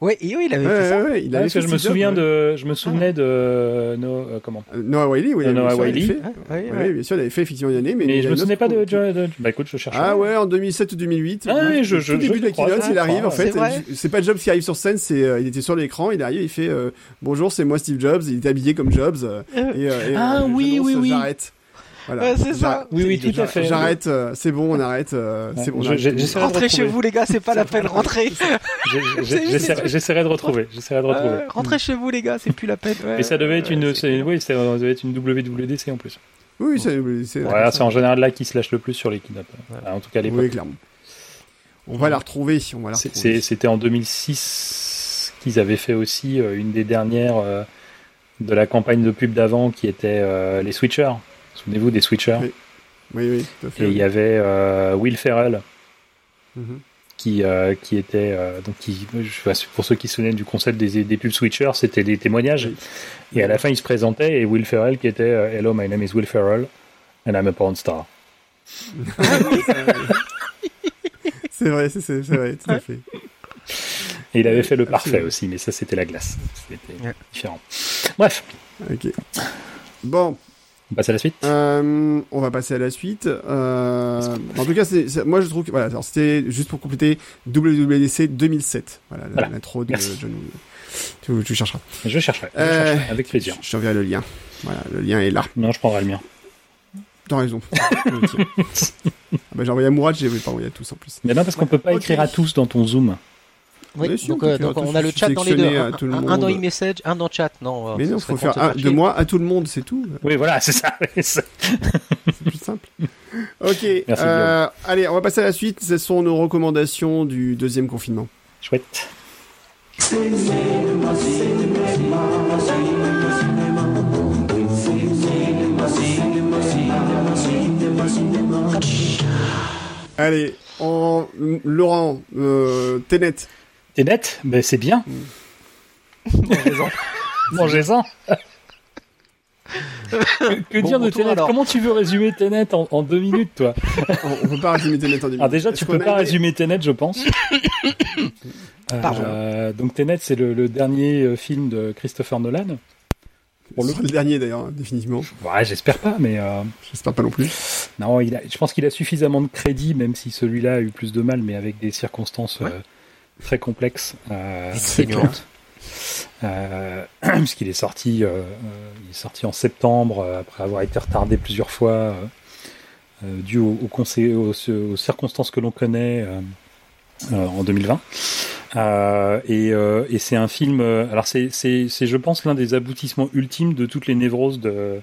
Oui, oui, il avait fait ça. Ouais, il avait parce que je me souviens de, je me souvenais de no, euh, comment euh, Noah Wiley, oui, Noah Wiley. oui, bien sûr, il avait fait effectivement une année, mais, mais je me souvenais pas de, de, Bah écoute, je cherche. Ah ouais, en 2007 ou 2008. Ah oui, je, je, tout début de la keynote, il arrive en fait. C'est pas Jobs qui arrive sur scène, c'est euh, il était sur l'écran, il arrive, il fait bonjour, c'est moi Steve Jobs, il était habillé comme Jobs. Et, ah oui, oui, oui. J'arrête. Voilà. c'est ça. Oui, oui, tout à fait. J'arrête. Euh, c'est bon, on arrête. Euh, c'est bon. Rentrez chez vous, les gars. C'est pas la peine. Rentrez. (laughs) J'essaierai de retrouver. J'essaierai de retrouver. rentrez chez vous, les gars. C'est plus la peine. Et ça devait être une, oui, ça devait être une WWDC en plus. Oui, c'est. Voilà, c'est en général là qui se lâche le plus sur les kidnaps. en tout cas, les. Oui, clairement. On va la retrouver. On va la retrouver. C'était en 2006 qu'ils avaient fait aussi euh, une des dernières euh, de la campagne de pub d'avant qui était euh, les Switchers. Souvenez-vous des Switchers Oui, oui, oui tout à fait, Et il y avait Will Ferrell. Mhm. Qui, qui était donc qui pour ceux qui se souviennent du concept des, des pubs Switchers c'était des témoignages et à la fin il se présentait et Will Ferrell qui était Hello my name is Will Ferrell and I'm a porn star (laughs) C'est vrai, c'est vrai, tout à fait. Et il avait fait le parfait aussi, mais ça c'était la glace. C'était différent. Bref. Ok. Bon. On passe à la suite euh, On va passer à la suite. Euh, en tout cas, moi je trouve que voilà, c'était juste pour compléter WWDC 2007. Voilà, l'intro de John. Tu, tu, chercheras. Je chercherai, je chercherai euh, avec plaisir. Je t'enverrai le lien. Voilà, le lien est là. Non, je prendrai le mien. T'as raison. (laughs) ah bah, j'ai envoyé à Mourad, j'ai pas envoyé à tous en plus. Mais non, parce qu'on peut pas écrire à tous dans ton Zoom. Oui, donc, euh, on, a le chat dans les deux. Un, un, dans e-message, un dans chat. Non, euh, mais non, il faut faire un, de moi à tout le monde, c'est tout. Oui, voilà, c'est ça. (laughs) c'est plus simple. Ok. Merci, euh, allez, on va passer à la suite. Ce sont nos recommandations du deuxième confinement. Chouette. Allez, en Laurent, euh, Ténet. Ténet, ben c'est bien. Mangez-en. (laughs) Mangez-en. que, dire de Ténet Comment tu veux résumer Ténet en, deux minutes, toi on, ne peut pas résumer Ténet en deux minutes. Alors déjà, tu peux pas résumer Ténet, je pense. (coughs) euh, donc Ténet, c'est le, dernier euh, film de Christopher Nolan. Pour le... le dernier d'ailleurs, hein, définitivement. Ouais, j'espère pas, mais. Euh... J'espère pas non plus. Non, il a... je pense qu'il a suffisamment de crédit, même si celui-là a eu plus de mal, mais avec des circonstances euh, très complexes. Euh, euh, (clears throat) puisqu'il est sorti, euh, il est sorti en septembre après avoir été retardé plusieurs fois, dû au, au conseil, aux, aux, circonstances que l'on connaît en 2020. Euh, et, et c'est un film. Alors c'est, je pense, l'un des aboutissements ultimes de toutes les névroses de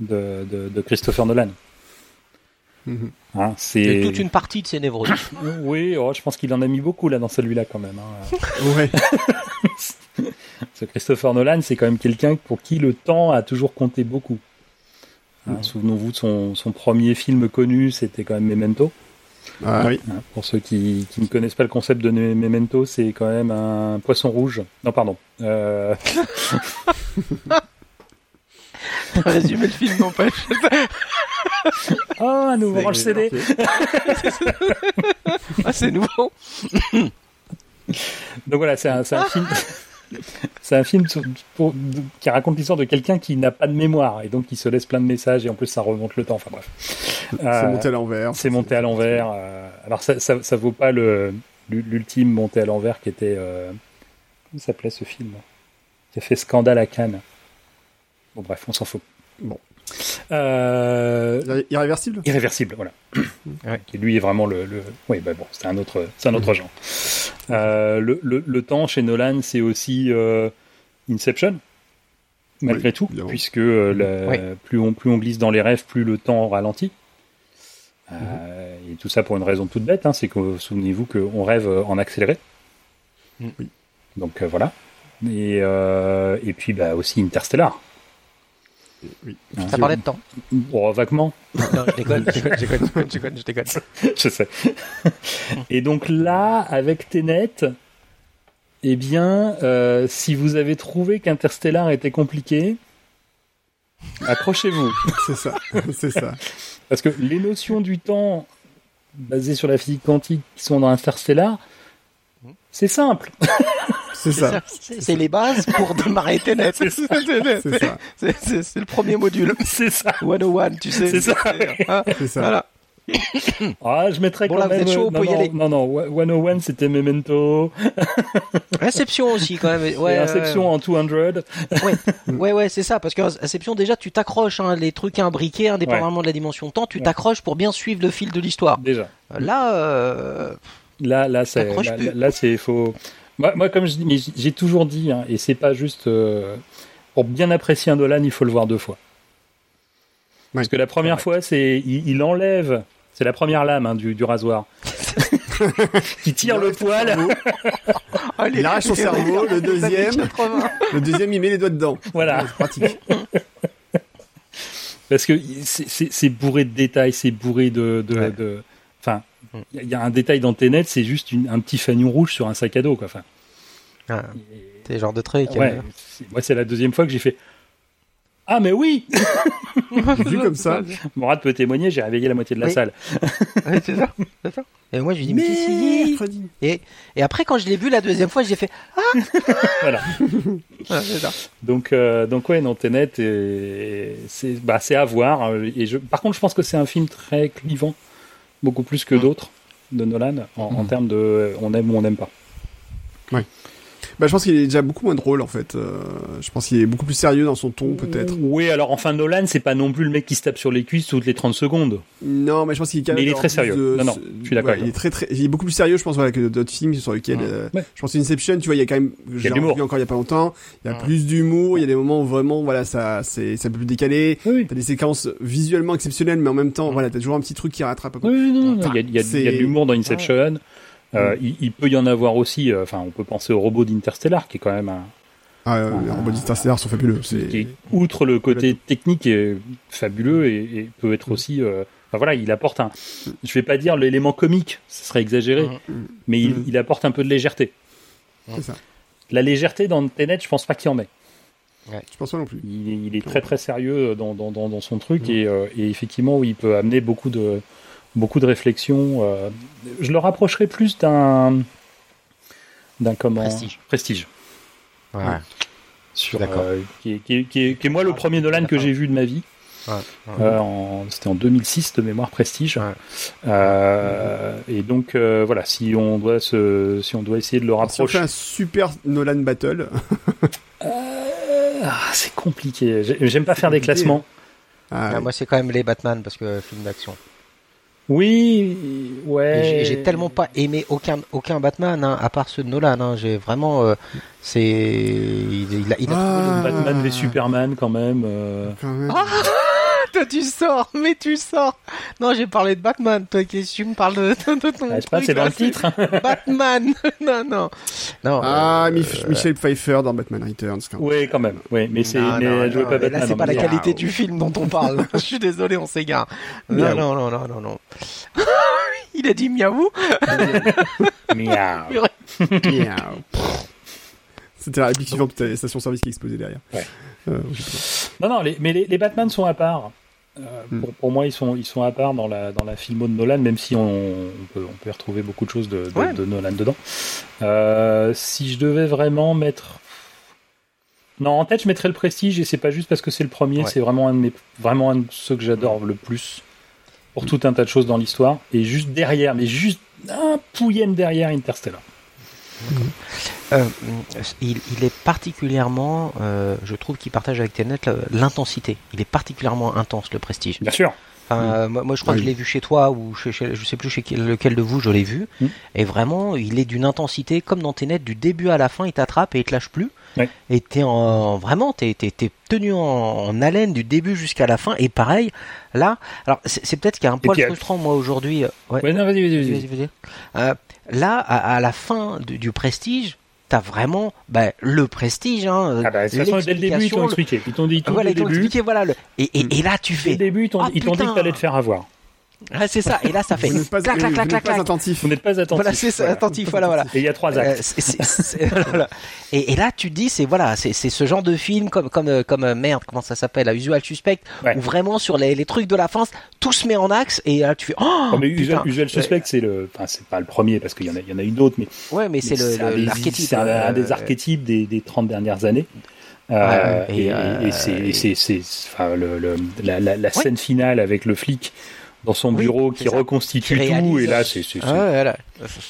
de, de, de Christopher Nolan. Mm-hmm. Hein, c'est toute une partie de ses névroses. (coughs) oui, oh, je pense qu'il en a mis beaucoup là dans celui-là quand même. Hein. (laughs) ouais. Ce Christopher Nolan, c'est quand même quelqu'un pour qui le temps a toujours compté beaucoup. Hein, mm-hmm. Souvenons-vous de son, son premier film connu, c'était quand même Memento. Ah, oui. Hein, pour ceux qui, qui, ne connaissent pas le concept de Memento, c'est quand même un poisson rouge. Non, pardon. Euh... (laughs) Résumer le film n'empêche. oh, un nouveau range CD. ah, c'est nouveau. Donc voilà, c'est un, un film. c'est un film qui raconte l'histoire de quelqu'un qui n'a pas de mémoire et donc qui se laisse plein de messages et en plus ça remonte le temps. Enfin bref. c'est euh, monté à l'envers. C'est monté à l'envers. Euh, alors ça, ça, vaut pas le l'ultime monté à l'envers qui était euh, comment s'appelait ce film qui a fait scandale à Cannes. Bon bref, on s'en fout. Bon. Euh... Irréversible? Irréversible, voilà. (coughs) Qui lui est vraiment le. Oui, bah bon, c'est un autre, c'est un autre genre. Euh, le, le, le, temps chez Nolan, c'est aussi euh, Inception, malgré tout, puisque euh, plus, on, plus on glisse dans les rêves, plus le temps ralentit. Mhm. Et tout ça pour une raison toute bête, hein, c'est que souvenez-vous qu'on rêve en accéléré. Oui. Donc voilà. Et, et puis bah, aussi Interstellar. Oui. Ça parlait de temps. Bon, vaguement. Non, je déconne, je déconne, je déconne, je déconne, je déconne. (laughs) je sais. Et donc là, avec Tenet, eh bien, euh, si vous avez trouvé qu'Interstellar était compliqué, accrochez-vous. (laughs) c'est ça, c'est ça. Parce que les notions du temps basées sur la physique quantique qui sont dans Interstellar, c'est simple. (laughs) C'est ça. C'est les bases pour démarrer Tenet. C'est ça. C'est le premier module. C'est ça. 101, tu sais. C'est ça. C'est ça. Voilà. ah, je mettrais quand même. chaud, non, non, non, non, 101 c'était Memento. (laughs) Inception aussi quand même. Ouais, Inception en 200. ouais, (laughs) ouais, ouais c'est ça. Parce que Inception déjà, tu t'accroches. Hein, les trucs imbriqués, indépendamment de la dimension de temps, tu t'accroches pour bien suivre le fil de l'histoire. Déjà. Là, euh... là, là, c'est, là, là, c'est faux. Moi, moi, comme je dis, j'ai toujours dit, hein, et c'est pas juste euh, pour bien apprécier un Dolan, il faut le voir deux fois. Parce que la première fois, c'est il, enlève, c'est la première lame hein, du, du, rasoir. (laughs) qui tire le poil. il arrache son cerveau. (laughs) Le deuxième, le deuxième, il met les doigts dedans. Voilà. Pratique. (laughs) Parce que c'est bourré de détails, c'est bourré de, de, de, enfin, il y a un détail dans Tenet, c'est juste un petit fanion rouge sur un sac à dos, quoi. Enfin. Ah, c'est genre de truc. Ouais. Moi, c'est la deuxième fois que j'ai fait. Ah mais oui (laughs) Vu comme ça. Morad peut témoigner, j'ai réveillé la moitié de la salle. (laughs) c'est ça, ça, Et moi je lui dis mais, mais et, et après quand je l'ai vu la deuxième fois, j'ai fait ah (laughs) Voilà. ça. Donc euh, donc ouais, non net et c'est bah c'est à voir et je par contre, je pense que c'est un film très clivant, beaucoup plus que d'autres de Nolan en, en, mm. termes de on aime ou on n'aime pas. Ouais. Bah, je pense qu'il est déjà beaucoup moins drôle en fait. Euh, je pense qu'il est beaucoup plus sérieux dans son ton peut-être. Oui, alors enfin Nolan, c'est pas non plus le mec qui se tape sur les cuisses toutes les 30 secondes. Non, mais je pense qu'il est quand même. Mais il est très sérieux. Non, non, je suis d'accord. il est très très, il est beaucoup plus sérieux, je pense, voilà, que d'autres films sur lesquels. Euh, je pense Inception, tu vois, il y a quand même. J'ai vu encore il y a pas longtemps. Il y a plus d'humour. Il y a des moments où vraiment, voilà, ça, c'est, c'est un peu plus décalé. Oui. T'as des séquences visuellement exceptionnelles, mais en même temps, voilà, t'as toujours un petit truc qui rattrape. Oui, non, non, il y a, il y a de l'humour dans Inception. Euh, il, peut y en avoir aussi. Euh, enfin, on peut penser au robot d'Interstellar, qui est quand même un. Ah, euh, les robots d'Interstellar sont fabuleux. Qui, outre le côté technique, est fabuleux et, peut être aussi. Enfin voilà, il apporte un. Je vais pas dire l'élément comique, ce serait exagéré, mais il, apporte un peu de légèreté. C'est ça. La légèreté dans Tenet, je pense pas qu'il en met. Ouais. Je pense pas non plus. Il, est très très sérieux dans, dans, dans, son truc et, et, effectivement, il peut amener beaucoup de, beaucoup de réflexions. Euh, je le rapprocherai plus d'un d'un comment prestige. Prestige. Ouais. Sur euh, qui, est, qui, est, moi le premier Nolan que j'ai vu de ma vie. Ouais, euh, C'était en 2006 de mémoire Prestige. Euh, et donc voilà, si on doit se, si on doit essayer de le rapprocher. Si on fait un super Nolan battle. (laughs) ah, c'est compliqué. J'aime pas faire des classements. Ah, moi, c'est quand même les Batman parce que film d'action. Oui, ouais. J'ai tellement pas aimé aucun aucun Batman hein, à part ceux de Nolan. Hein. J'ai vraiment, euh, c'est, il, a, il a ah, Batman v Superman quand même. Euh... Quand même. Ah toi tu sors, mais tu sors. Non, j'ai parlé de Batman. Toi, qui tu me parles de, de ton. Ah, pas, c'est dans le titre. (laughs) Batman. (laughs) non, non. non ah, euh, Michel Pfeiffer dans Batman Returns. Quand même. Oui, quand même. Oui, mais c'est, mais je veux pas Batman. Là, c'est pas la qualité du film dont on parle. (laughs) je suis désolé, on s'égare. Non, non, non, non, non, non. Il a dit miaou. miaou. miaou. C'était la réplique suivante de la station-service qui explosait derrière. Ouais. Euh, non, non, les, mais les, les Batman sont à part. Euh, hmm. pour, moi, ils sont, ils sont à part dans la, dans la filmo de Nolan, même si on, on, peut, on peut retrouver beaucoup de choses de, de, Nolan dedans. Euh, si je devais vraiment mettre. Non, en tête, je mettrais le Prestige, et c'est pas juste parce que c'est le premier, c'est vraiment un de mes, vraiment un de ceux que j'adore le plus. Pour tout un tas de choses dans l'histoire. Et juste derrière, mais juste un pouillème derrière Interstellar. Euh, il, il, est particulièrement, euh, je trouve qu'il partage avec Tenet l'intensité. Il est particulièrement intense, le prestige. Bien sûr. Enfin, mm. moi, je crois que je l'ai vu chez toi ou chez, je sais plus chez lequel de vous je l'ai vu. Mm. Et vraiment, il est d'une intensité comme dans Tenet, du début à la fin, il t'attrape et il te lâche plus. Et t'es en vraiment, t'es es, tenu en, haleine du début jusqu'à la fin. Et pareil, là, alors c'est peut-être qu'il y a un poil frustrant moi aujourd'hui. Euh, ouais, non, vas-y, vas-y, vas-y. Euh, là, à, la fin du, Prestige, t'as vraiment bah, le prestige. Hein, ah bah, dès le début, ils t'ont expliqué. Ils t'ont dit tout voilà, début. Expliqué, voilà, le... et, et, et, là, tu fais. Dès le début, ils t'ont dit que t'allais te faire avoir. Ah, c'est ça. Et là, ça fait. Vous n'êtes pas, clac, clac, clac, clac, pas attentif. Vous n'êtes pas attentif. Voilà, c'est ça, attentif. Voilà, voilà. Et il y a trois actes. Euh, (laughs) voilà. et, et, là, tu dis, c'est voilà, c'est ce genre de film comme comme euh, comme euh, merde, comment ça s'appelle, Usual Suspect, ouais. où vraiment sur les, les trucs de la fin, tout se met en axe et là tu fais. Oh, oh mais Usual, Usual, Suspect, c'est le, enfin c'est pas le premier parce qu'il y en a il y en a eu d'autres, mais. Ouais, mais c'est le l'archétype. C'est un, des archétypes des des 30 dernières années. Euh, et, et, et c'est, c'est, enfin, le, le, la, la, la scène finale avec le flic dans son bureau qui reconstitue tout et là c'est ah,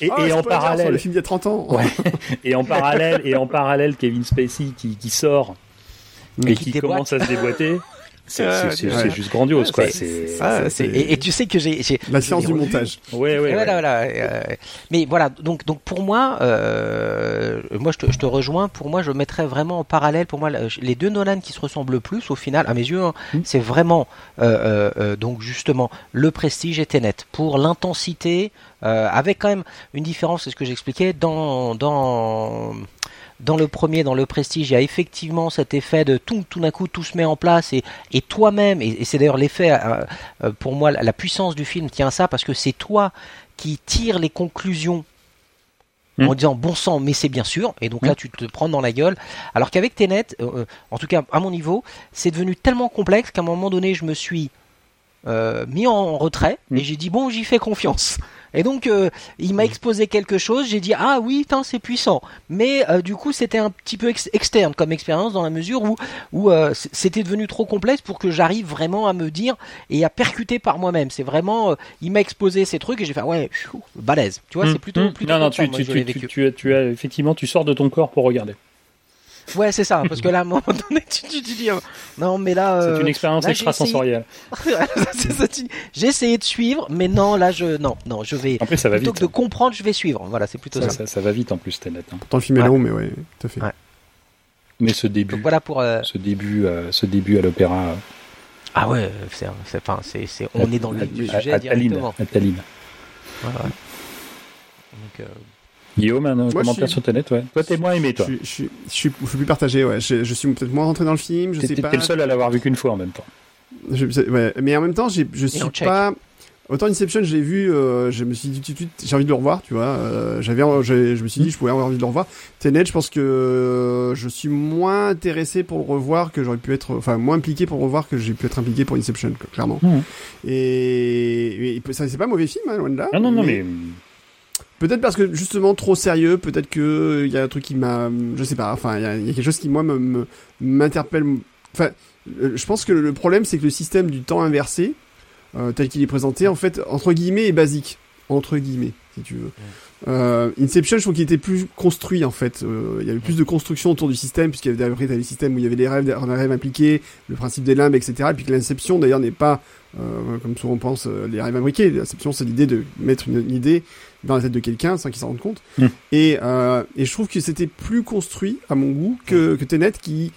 et, oh, en parallèle le film d'il y a 30 ans. (laughs) Et en parallèle et en parallèle Kevin Spacey qui, qui sort et qui, qui commence à se déboîter c'est juste grandiose, quoi. et, tu sais que j'ai la science du montage. Ouais, ouais. Voilà, voilà. Euh, mais voilà, donc donc pour moi, euh, moi je te, je te, rejoins. Pour moi, je mettrais vraiment en parallèle. Pour moi, les deux Nolan qui se ressemblent le plus, au final, à mes yeux, hein, hmm. c'est vraiment euh, donc justement le Prestige et Tenet pour l'intensité, avec quand même une différence. C'est ce que j'expliquais dans dans dans le premier, dans le Prestige, il y a effectivement cet effet de tout, tout d'un coup, tout se met en place et, et toi-même, et, c'est d'ailleurs l'effet, euh, euh, pour moi, la puissance du film tient à ça parce que c'est toi qui tires les conclusions en hmm. disant bon sang, mais c'est bien sûr, et donc là hmm. tu te prends dans la gueule. Alors qu'avec Tenet, euh, en tout cas à mon niveau, c'est devenu tellement complexe qu'à un moment donné, je me suis mis en retrait et hmm. j'ai dit bon, j'y fais confiance. Et donc, euh, il m'a mm. exposé quelque chose. J'ai dit ah oui, c'est puissant. Mais euh, du coup, c'était un petit peu externe comme expérience dans la mesure où où euh, c'était devenu trop complexe pour que j'arrive vraiment à me dire et à percuter par moi-même. C'est vraiment, il m'a exposé ces trucs et j'ai fait ouais, balèze. Tu vois, c'est plutôt, mm. plutôt. Non, non, tu, tu, tu, tu, as effectivement, tu sors de ton corps pour regarder. Ouais, c'est ça, parce que là, à un moment donné, tu, tu, dis, oh, non, mais là. c'est une euh, expérience extrasensorielle. (laughs) j'ai essayé de suivre, mais non, là, je, non, non, je vais. Après, ça va plutôt vite. que de comprendre, je vais suivre. Voilà, c'est plutôt ça. Ça, va vite en plus, Tenet. Hein. Pourtant, le film est long, mais ouais, tout à fait. Mais ce début. voilà pour. Euh, ce début, euh, ce début à l'opéra. Ah ouais, c'est, enfin, c'est, on est dans le sujet à, directement. À Tallinn. Ouais, ouais. Donc. Guillaume, un commentaire sur Tenet, ouais. Toi, t'es moins aimé, toi. Je, suis, je, suis, plus partagé, ouais. Je, suis peut-être moins rentré dans le film, je sais pas. T'es le seul à l'avoir vu qu'une fois en même temps. ouais, mais en même temps, je suis pas. Autant Inception, je l'ai vu, euh, je me suis dit tout de suite, j'ai envie de le revoir, tu vois. Euh, j'avais, je me suis dit, je pourrais avoir envie de le revoir. Tenet, je pense que euh, je suis moins intéressé pour le revoir que j'aurais pu être, enfin moins impliqué pour le revoir que j'ai pu être impliqué pour Inception, clairement. Mmh. Et, et ça, c'est pas un mauvais film, hein, loin de là. Ah non, non, mais Peut-être parce que justement trop sérieux, peut-être que il y a un truc qui m'a, je sais pas, enfin il y, a quelque chose qui moi m'interpelle. Enfin, euh, je pense que le problème c'est que le système du temps inversé, euh, tel qu'il est présenté, en fait entre guillemets est basique, entre guillemets, si tu veux. Euh, Inception, je trouve qu'il était plus construit en fait. Euh, il y avait plus de construction autour du système, puisqu'il y avait après des systèmes où il y avait rêves, des rêves impliqués, le principe des limbes, etc. Et puis que l'inception d'ailleurs n'est pas, euh, comme souvent on pense, les rêves imbriqués. L'inception, c'est l'idée de mettre une, idée dans la tête de quelqu'un sans qu'il s'en rende compte. Hmm. Et, et je trouve que c'était plus construit à mon goût que, que Tenet qui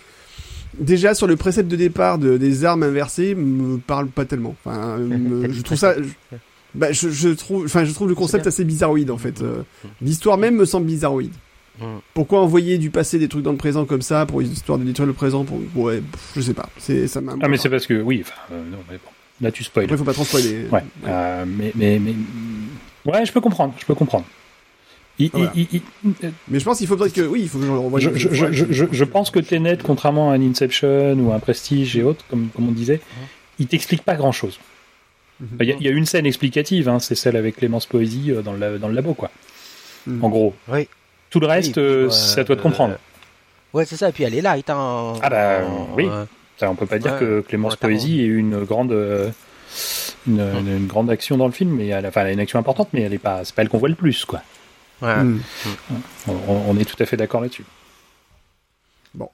déjà sur le précepte de départ de, des armes inversées me parle pas tellement. Enfin, (laughs) je trouve ça. Bah, je, je trouve, enfin, je trouve le concept assez bizarroïde en fait. Euh, l'histoire même me semble bizarroïde. Pourquoi envoyer du passé des trucs dans le présent comme ça pour une histoire de détruire le présent pour ouais, je sais pas. C'est ça Ah mais c'est parce que oui, euh, non mais bon. Là tu spoil. Après faut pas trop spoiler. Ouais. Euh, mais, mais mais ouais, je peux comprendre, je peux comprendre. Il, il, il, mais je pense qu'il faudrait que oui, il faut que je. Je, je, je, je, pense que Tenet, contrairement à un Inception ou un Prestige et autres, comme, comme on disait, il t'explique pas grand Il y, a une scène explicative, hein, c'est celle avec Clémence Poésie euh, dans le, dans le labo, quoi. Mhm. En gros. Oui. Tout le reste, euh, c'est à toi de comprendre. Euh, ouais, c'est ça. Et puis elle est là, hein, Ah bah oui. Ça, on peut pas dire que Clémence Poésie ait une grande, une, une, grande action dans le film, mais elle enfin, elle a une action importante, mais elle est pas, c'est pas elle qu'on voit le plus, quoi. Ouais. Mhm. On, est tout à fait d'accord là-dessus. Bon.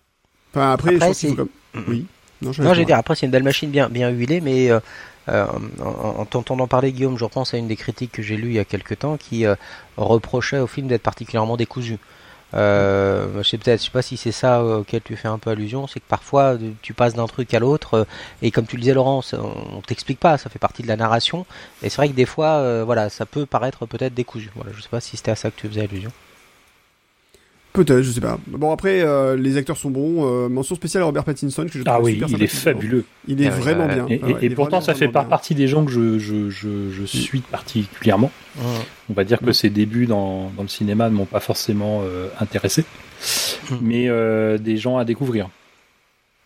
Enfin, après, après je comme... oui. Non, j'ai dire après c'est une belle machine bien bien huilée, mais euh, en, t'entendant parler, Guillaume, je repense à une des critiques que j'ai lues il y a quelques temps qui euh, reprochait au film d'être particulièrement décousu. Euh, je sais sais pas si c'est ça auquel tu fais un peu allusion, c'est que parfois tu passes d'un truc à l'autre et comme tu le disais Laurent, on, t'explique pas, ça fait partie de la narration et c'est vrai que des fois, voilà, ça peut paraître peut-être décousu. Voilà, je sais pas si c'était à ça que tu faisais allusion. Peut-être, je sais pas. Bon après, euh, les acteurs sont bons. Euh, mention spéciale à Robert Pattinson que je trouve ah oui, il est fabuleux. Il est vraiment bien. Et, pourtant, ça fait pas partie des gens que je, je, je, je suis particulièrement. On va dire que ses débuts dans, dans le cinéma ne m'ont pas forcément euh, intéressé, hum. mais euh, des gens à découvrir.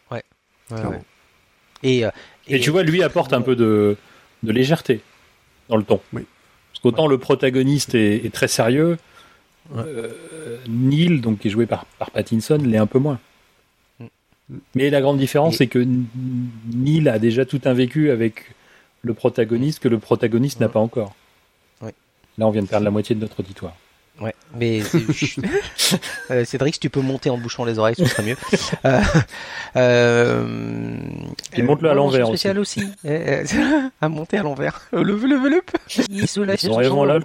Ouais. ouais, Et, et, tu vois, lui apporte un peu de, de légèreté dans le ton. Oui. Parce qu'autant le protagoniste est, est très sérieux euh, Neil, donc qui est joué par, par Pattinson, l'est un peu moins. Mm. Mais la grande différence, c'est que Neil a déjà tout un vécu avec le protagoniste que le protagoniste n'a pas encore. Ouais. Là, on vient de perdre la moitié de notre auditoire. Ouais, mais (laughs) (laughs) euh, Cédric, si tu peux monter en bouchant les oreilles, ce serait mieux. Euh, euh, Et monte-le à l'envers aussi. spécial aussi. Euh, euh, (laughs) à monter à l'envers. Euh, Le le le Il sous la Son rayon là.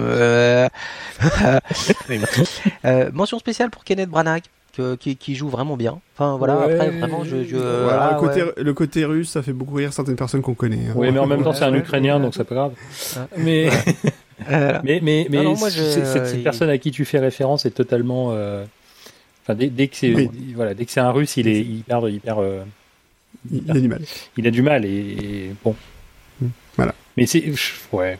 Euh, euh, mention spéciale pour Kenneth Branagh. que- qui, qui joue vraiment bien. Enfin voilà, Ouais. après vraiment je, je Voilà, ah, le, côté, ouais. le côté russe, ça fait beaucoup rire certaines personnes qu'on connaît. hein. Oui, mais en même temps, c'est un Ukrainien, donc c'est pas grave. Ouais. Mais, (laughs) Euh, mais, mais, mais non, moi, je- c'est- cette, personne à qui tu fais référence est totalement. euh, Enfin, dès, dès que c'est Oui. voilà, dès que c'est un Russe, il est hyper, hyper. euh, Il, il a du mal. il a du mal et, et bon. Voilà. Mais c'est ouais,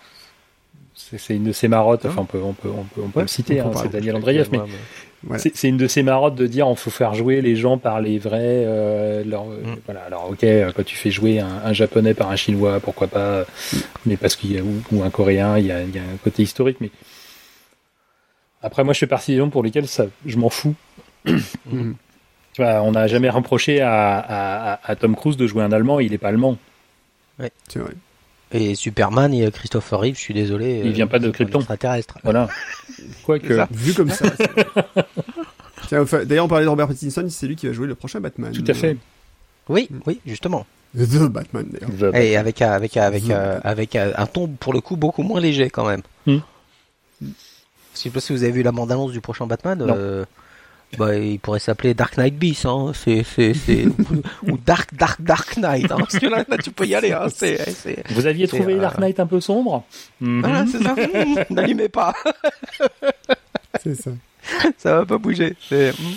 c'est une de ses marottes. Hein Enfin, on peut, on peut, on peut, on peut Ouais, le citer. hein, c'est Daniel Andreev, mais ouais, ouais. C'est une de ses marottes de dire on faut faire jouer les gens par les vrais. euh, leur- euh, Mm. Voilà. Alors ok, euh, quand tu fais jouer un, un japonais par un chinois, pourquoi pas Mais parce qu'il y a ou, ou un coréen, il y a, il y a un côté historique. Mais après, moi, je fais partie des gens pour lesquels ça, je m'en fous. (coughs) Tu vois, on n'a jamais reproché à, à, à- à Tom Cruise de jouer un Allemand. Il est pas allemand. C'est vrai. Et Superman et Christopher Reeve, je suis désolé. Il euh, vient pas de Krypton. Extraterrestre. Voilà. (laughs) Quoique. Vu comme ça. (laughs) D'ailleurs, on parlait de Robert Pattinson, c'est lui qui va jouer le prochain Batman. Tout à fait. Oui, oui, justement. The Batman, d'ailleurs. Et avec euh, avec avec euh, avec euh, un ton pour le coup beaucoup moins léger quand même. Mm. Je sais pas si vous avez vu la bande-annonce du prochain Batman. Non. euh, bah, il pourrait s'appeler Dark Knight Beast, hein. C'est c'est c'est ou, ou Dark Dark Dark Knight, hein. Parce que là, là, tu peux y aller, hein. C'est c'est Vous aviez trouvé euh, Dark Knight un peu sombre? Mhm. voilà, c'est ça. (laughs) N'allumez pas, C'est ça. ça va pas bouger. C'est mm.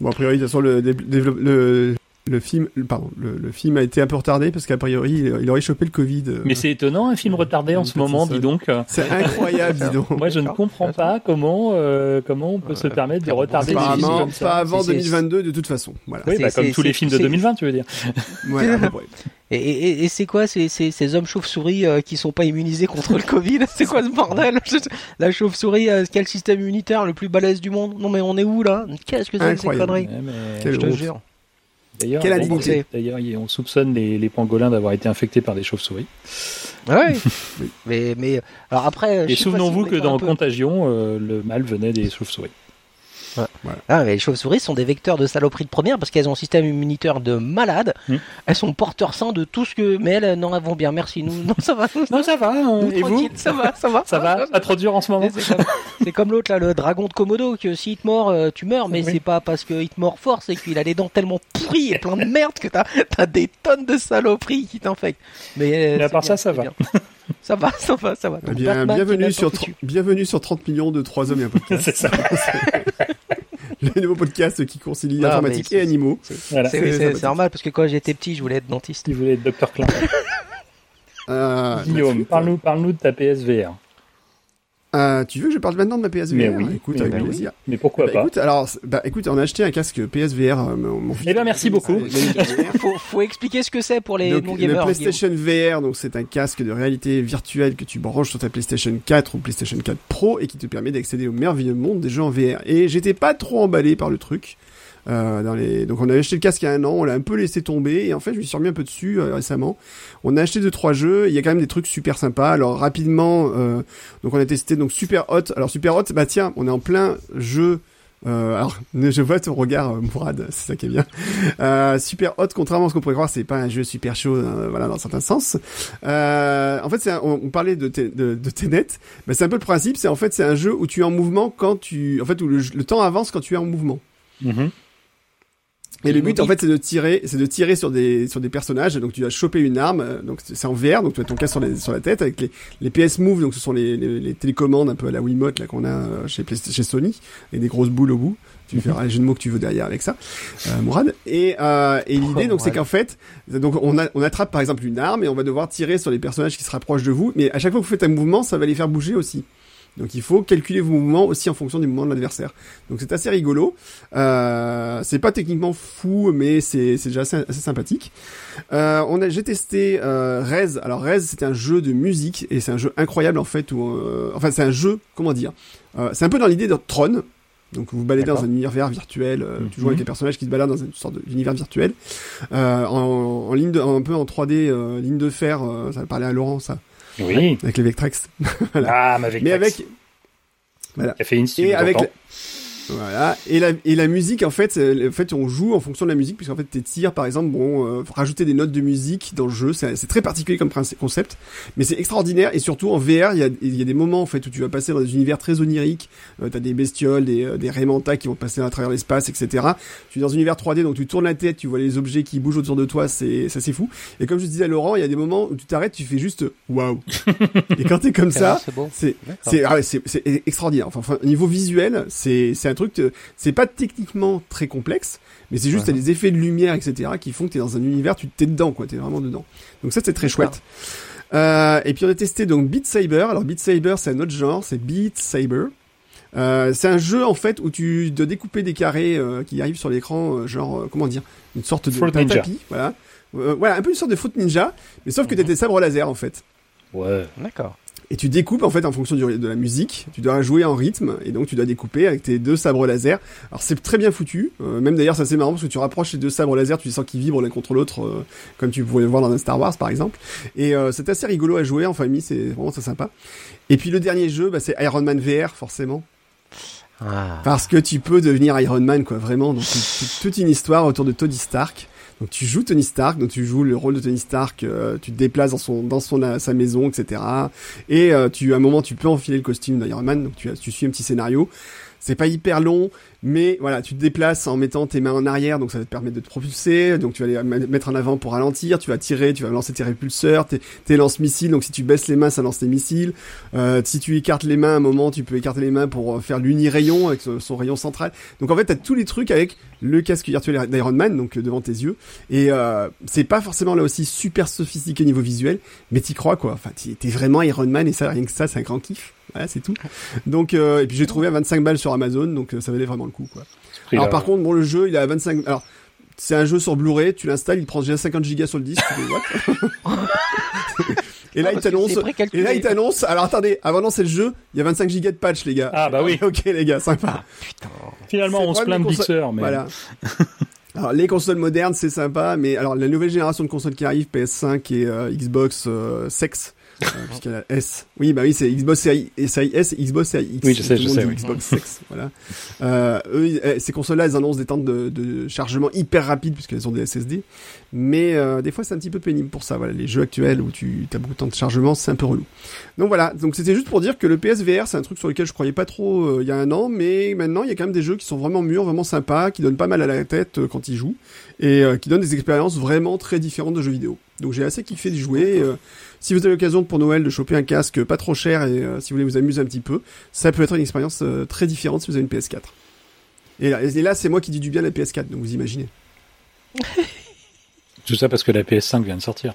Bon, a priori, de toute façon, le, développe- le, le film, pardon, le, le film a été un peu retardé parce qu'a priori, il, il aurait chopé le Covid. Mais c'est étonnant, un film retardé en ce moment, dis donc. C'est incroyable, dis donc. Moi, je ne comprends pas comment, euh, comment on peut se permettre de retarder des films comme ça. pas avant C'est- c'est- 2022 de toute façon. Voilà. Oui, C'est- bah, comme tous les films de c'est- 2020, tu veux dire. (laughs) Ouais. Et, et, et c'est quoi ces, ces, ces hommes chauves-souris euh, qui sont pas immunisés contre le Covid (laughs) C'est quoi ce bordel (laughs) La chauve-souris, euh, quel système immunitaire le plus balèze du monde Non mais on est où là? Qu'est-ce que c'est que ces Incroyable. conneries? Ouais, Je te jure. D'ailleurs, bon, on soupçonne les, les pangolins d'avoir été infectés par des chauves-souris. Ah ouais. (laughs) Oui. Mais mais alors après. Et souvenons-vous si que dans peu- Contagion, euh, le mal venait des chauves-souris. Ah, mais les chauves-souris sont des vecteurs de saloperie de première parce qu'elles ont un système immunitaire de malade. Hmm. Elles sont porteurs sains de tout ce que. Mais elles, non, elles vont bien. Merci. Nous, non, ça va. Non, ça va. Nous, Et vous tranquille, Ça va, ça va. Ça va Pas trop dur en ce moment C'est comme, l'autre là, le dragon de Komodo, que s'il te mord, euh, tu meurs, mais Oui. c'est pas parce qu'il te mord fort, c'est qu'il a les dents tellement pourries et plein de merde que t'as as des tonnes de saloperies qui t'infectent. Mais, euh, Mais à part bien, ça, ça va. bien. Ça va, ça va, ça va. Eh Donc, bien, Batman bienvenue bien sur, bienvenue sur 30 millions de 3 hommes et un podcast. (laughs) (laughs) C'est ça. (laughs) (laughs) le nouveau podcast qui concilie Non, informatique et animaux. C'est normal parce que quand j'étais petit, je voulais être dentiste. Il voulait être Dr. Klein. Euh, Guillaume, la parle-nous parle de ta PSVR. Euh, tu veux que je parle maintenant de ma PSVR Mais oui, Écoute, mais avec bah oui. plaisir. Mais pourquoi Bah, pas écoute, alors, bah, écoute, on a acheté un casque PSVR. euh, mon, mon fils. Eh ben, merci beaucoup. (laughs) faut, faut expliquer ce que c'est pour les Donc, le non-gamers. PlayStation VR, donc c'est un casque de réalité virtuelle que tu branches sur ta PlayStation 4 ou PlayStation 4 Pro et qui te permet d'accéder au merveilleux monde des jeux en VR. Et j'étais pas trop emballé par le truc. Euh, dans les... Donc on avait acheté le casque il y a un an, on l'a un peu laissé tomber et en fait je me suis remis un peu dessus euh, récemment. On a acheté deux trois jeux, il y a quand même des trucs super sympas. Alors rapidement, euh, donc on a testé donc Super Hot. Alors Super Hot, bah tiens, on est en plein jeu. Euh, alors (laughs) je vois ton regard euh, Mourad, c'est ça qui est bien. Euh, super Hot, contrairement à ce qu'on pourrait croire, c'est pas un jeu super chaud, euh, voilà dans certains sens. Euh, en fait, un- on, parlait de, de, de mais c'est un peu le principe. C'est en fait c'est un jeu où tu es en mouvement quand tu, en fait où le, temps avance quand tu es en mouvement. Mhm. Et le but, en fait, c'est de tirer, c'est de tirer sur des sur des personnages. Donc, tu vas choper une arme. Donc, c'est en VR. Donc, tu as ton casque sur, les- sur la tête avec les les PS Move. Donc, ce sont les, les, les télécommandes un peu à la Wiimote là qu'on a euh, chez chez Sony et des grosses boules au bout. Tu feras les jeux de mots que tu veux derrière avec ça, euh, Mourad. Et euh, et l'idée, donc, c'est qu'en fait, donc on a on attrape par exemple une arme et on va devoir tirer sur les personnages qui se rapprochent de vous. Mais à chaque fois que vous faites un mouvement, ça va les faire bouger aussi. Donc il faut calculer vos mouvements aussi en fonction du mouvement de l'adversaire. Donc c'est assez rigolo. Euh, c'est pas techniquement fou, mais c'est c'est déjà assez, assez sympathique. Euh, on a j'ai testé euh, Rez. Alors Rez c'est un jeu de musique et c'est un jeu incroyable en fait. Où, euh, enfin c'est un jeu comment dire. Euh, c'est un peu dans l'idée de Tron. Donc vous baladez dans un univers virtuel, euh, Mhm. toujours avec des personnages qui se baladent dans une sorte d'univers virtuel, euh, en, en ligne de, un peu en 3D, euh, ligne de fer. euh, ça va parler à Laurent ça, Oui. avec les Vectrex. (laughs) Ah, mais avec. Mais avec voilà. Caféine, si tu et nous avec. Voilà. Et la, et la musique, en fait, euh, en fait, on joue en fonction de la musique, puisqu'en fait, tes tirs, par exemple, bon, euh, rajouter des notes de musique dans le jeu. C'est très particulier comme concept, mais c'est extraordinaire. Et surtout en VR, il y a, il y a des moments en fait où tu vas passer dans des univers très oniriques. Euh, T'as des bestioles, des, euh, des Raymantas qui vont passer à travers l'espace, etc. Tu es dans un univers 3D, donc tu tournes la tête, tu vois les objets qui bougent autour de toi. C'est ça, c'est fou. Et comme je disais à Laurent, il y a des moments où tu t'arrêtes, tu fais juste waouh. et quand t'es comme (laughs) ça, c'est c'est ah ouais, extraordinaire. Enfin, enfin, au niveau visuel, c'est c'est truc euh, c'est pas techniquement très complexe, mais c'est juste Ouais. t'as des effets de lumière etc qui font que t'es dans un univers, tu t'es dedans quoi, t'es vraiment dedans. Donc ça c'est très chouette. Euh, et puis on a testé donc Beat Saber. Alors Beat Saber c'est un autre genre, c'est Beat Saber. Euh, c'est un jeu en fait où tu dois découper des carrés euh, qui arrivent sur l'écran, genre euh, comment dire, une sorte de Fruit Ninja. tapis, voilà. Euh, voilà, un peu une sorte de foot ninja, mais sauf que t'as Mhm. des sabres laser en fait. Ouais. D'accord. Et tu découpes en fait en fonction du- de la musique. Tu dois jouer en rythme et donc tu dois découper avec tes deux sabres laser. Alors c'est très bien foutu. Euh, même d'ailleurs, ça c'est marrant parce que tu rapproches les deux sabres laser, tu sens qu'ils vibrent l'un contre l'autre, euh, comme tu pourrais le voir dans un Star Wars par exemple. Et euh, c'est assez rigolo à jouer en famille, c'est vraiment très sympa. Et puis le dernier jeu, bah, c'est Iron Man VR forcément, Ah. parce que tu peux devenir Iron Man quoi, vraiment. Donc toute une histoire autour de Tony Stark. Donc tu joues Tony Stark, donc tu joues le rôle de Tony Stark, euh, tu te déplaces dans son dans son euh, sa maison, etc. Et euh, tu à un moment tu peux enfiler le costume d'Iron Man, donc tu tu suis un petit scénario. C'est pas hyper long, mais voilà, tu te déplaces en mettant tes mains en arrière, donc ça va te permettre de te propulser. Donc tu vas les mettre en avant pour ralentir. Tu vas tirer, tu vas lancer tes répulseurs, tes, tes lance-missiles. Donc si tu baisses les mains, ça lance tes missiles. Euh, si tu écartes les mains, à un moment, tu peux écarter les mains pour euh, faire l'uni-rayon avec son, rayon central. Donc en fait, t'as tous les trucs avec le casque virtuel d'Iron Man, donc euh, devant tes yeux. Et euh, c'est pas forcément là aussi super sophistiqué au niveau visuel, mais t'y crois quoi. Enfin, t'es vraiment Iron Man et ça, rien que ça, c'est un grand kiff. Voilà, c'est tout. Donc, euh, et puis j'ai trouvé à 25 balles sur Amazon, donc euh, ça valait vraiment le coup quoi. Prix, Alors là. par contre, bon, le jeu, il est à 25. Alors, c'est un jeu sur Blu-ray, tu l'installes, il prend déjà 50 gigas sur le disque. tu fais, what (laughs) et là, Ah, il t'annonce. Et là, il t'annonce. Alors attendez, avant de lancer le jeu, il y a 25 gigas de patch, les gars. Ah, bah oui. (laughs) ok, les gars, sympa. Putain. Finalement, on se plaint de les consoles- Pixar, mais. Voilà. Alors les consoles modernes c'est sympa, mais alors la nouvelle génération de consoles qui arrive, PS5 et euh, Xbox euh, Sex, euh, puisqu'il y a la S. Oui bah oui c'est Xbox Series S, Xbox Series X. Oui, je sais, je sais, oui. Xbox Sex, (laughs) voilà. Euh, eux, eh, ces consoles-là, elles annoncent des temps de, de chargement hyper rapides puisqu'elles ont des SSD, mais euh, des fois c'est un petit peu pénible pour ça. Voilà, les jeux actuels où tu as beaucoup de temps de chargement, c'est un peu relou. Donc voilà, donc c'était juste pour dire que le PSVR, c'est un truc sur lequel je croyais pas trop euh, il y a un an, mais maintenant il y a quand même des jeux qui sont vraiment mûrs, vraiment sympas, qui donnent pas mal à la tête euh, quand ils jouent, et euh, qui donnent des expériences vraiment très différentes de jeux vidéo. Donc j'ai assez kiffé d'y jouer. euh, si vous avez l'occasion pour Noël de choper un casque pas trop cher et euh, si vous voulez vous amuser un petit peu, ça peut être une expérience euh, très différente si vous avez une PS4. Et là, et là c'est moi qui dis du bien de la PS4, donc vous imaginez. (laughs) Tout ça parce que la PS5 vient de sortir.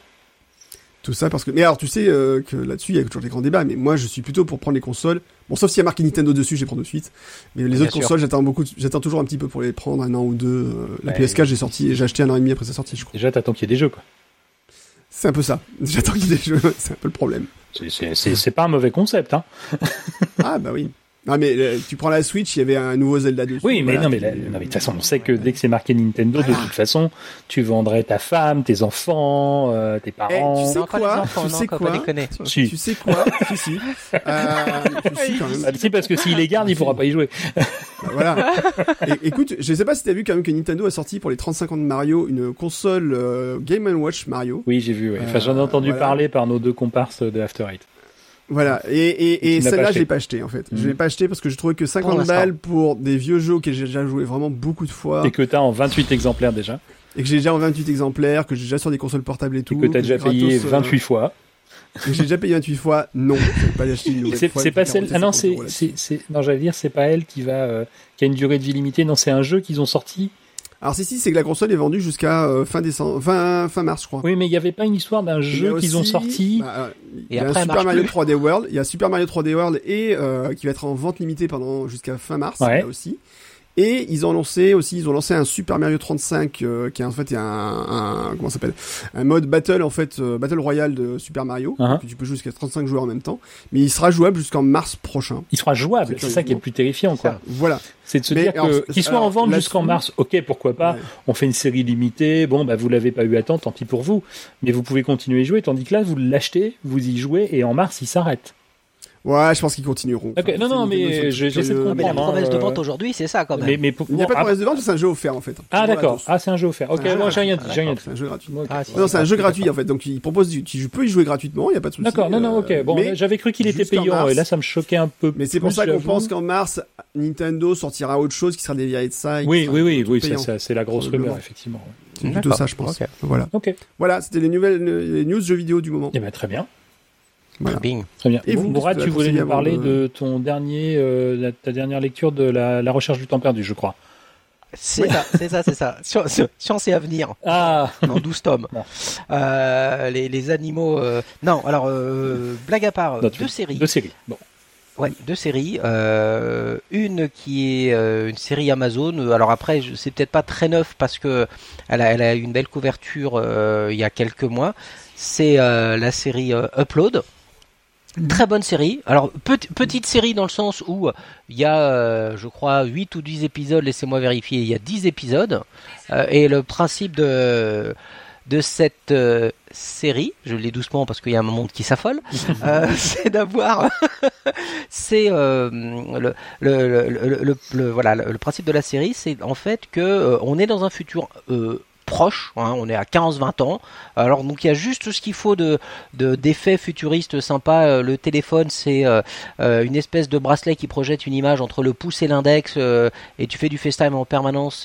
Tout ça parce que. Mais alors, tu sais euh, que là-dessus, il y a toujours des grands débats. Mais moi, je suis plutôt pour prendre les consoles. Bon, sauf s'il y a marqué Nintendo dessus, je les prends de suite. Mais les Bien autres sûr. consoles, j'attends beaucoup. J'attends toujours un petit peu pour les prendre, un an ou deux. Euh, la Ouais. PS4, j'ai sorti, j'ai acheté un an et demi après sa sortie, je crois. Déjà, t'attends qu'il y ait des jeux, quoi. C'est un peu ça. (laughs) J'attends qu'il ait. C'est un peu le problème. C'est pas un mauvais concept, hein. Ah bah oui. Ah mais euh, tu prends la Switch, il y avait un nouveau Zelda dessus. Oui, mais Voilà, non, mais tu- non, de toute façon, on sait que dès que c'est marqué Nintendo, de toute façon, tu vendrais ta femme, tes enfants, euh, tes parents. Eh, tu sais Non, quoi enfants, Tu non, sais quoi. Si. Tu sais quoi. (laughs) Euh, si, quand même. Ah, si, parce que s'il les garde, il pourra pas y jouer. Bah, voilà. Et- écoute, je sais pas si t'as vu quand même que Nintendo a sorti pour les 35 ans de Mario une console euh, Game Watch Mario. Oui, j'ai vu, ouais. Enfin, j'en ai Euh, entendu voilà. parler par nos deux comparses de After Eight. Voilà. Et, et, Et et celle-là, je l'ai pas acheté en fait. Je Mhm. l'ai pas acheté parce que je trouvais que 50 l'instant. balles pour des vieux jeux auxquels j'ai déjà joué vraiment beaucoup de fois Et que t'as en 28 exemplaires déjà. et que j'ai déjà en 28 exemplaires, que j'ai déjà sur des consoles portables et tout. Et que t'as déjà payé gratos, euh, 28 fois. que j'ai déjà payé 28 fois. Non, je vais pas une (laughs) Et C'est pas celle. Ah non, 50 c'est, euros là-dessus. c'est, c'est, non, j'allais dire, c'est pas elle qui va, euh, qui a une durée de vie limitée. Non, c'est un jeu qu'ils ont sorti. Alors si si, c'est que la console est vendue jusqu'à euh, fin décembre, fin fin mars, je crois. Oui, mais il y avait pas une histoire d'un jeu qu'ils ont sorti. bah, euh, il y Et a après, Super Mario plus. 3D World, il y a Super Mario 3D World et euh, qui va être en vente limitée pendant jusqu'à fin mars Ouais. là aussi. Et ils ont lancé aussi, ils ont lancé un Super Mario 35 euh, qui est en fait un, un comment s'appelle? Un mode battle en fait euh, battle royale de Super Mario. Uh tu peux jouer jusqu'à 35 joueurs en même temps, mais il sera jouable jusqu'en mars prochain. Il sera jouable, c'est ça qui est le plus terrifiant quoi. Voilà. C'est de se dire qu'il soit en vente jusqu'en mars, ok, pourquoi pas. On fait une série limitée. Bon, bah vous l'avez pas eu à temps, tant pis pour vous. Mais vous pouvez continuer à jouer, tandis que là, vous l'achetez, vous y jouez, et en mars, il s'arrête. Ouais, je pense qu'ils continueront. non, non, mais j'essaie de comprendre. Mais la promesse de vente aujourd'hui, c'est ça quand même. Mais, il n'y a pas de promesse de vente, c'est un jeu offert en fait. Ah d'accord. Ah c'est un jeu offert. Ok, moi j'ai rien dit, j'ai rien dit. C'est un jeu gratuit. Ah, non, c'est un jeu gratuit en fait. Donc il propose, tu peux y jouer gratuitement, il n'y a pas de souci. D'accord. Non, non, ok. Bon, j'avais cru qu'il était payant et là ça me choquait un peu. Mais c'est pour ça qu'on pense qu'en mars, Nintendo sortira autre chose qui sera dévié de ça. Oui, oui, oui, oui. C'est la grosse rumeur effectivement. C'est plutôt ça, je pense. Voilà. Ok. Voilà, c'était les nouvelles, les news jeux vidéo du moment. Eh ben très bien. Voilà. Très bien. Et vous, Mourad, tu voulais nous parler de ton dernier, euh, ta dernière lecture de la, la, recherche du temps perdu, je crois. C'est ça, c'est ça, c'est ça. Science et avenir. Ah. Non, 12 tomes. Euh, les, les, animaux. Euh... Non, alors euh, blague à part. deux séries. Deux séries. Bon. Ouais, deux séries. Euh, une qui est euh, une série Amazon. Alors après, c'est peut-être pas très neuf parce que elle a, elle a une belle couverture euh, il y a quelques mois. C'est la série Upload. Très bonne série. Alors petite série dans le sens où il y a, euh, je crois, 8 ou 10 épisodes. Laissez-moi vérifier. Il y a 10 épisodes. Euh, et le principe de de cette euh, série, je le dis doucement parce qu'il y a un monde qui s'affole, (laughs) (laughs) c'est d'avoir, (laughs) c'est le, le, le, voilà, le, principe de la série, c'est en fait que on est dans un futur proche, hein, on est à 15-20 ans. Alors donc il y a juste ce qu'il faut de d'effets futuristes sympas. Euh, le téléphone c'est euh, euh, une espèce de bracelet qui projette une image entre le pouce et l'index et tu fais du FaceTime en permanence.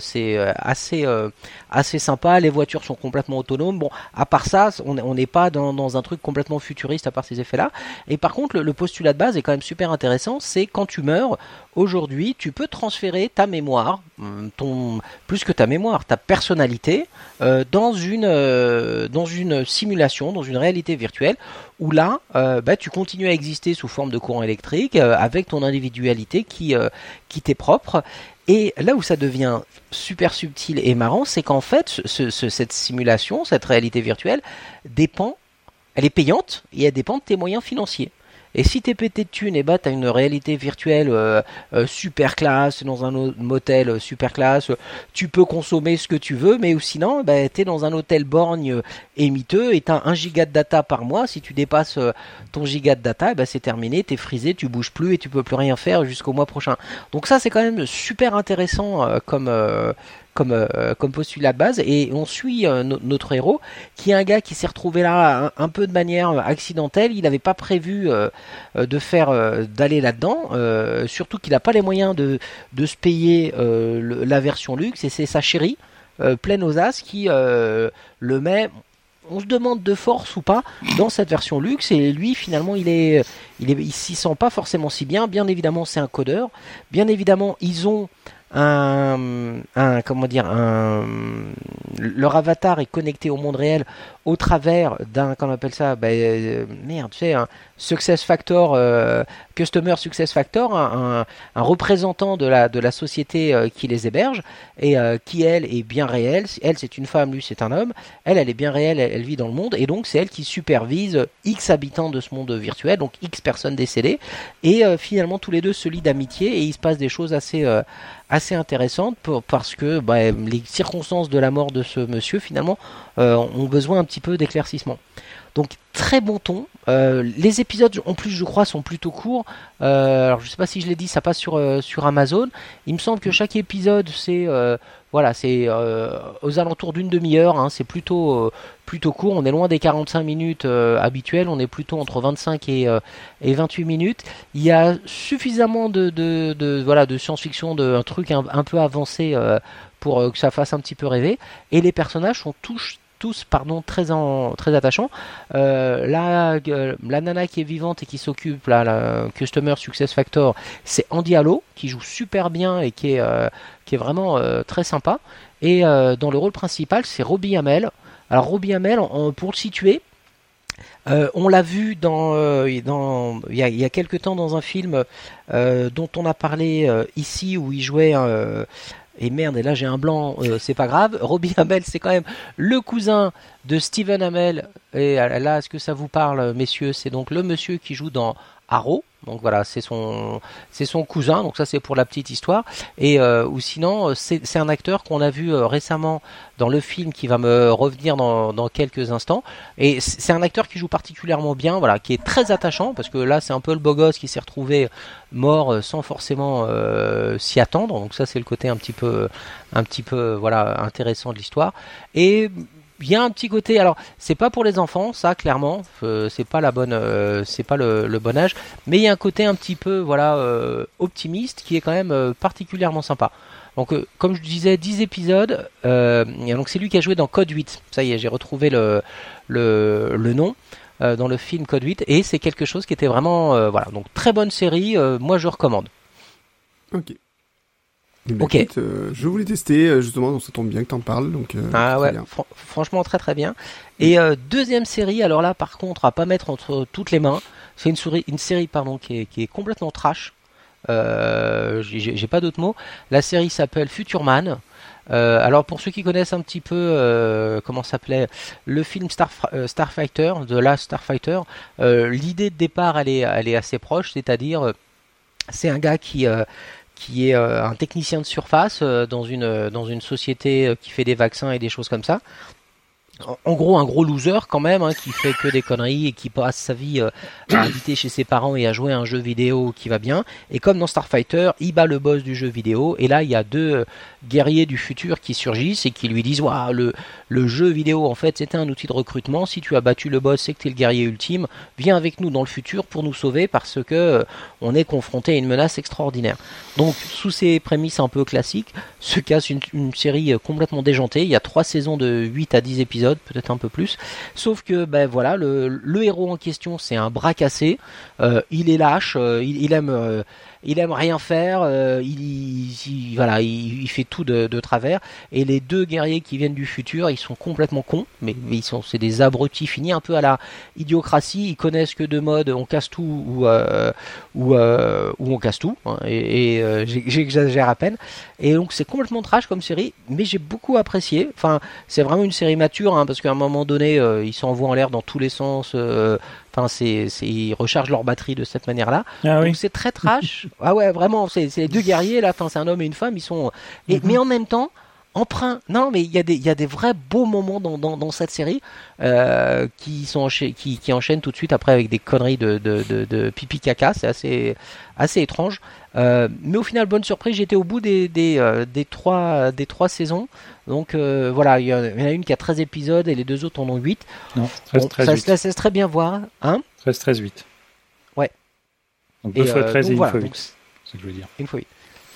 C'est assez assez sympa. Les voitures sont complètement autonomes. Bon, à part ça, on n'est pas dans, un truc complètement futuriste à part ces effets-là. Et par contre, le, postulat de base est quand même super intéressant. C'est quand tu meurs, aujourd'hui, tu peux transférer ta mémoire, hum, ton plus que ta mémoire, ta personnalité, euh, dans une euh, dans une simulation, dans une réalité virtuelle, où là, euh, bah, tu continues à exister sous forme de courant électrique avec ton individualité qui qui t'est propre et là où ça devient super subtil et marrant, c'est qu'en fait, cette simulation, cette réalité virtuelle, dépend, elle est payante et elle dépend de tes moyens financiers. Et si t'es pété de thunes, et bah t'as une réalité virtuelle euh, euh, super classe dans un motel euh, super classe. Tu peux consommer ce que tu veux, mais sinon, bah, t'es dans un hôtel borgne et miteux et t'as un giga de data par mois. Si tu dépasses ton giga de data, bah, c'est terminé, t'es frisé, tu bouges plus et tu peux plus rien faire jusqu'au mois prochain. Donc ça, c'est quand même super intéressant comme comme, euh, comme de base. Et on suit euh, notre héros, qui est un gars qui s'est retrouvé là un, peu de manière accidentelle. Il n'avait pas prévu euh, de faire d'aller là-dedans, surtout qu'il n'a pas les moyens de, de se payer la version luxe. Et c'est sa chérie, pleine aux as, qui le met on se demande de force ou pas dans cette version luxe et lui finalement il, est, il s'y sent pas forcément si bien bien évidemment c'est un codeur bien évidemment ils ont un, comment dire un leur avatar est connecté au monde réel au travers d'un comment on appelle ça ben, euh, merde tu sais un success factor euh, customer success factor un, un, représentant de la de la société euh, qui les héberge et qui elle est bien réelle. Elle c'est une femme lui c'est un homme. Elle elle est bien réelle elle, vit dans le monde. Et donc c'est elle qui supervise x habitants de ce monde virtuel donc x personnes décédées. Et finalement tous les deux se lient d'amitié et il se passe des choses assez assez intéressante pour, parce que bah, les circonstances de la mort de ce monsieur finalement euh, ont besoin un petit peu d'éclaircissement. Donc très bon ton. Euh, les épisodes en plus je crois sont plutôt courts. Euh, alors je sais pas si je l'ai dit, ça passe sur sur Amazon. Il me semble que chaque épisode c'est voilà c'est aux alentours d'une demi-heure. Hein. c'est plutôt plutôt court. On est loin des 45 minutes habituelles. On est plutôt entre 25 et, et 28 minutes. Il y a suffisamment de, voilà de science-fiction, de un truc un, un peu avancé pour que ça fasse un petit peu rêver. Et les personnages sont tous tous pardon très très attachants. Euh, la, euh, la nana qui est vivante et qui s'occupe là, la Customer Success Factor, c'est Andy Allo qui joue super bien et qui est euh, qui est vraiment très sympa. Et dans le rôle principal, c'est Robbie Hamel. Alors Robbie Hamel, pour le situer, Euh, on l'a vu dans, euh, dans il y a, y a quelque temps dans un film euh, dont on a parlé euh, ici où il jouait euh, et merde et là j'ai un blanc euh, c'est pas grave. (laughs) Robbie Hamel c'est quand même le cousin de Steven Hamel. Et euh, là est-ce que ça vous parle messieurs? C'est donc le monsieur qui joue dans Arrow. Donc voilà c'est son c'est son cousin. Donc ça c'est pour la petite histoire. Et euh, ou sinon euh, c'est un acteur qu'on a vu euh, récemment dans le film qui va me revenir dans, dans quelques instants. Et c'est un acteur qui joue particulièrement bien voilà qui est très attachant parce que là c'est un peu le beau gosse qui s'est retrouvé mort euh, sans forcément s'y attendre. Donc ça c'est le côté un petit peu un petit peu voilà intéressant de l'histoire. Et il y a un petit côté. Alors c'est pas pour les enfants ça clairement. Euh, c'est pas la bonne euh, c'est pas le, le bon âge. Mais il y a un côté un petit peu voilà euh, optimiste qui est quand même euh, particulièrement sympa. Donc euh, comme je disais 10 épisodes euh, donc c'est lui qui a joué dans Code 8 ça y est j'ai retrouvé le le, le nom dans le film Code 8 et c'est quelque chose qui était vraiment voilà. Donc très bonne série moi je recommande. Ok. Ok. écoute, euh, je voulais tester, euh, justement, donc ça tombe bien que t'en parles. Donc, euh, Ah ouais, franchement très très bien. Et euh, deuxième série, alors là par contre à pas mettre entre toutes les mains, c'est une, souris- une série pardon qui est, qui est complètement trash. Euh, j'ai- pas d'autres mots. La série s'appelle Future Man. Euh, alors pour ceux qui connaissent un petit peu euh, comment s'appelait le film Star, Starfighter, The Last Starfighter, euh, l'idée de départ elle est, elle est assez proche, c'est-à-dire c'est un gars qui euh, qui est euh, un technicien de surface euh, dans une euh, dans une société qui fait des vaccins et des choses comme ça. En, gros, un gros loser quand même, hein, qui fait que des conneries et qui passe sa vie euh, à habiter chez ses parents et à jouer à un jeu vidéo qui va bien. Et comme dans Starfighter, il bat le boss du jeu vidéo. Et là, il y a deux euh, guerriers du futur qui surgissent et qui lui disent Waouh, le, jeu vidéo, en fait, c'était un outil de recrutement. Si tu as battu le boss, c'est que tu es le guerrier ultime. Viens avec nous dans le futur pour nous sauver parce que euh, on est confronté à une menace extraordinaire. Donc, sous ces prémices un peu classiques, se casse une, une série complètement déjantée. Il y a trois saisons de 8 à 10 épisodes, peut-être un peu plus. Sauf que, ben voilà, le, héros en question, c'est un bras cassé. Euh, il est lâche, euh, il, il aime. Il aime rien faire, euh, il, il- voilà, il, fait tout de, travers. Et les deux guerriers qui viennent du futur, ils sont complètement cons, mais, ils sont, c'est des abrutis finis, un peu à la idiocratie. Ils connaissent que deux modes, on casse tout ou euh, euh, on casse tout. hein, et j'exagère à peine. Et donc c'est complètement trash comme série, mais j'ai beaucoup apprécié. Enfin, c'est vraiment une série mature, hein, parce qu'à un moment donné, ils s'envoient en l'air dans tous les sens. Enfin, c'est, ils rechargent leur batterie de cette manière-là. Ah oui. Donc c'est très trash. (laughs) ah ouais, vraiment, c'est c'est les deux guerriers là. Enfin, c'est un homme et une femme. Ils sont. Et, Mhm. Mais en même temps, emprunt. Non, mais il y a des il y a des vrais beaux moments dans, dans, dans cette série euh, qui sont encha- qui, qui enchaînent tout de suite après avec des conneries de de, de, de pipi caca. C'est assez assez étrange. Euh, mais au final, bonne surprise. J'étais au bout des des, euh, des trois des trois saisons. Donc voilà, il y, en a une qui a 13 épisodes et les deux autres en ont 8. Non, 13, Bon, 13, ça 8. se laisse très bien voir. Hein 13, 13, 8. Ouais. Donc 2 Et, fois euh, 13 donc et 1 voilà, fois donc 8. C'est ce que je veux dire. Une fois huit.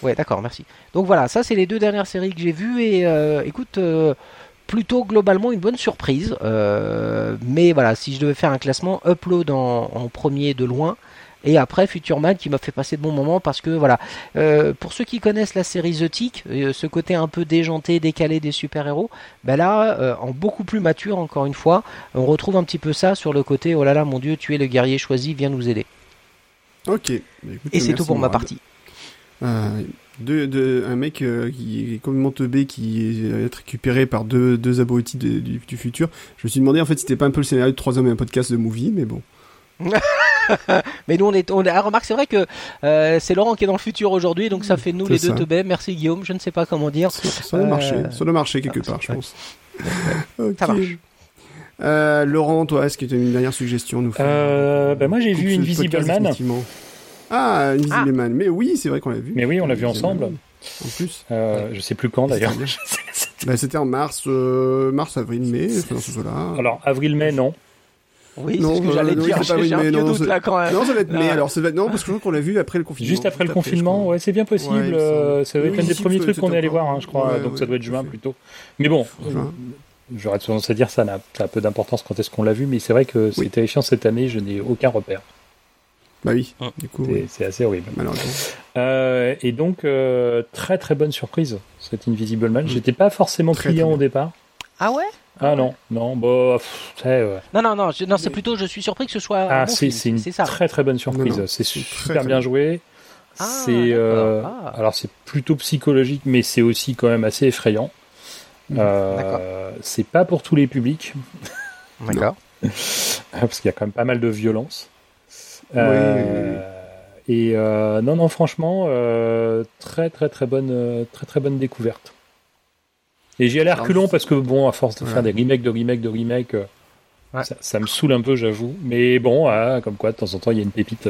Ouais, d'accord, merci. Donc voilà, ça c'est les deux dernières séries que j'ai vues et euh, écoute, euh, plutôt globalement une bonne surprise. Euh, mais voilà, si je devais faire un classement, Upload en, en premier de loin. Et après Future Man qui m'a fait passer de bons moments parce que voilà, pour ceux qui connaissent la série The Tick, ce côté un peu déjanté, décalé des super-héros, ben là, en beaucoup plus mature encore une fois, on retrouve un petit peu ça sur le côté oh là là mon dieu, tu es le guerrier choisi, viens nous aider. Ok. Bah, écoute, Et c'est tout pour ma partie. Euh, de, de, un mec euh, qui est complètement teubé, qui est être récupéré par deux, deux abrutis de- du, du futur. Je me suis demandé en fait si c'était pas un peu le scénario de Trois hommes et un podcast de movie, mais bon. (laughs) Mais nous on est, on est ah, remarque, c'est vrai que euh, c'est Laurent qui est dans le futur aujourd'hui, donc ça fait nous les deux ça. teubés. Merci Guillaume, je ne sais pas comment dire. Ça, doit Euh, marcher, ça doit marcher quelque ah, part, je pense. Ça marche. Euh, Laurent, toi, est-ce que tu as une dernière suggestion à nous faire Euh, ben moi j'ai vu Invisible podcast, Man. Ah, Invisible Man. Mais oui, c'est vrai qu'on l'a vu. Mais oui, on l'a vu ensemble. En plus. Euh, je sais plus quand d'ailleurs. (laughs) Bah, c'était en mars, euh, mars, avril, mai, enfin, Alors avril-mai non. Oui, Non, c'est ce que euh, j'allais dire. J'ai un non, doute c'est- là quand même. Non, ça va être mai. Ah. Alors, ça va être... non, parce que je crois qu'on l'a vu après le confinement. Juste après le confinement, ouais, c'est bien possible. Ouais, euh, ça va être Oui, un des si, premiers trucs qu'on est allé voir, hein, je crois. Ouais, donc ouais, ça doit être juin plutôt. Mais bon, j'aurais tendance à dire ça n'a ça a peu d'importance quand est-ce qu'on l'a vu, mais c'est vrai que c'est Oui. terrifiant cette année. Je n'ai aucun repère. Bah oui, Hum. du coup, C'est oui, assez horrible. malheureusement. Euh, et donc, euh, très très bonne surprise, cet Invisible Man. J'étais pas forcément Très, client très au départ. Ah ouais? Ah non, non, bah, Non, non, non, non c'est plutôt, je suis surpris que ce soit. Ah, c'est une très très bonne surprise. C'est super bien joué. Ah, c'est euh, ah. alors c'est plutôt psychologique, mais c'est aussi quand même assez effrayant. Mmh. Euh, c'est pas pour tous les publics. D'accord. (laughs) Parce qu'il y a quand même pas mal de violence. Euh, et euh, non, non, franchement, euh, très très très bonne, très très bonne découverte. Et j'y allais reculons parce que bon, à force de faire des remakes, de remakes, de remakes, ça, me saoule un peu, j'avoue. Mais bon, ah, comme quoi, de temps en temps, il y a une pépite.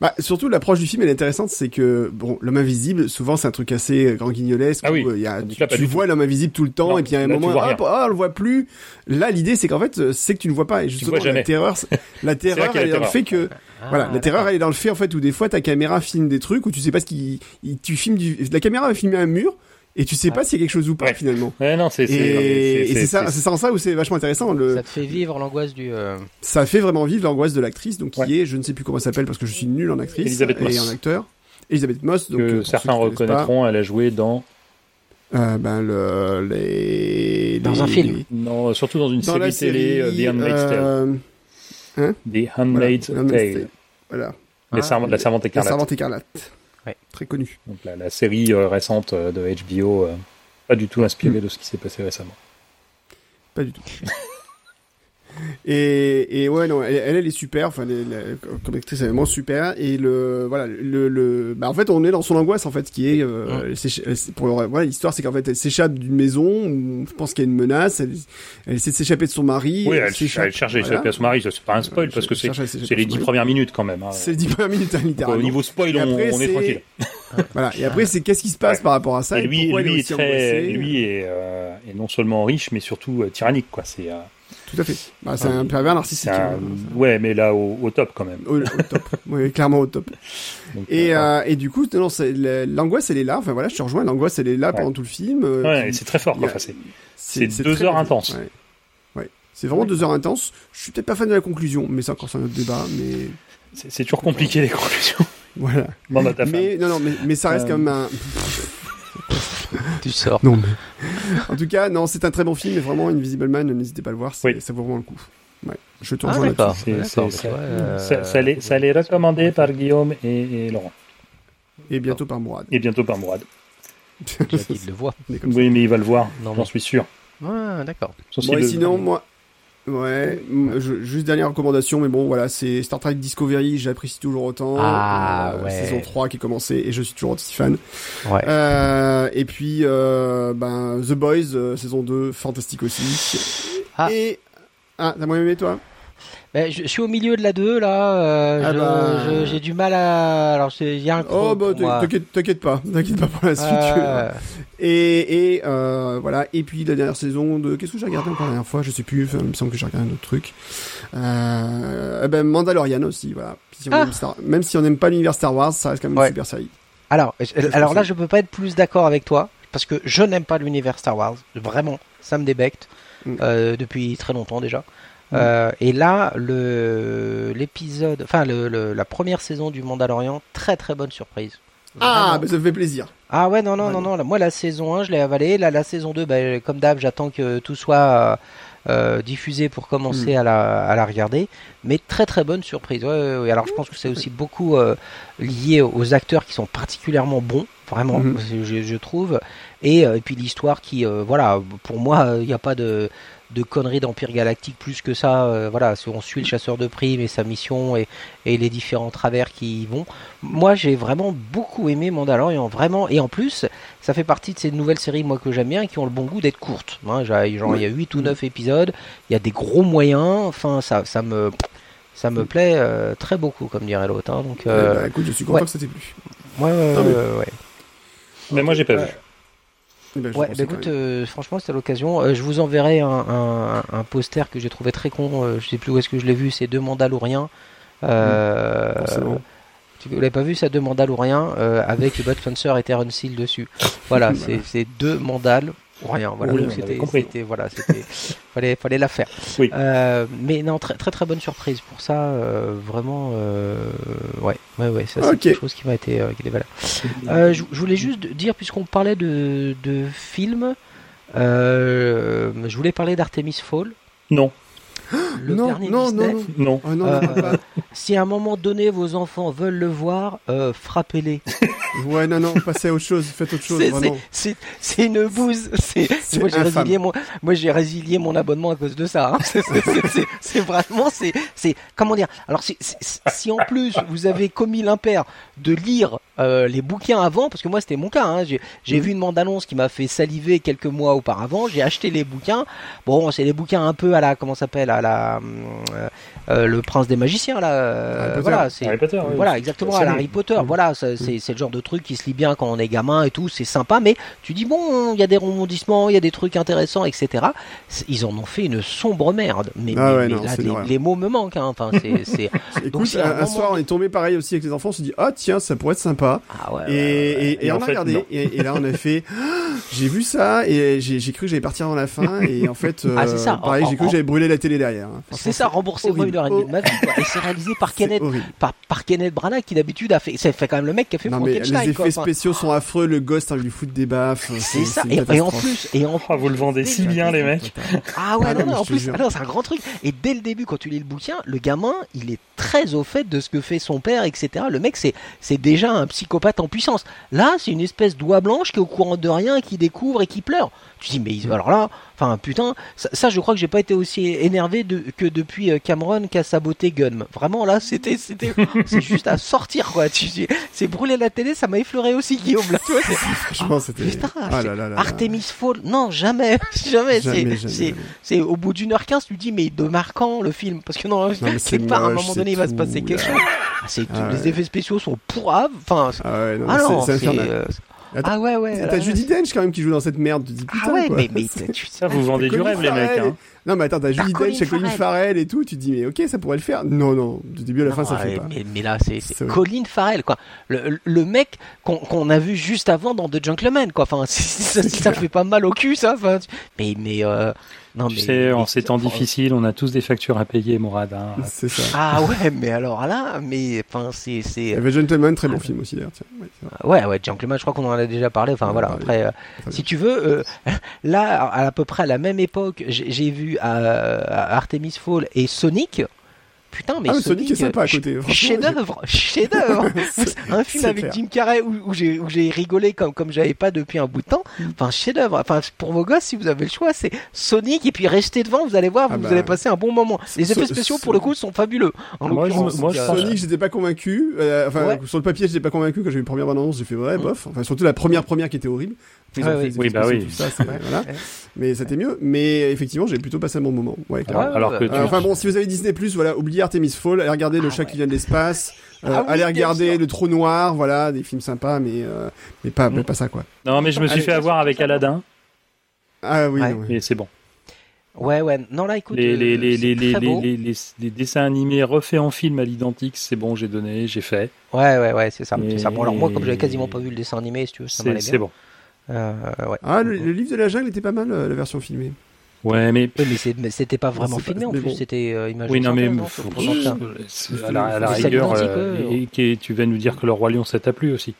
Bah, surtout l'approche du film elle est intéressante, c'est que bon, l'homme invisible, souvent c'est un truc assez grand guignolesque. Ah oui. y a, tu, vois l'homme invisible tout le temps et puis à un moment, hop, oh, on le voit plus. Là, l'idée c'est qu'en fait, c'est que tu ne vois pas. Et justement, la terreur, (laughs) la terreur, elle est dans le fait que, ah, voilà, la terreur elle est dans le fait en fait où des fois ta caméra filme des trucs où tu sais pas ce qui, tu filmes du, la caméra va filmer un mur et tu sais pas s'il y a quelque chose ou pas finalement. Ouais, non, c'est et, c'est ça, c'est ça où c'est vachement intéressant. Le... Ça te fait vivre l'angoisse du. Euh, ça fait vraiment vivre l'angoisse de l'actrice, donc qui est, je ne sais plus comment elle s'appelle parce que je suis nul en actrice Elisabeth et en acteur. Elisabeth Moss, donc que euh, certains reconnaîtront, elle a joué dans. Euh, ben le les dans un film. Non, surtout dans une série, télé, The Handmaid's Tale. Hein The Handmaid's Tale. Voilà. La servante écarlate. La servante écarlate. Très connu. Donc la, série euh, récente euh, de HBO, euh, pas du tout inspirée mm. de ce qui s'est passé récemment. Pas du tout. (laughs) Et, et ouais, non, elle, elle est super. Enfin, comme actrice, elle est vraiment super. Et le, voilà, le, le, bah, en fait, on est dans son angoisse, en fait, qui est, euh, pour, voilà, l'histoire, c'est qu'en fait, elle s'échappe d'une maison où on pense qu'il y a une menace. Elle, elle essaie de s'échapper de son mari. Oui, elle, elle cherche à échapper à son mari. C'est pas un spoil parce que c'est, c'est les dix premières minutes quand même. Hein. C'est les dix premières minutes, hein, littéralement. Au niveau spoil, on, on, est tranquille. (laughs) voilà. Et après, c'est qu'est-ce qui se passe par rapport à ça. Et lui, lui est très, lui est, euh, est non seulement riche, mais surtout euh, tyrannique, quoi. C'est, tout à fait. Bah, c'est un pervers narcissique. Hein. Ouais, mais là, au, top quand même. Au, top. (laughs) oui, clairement au top. et, euh, euh, et du coup, non, l'angoisse, elle est là. Enfin voilà, je te rejoins. L'angoisse, elle est là pendant tout le film. Euh, ouais, c'est très fort. Quoi. c'est deux heures intenses. Ouais. C'est vraiment deux heures intenses. Je suis peut-être pas fan de la conclusion, mais c'est encore un autre débat. Mais c'est toujours compliqué les conclusions. Voilà. mais non, non, mais, mais ça reste quand même un. (laughs) tu sors. Non, en tout cas, non, c'est un très bon film, mais vraiment, Invisible Man, n'hésitez pas à le voir, ça vaut vraiment le coup. Ouais, je te rejoins ah, ça, ça, allait, recommandé par Guillaume et, Laurent. Et bientôt par Mourad. Et bientôt par Mourad. il le voit. Oui, mais il va le voir, j'en suis sûr. Ah, d'accord. Bon, sinon, moi, Ouais, juste dernière recommandation, mais bon, voilà, c'est Star Trek Discovery, j'apprécie toujours autant. Ah, euh, ouais. Saison 3 qui est commencée et je suis toujours aussi fan. Ouais. Euh, et puis, euh, ben, The Boys, euh, saison 2, fantastique aussi. Ah. Et, ah, t'as moins aimé toi? Ben, je, suis au milieu de la 2 là. Euh, ah bah... J'ai du mal à. Alors il y a un. Oh bah t'inquiète, t'inquiète pas, (laughs) t'inquiète pas pour la suite. Euh... Et, et euh, voilà. Et puis la dernière saison de. Qu'est-ce que j'ai regardé encore la dernière fois? Je sais plus. Enfin, il me semble que j'ai regardé un autre truc. Euh, eh ben Mandalorian aussi. Voilà. Si ah. même si on n'aime pas l'univers Star Wars, ça reste quand même une super série. Alors, alors là, je peux pas être plus d'accord avec toi parce que je n'aime pas l'univers Star Wars. Vraiment, ça me débecte mm. depuis très longtemps déjà. Euh, et là, le l'épisode, enfin le, la première saison du Mandalorian, très très bonne surprise. Ah, bah ça fait plaisir. Ah ouais, non, non, non, non. Moi, la saison 1, je l'ai avalé. Là, la saison 2, bah, comme d'hab, j'attends que tout soit euh, diffusé pour commencer hmm. à, la, à la regarder. Mais très très bonne surprise. Ouais, Alors, je pense que c'est aussi beaucoup euh, lié aux acteurs qui sont particulièrement bons, vraiment, hmm. je, je, trouve. Et, et puis l'histoire qui, voilà, pour moi, il n'y a pas de de conneries d'Empire Galactique plus que ça. Euh, voilà, si on suit le chasseur de primes et sa mission et, les différents travers qui y vont. Moi, j'ai vraiment beaucoup aimé Mandalorian, vraiment. Et en plus, ça fait partie de ces nouvelles séries, moi, que j'aime bien, qui ont le bon goût d'être courtes. Hein, genre, il y a 8 ou 9 épisodes, il y a des gros moyens, enfin, ça, ça me... Ça me plaît euh, très beaucoup, comme dirait l'autre. Hein, donc, euh, bah, écoute, je suis content que ça t'ait plu. Ouais, ouais, Mais moi, j'ai pas vu. Ben, ouais, bah écoute, euh, franchement, c'était l'occasion. Euh, je vous enverrai un, un, poster que j'ai trouvé très con. Euh, je sais plus où est-ce que je l'ai vu. C'est deux Mandaloriens. Euh, mmh, tu l'avez pas vu, ça deux Mandaloriens avec Bud Spencer et Terence Seal dessus. Voilà, (laughs) c'est deux Rien. Voilà, c'était, voilà, c'était, (laughs) fallait, fallait la faire. Oui. Euh, mais non, très, très très bonne surprise pour ça. Euh, vraiment, euh, ouais, ouais, ouais, ça c'est quelque chose qui m'a été, qui est je, voulais juste dire, puisqu'on parlait de, de films. Je voulais parler d'Artemis Fall. Non. Le non, dernier non, Disney. non, Non. Non, Euh, non, pas. Si à un moment donné vos enfants veulent le voir, euh, frappez-les. (laughs) Ouais, non, non, passez à autre chose, faites autre chose, C'est- une bouse. (laughs) C'est moi j'ai résilié mon moi j'ai résilié mon abonnement à cause de ça. hein. (laughs) C'est- vraiment c'est c'est comment dire. Alors c'est- c'est- si en plus vous avez commis l'impair de lire euh, les bouquins avant, parce que moi c'était mon cas. Hein, j'ai Mhm. vu une bande annonce qui m'a fait saliver quelques mois auparavant. J'ai acheté les bouquins. Bon, c'est les bouquins un peu à la comment ça s'appelle la hum, euh, le prince des magiciens là. euh, Harry Potter. voilà, c'est Harry Potter, oui. voilà, exactement, à. Harry Potter. Voilà, c'est c'est le genre de truc qui se lit bien quand on est gamin et tout, c'est sympa, mais tu dis, bon, il y a des rebondissements, il y a des trucs intéressants, etc. Ils en ont fait une sombre merde. Mais, Ah mais- ouais, mais non, là, les, mots me manquent. Hein. Enfin, c'est. (laughs) Écoute, un un, un moment- soir, on est tombé pareil aussi avec les enfants, on s'est dit, ah tiens, ça pourrait être sympa. Ah ouais, Et, ouais, ouais. et, et Et on a fait, regardé, et, là on a fait, (laughs) (gasps) j'ai vu ça, et j'ai cru que j'allais partir dans la fin, et en fait, Ah, c'est ça. euh, pareil, j'ai cru que j'allais brûler la télé derrière. hein. C'est ça, horrible. une heure et demie de ma vie. quoi. Et c'est réalisé par (laughs) Kenneth, par, par Kenneth Branagh qui d'habitude a fait. C'est fait quand même le mec qui a fait Non mais les Frankenstein. effets quoi. Enfin, spéciaux sont affreux, le ghost, hein, lui fout des baffes. c'est ça. Et, et en plus, et en Ah, vous le vendez si bien, les mecs. Ah ouais, Ah non, non, en plus, ah c'est un grand truc. Et dès le début, quand tu lis le bouquin, le gamin, il est très au fait de ce que fait son père, etc. Le mec, c'est, c'est déjà un psychopathe en puissance. Là, c'est une espèce d'oie blanche qui est au courant de rien, qui découvre et qui pleure. Tu dis, mais alors là, enfin, putain, ça, ça, je crois que j'ai pas été aussi énervé de, que depuis euh, Cameron qui a saboté. Vraiment, là, c'était, c'était, c'est juste à sortir, quoi. C'est brûler la télé, ça m'a effleuré aussi, Guillaume, là, tu vois. c'est- (laughs) Franchement, c'était. Putain, Ah. Artemis Fall, non, jamais, (laughs) jamais, Jamais, c'est, au bout d'une heure quinze, tu dis, mais de marquant le film, parce que non, mais (laughs) c'est part, à un moment donné, il va se passer quelque chose. Ah, Ah les effets spéciaux sont pourraves, enfin, Ah ouais, non, ah non, c'est- Attends, ah ouais, ouais. T'as Judy Dench quand même qui joue dans cette merde, tu te dis putain Ah ouais, quoi. mais, mais tu (laughs) Ça, vous vendez du rêve, les mecs. Hein. Non mais attends, t'as Judy Colin Dench et Colin Farrell. Et tout, tu te dis mais ok, ça pourrait le faire. Non, non, du début à la fin ça Non, fait ouais, pas. mais, mais là, c'est. Colin Farrell, quoi. Le, le mec qu'on, a vu juste avant dans The Gentleman, quoi. Enfin, (laughs) ça, fait pas mal au cul, ça. Enfin, tu- mais, mais, euh, non, Tu mais. sais, en ces temps difficiles, on a tous des factures à payer, Mourad. hein. C'est ça. Ah ouais, mais alors là, mais, enfin, c'est, Il y c'est, avait Gentleman, très bon film aussi d'ailleurs. tiens. Ouais, vrai. Ouais, ouais, Gentleman, je crois qu'on en a déjà parlé. Enfin voilà, après, euh, si bien. tu veux, euh, (laughs) là, à, à peu près à la même époque, j'ai j'ai vu euh, Artemis Fall et Sonic. Putain, mais Ah, Sonic est sympa à ch- côté, franchement. Chef-d'œuvre, chef-d'œuvre. (laughs) Un film avec clair. Jim Carrey où, où j'ai où j'ai rigolé comme comme j'avais pas depuis un bout de temps. Mm. Enfin, chef-d'œuvre. Enfin, pour vos gosses, si vous avez le choix, c'est Sonic et puis restez devant, vous allez voir, Ah vous bah, allez passer un bon moment. Les So- effets spéciaux pour le coup sont fabuleux. En Moi, je moi, je euh, Sonic, j'étais pas convaincu. euh, enfin, Ouais. sur le papier, j'étais pas convaincu quand j'ai vu une première bande-annonce. J'ai fait ouais, bof. Enfin, surtout la première première qui était horrible. Ils ont fait Oui, bah oui. tout ça, voilà. Mais c'était mieux. Mais effectivement, j'ai plutôt passé un bon moment. Ouais, Alors, clairement. alors que tu, Euh, enfin bon, si vous avez Disney Plus, voilà, oubliez Artemis Fall, allez regarder Le Ah chat ouais. qui vient de l'espace, euh, Ah oui, allez regarder. Le Trou Noir, voilà, des films sympas, mais euh, mais pas mais Mm. pas ça quoi. Non, mais je me suis Allez, fait avoir avec Aladdin, Ah oui, Ouais. ouais. et c'est bon. Ouais, ouais. Non, là, écoute. Les, les, euh, les, les, les, très beau. les, les, les dessins animés refaits en film à l'identique, c'est bon, j'ai donné, j'ai fait. Ouais, ouais, ouais, c'est ça. Et- ça. Bon, alors moi, comme j'avais quasiment pas vu le dessin animé, si tu veux, ça m'allait bien. c'est bon. Euh, ouais. Ah, le, le livre de la jungle était pas mal, euh, la version filmée. Ouais, mais. Oui, mais c'était pas vraiment c'est pas- filmé en mais plus, bon. c'était euh, image Oui, non, mais. c'est- à la, à la rigueur, euh, et, que tu vas nous dire que le Roi Lion, ça t'a plu aussi.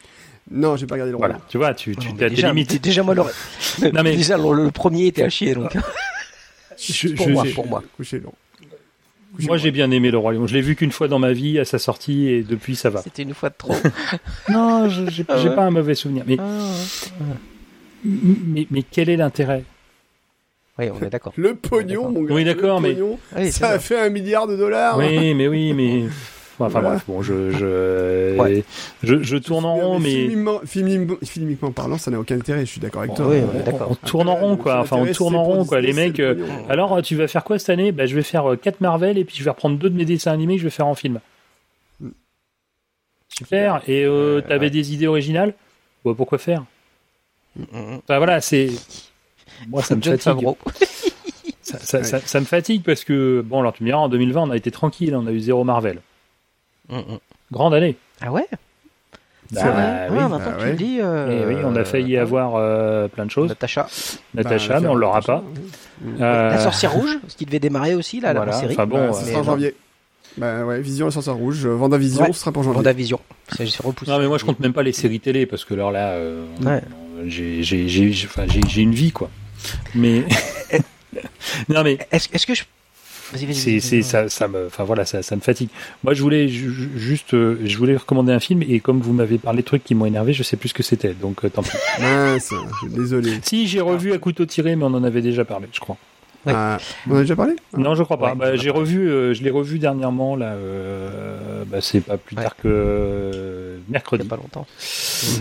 Non, j'ai pas regardé le Voilà, roman. tu vois, tu, tu Non, t'as tes déjà, limites. déjà, moi, le, (laughs) Non, mais- déjà, le, le premier était à chier, donc. (laughs) Je- pour je- moi, pour moi. Couché, non. Moi, j'ai bien aimé le Roi Lion. Je l'ai vu qu'une fois dans ma vie à sa sortie et depuis, ça va. C'était une fois de trop. (laughs) Non, j'ai Ah ouais pas un mauvais souvenir. Mais, Ah, mais, mais quel est l'intérêt? Oui, on est d'accord. (laughs) Le pognon, mon gars. Oui, d'accord, le mais- pognon, Oui, c'est ça a vrai. fait un milliard de dollars. Oui, mais oui, mais. (laughs) Enfin Voilà. bref, bon, je, je, Ouais. je, je tourne en rond, mais Filmiquement, filmiquement, filmiquement parlant, ça n'a aucun intérêt, je suis d'accord avec Bon, toi. oui, on, on est d'accord. on tourne en rond, quoi. Enfin, on tourne c'est en rond, quoi. Les mecs. euh, alors, tu vas faire quoi cette année? Bah, Je vais faire 4 Marvel et puis je vais reprendre deux de mes dessins animés que je vais faire en film. Mm. Super. Et euh, t'avais ouais. des idées originales? Bah, Pourquoi faire? Enfin, voilà, c'est. Moi, ça me John fatigue. Ça, ça- ça- ça me fatigue parce que, bon, alors tu me diras, en 2020, on a été tranquille, on a eu zéro Marvel. Mhm. Grande année. Ah ouais? Bah, C'est vrai. oui. Ah, maintenant bah que tu ouais. le dis. euh, Et oui, on a failli euh, avoir euh, plein de choses. Natacha. Natacha, Bah, mais on l'aura Natacha, pas. oui. Euh, La sorcière (laughs) rouge, ce qui devait démarrer aussi, là, Voilà, la série. enfin bon, Bah, sera en janvier. Bah ouais, Vision la sorcière rouge, Vendavision, Ouais. ce sera pour janvier. Vendavision. C'est c'est repoussé. Non, mais moi je compte même pas les séries télé parce que alors là, euh, Ouais. J'ai j'ai- j'ai- j'ai- enfin, une vie quoi. Mais (laughs) non mais est-ce que je c'est ça ça me enfin voilà ça, ça me fatigue. Moi je voulais juste euh, je voulais recommander un film et comme vous m'avez parlé de trucs qui m'ont énervé je sais plus ce que c'était donc euh, tant pis. Mince désolé. Si j'ai revu à couteau tiré mais on en avait déjà parlé je crois ah, on a déjà parlé? Non, je crois pas. bah, j'ai revu, euh, je l'ai revu dernièrement là. Euh, bah, c'est pas plus tard que euh, mercredi. pas longtemps.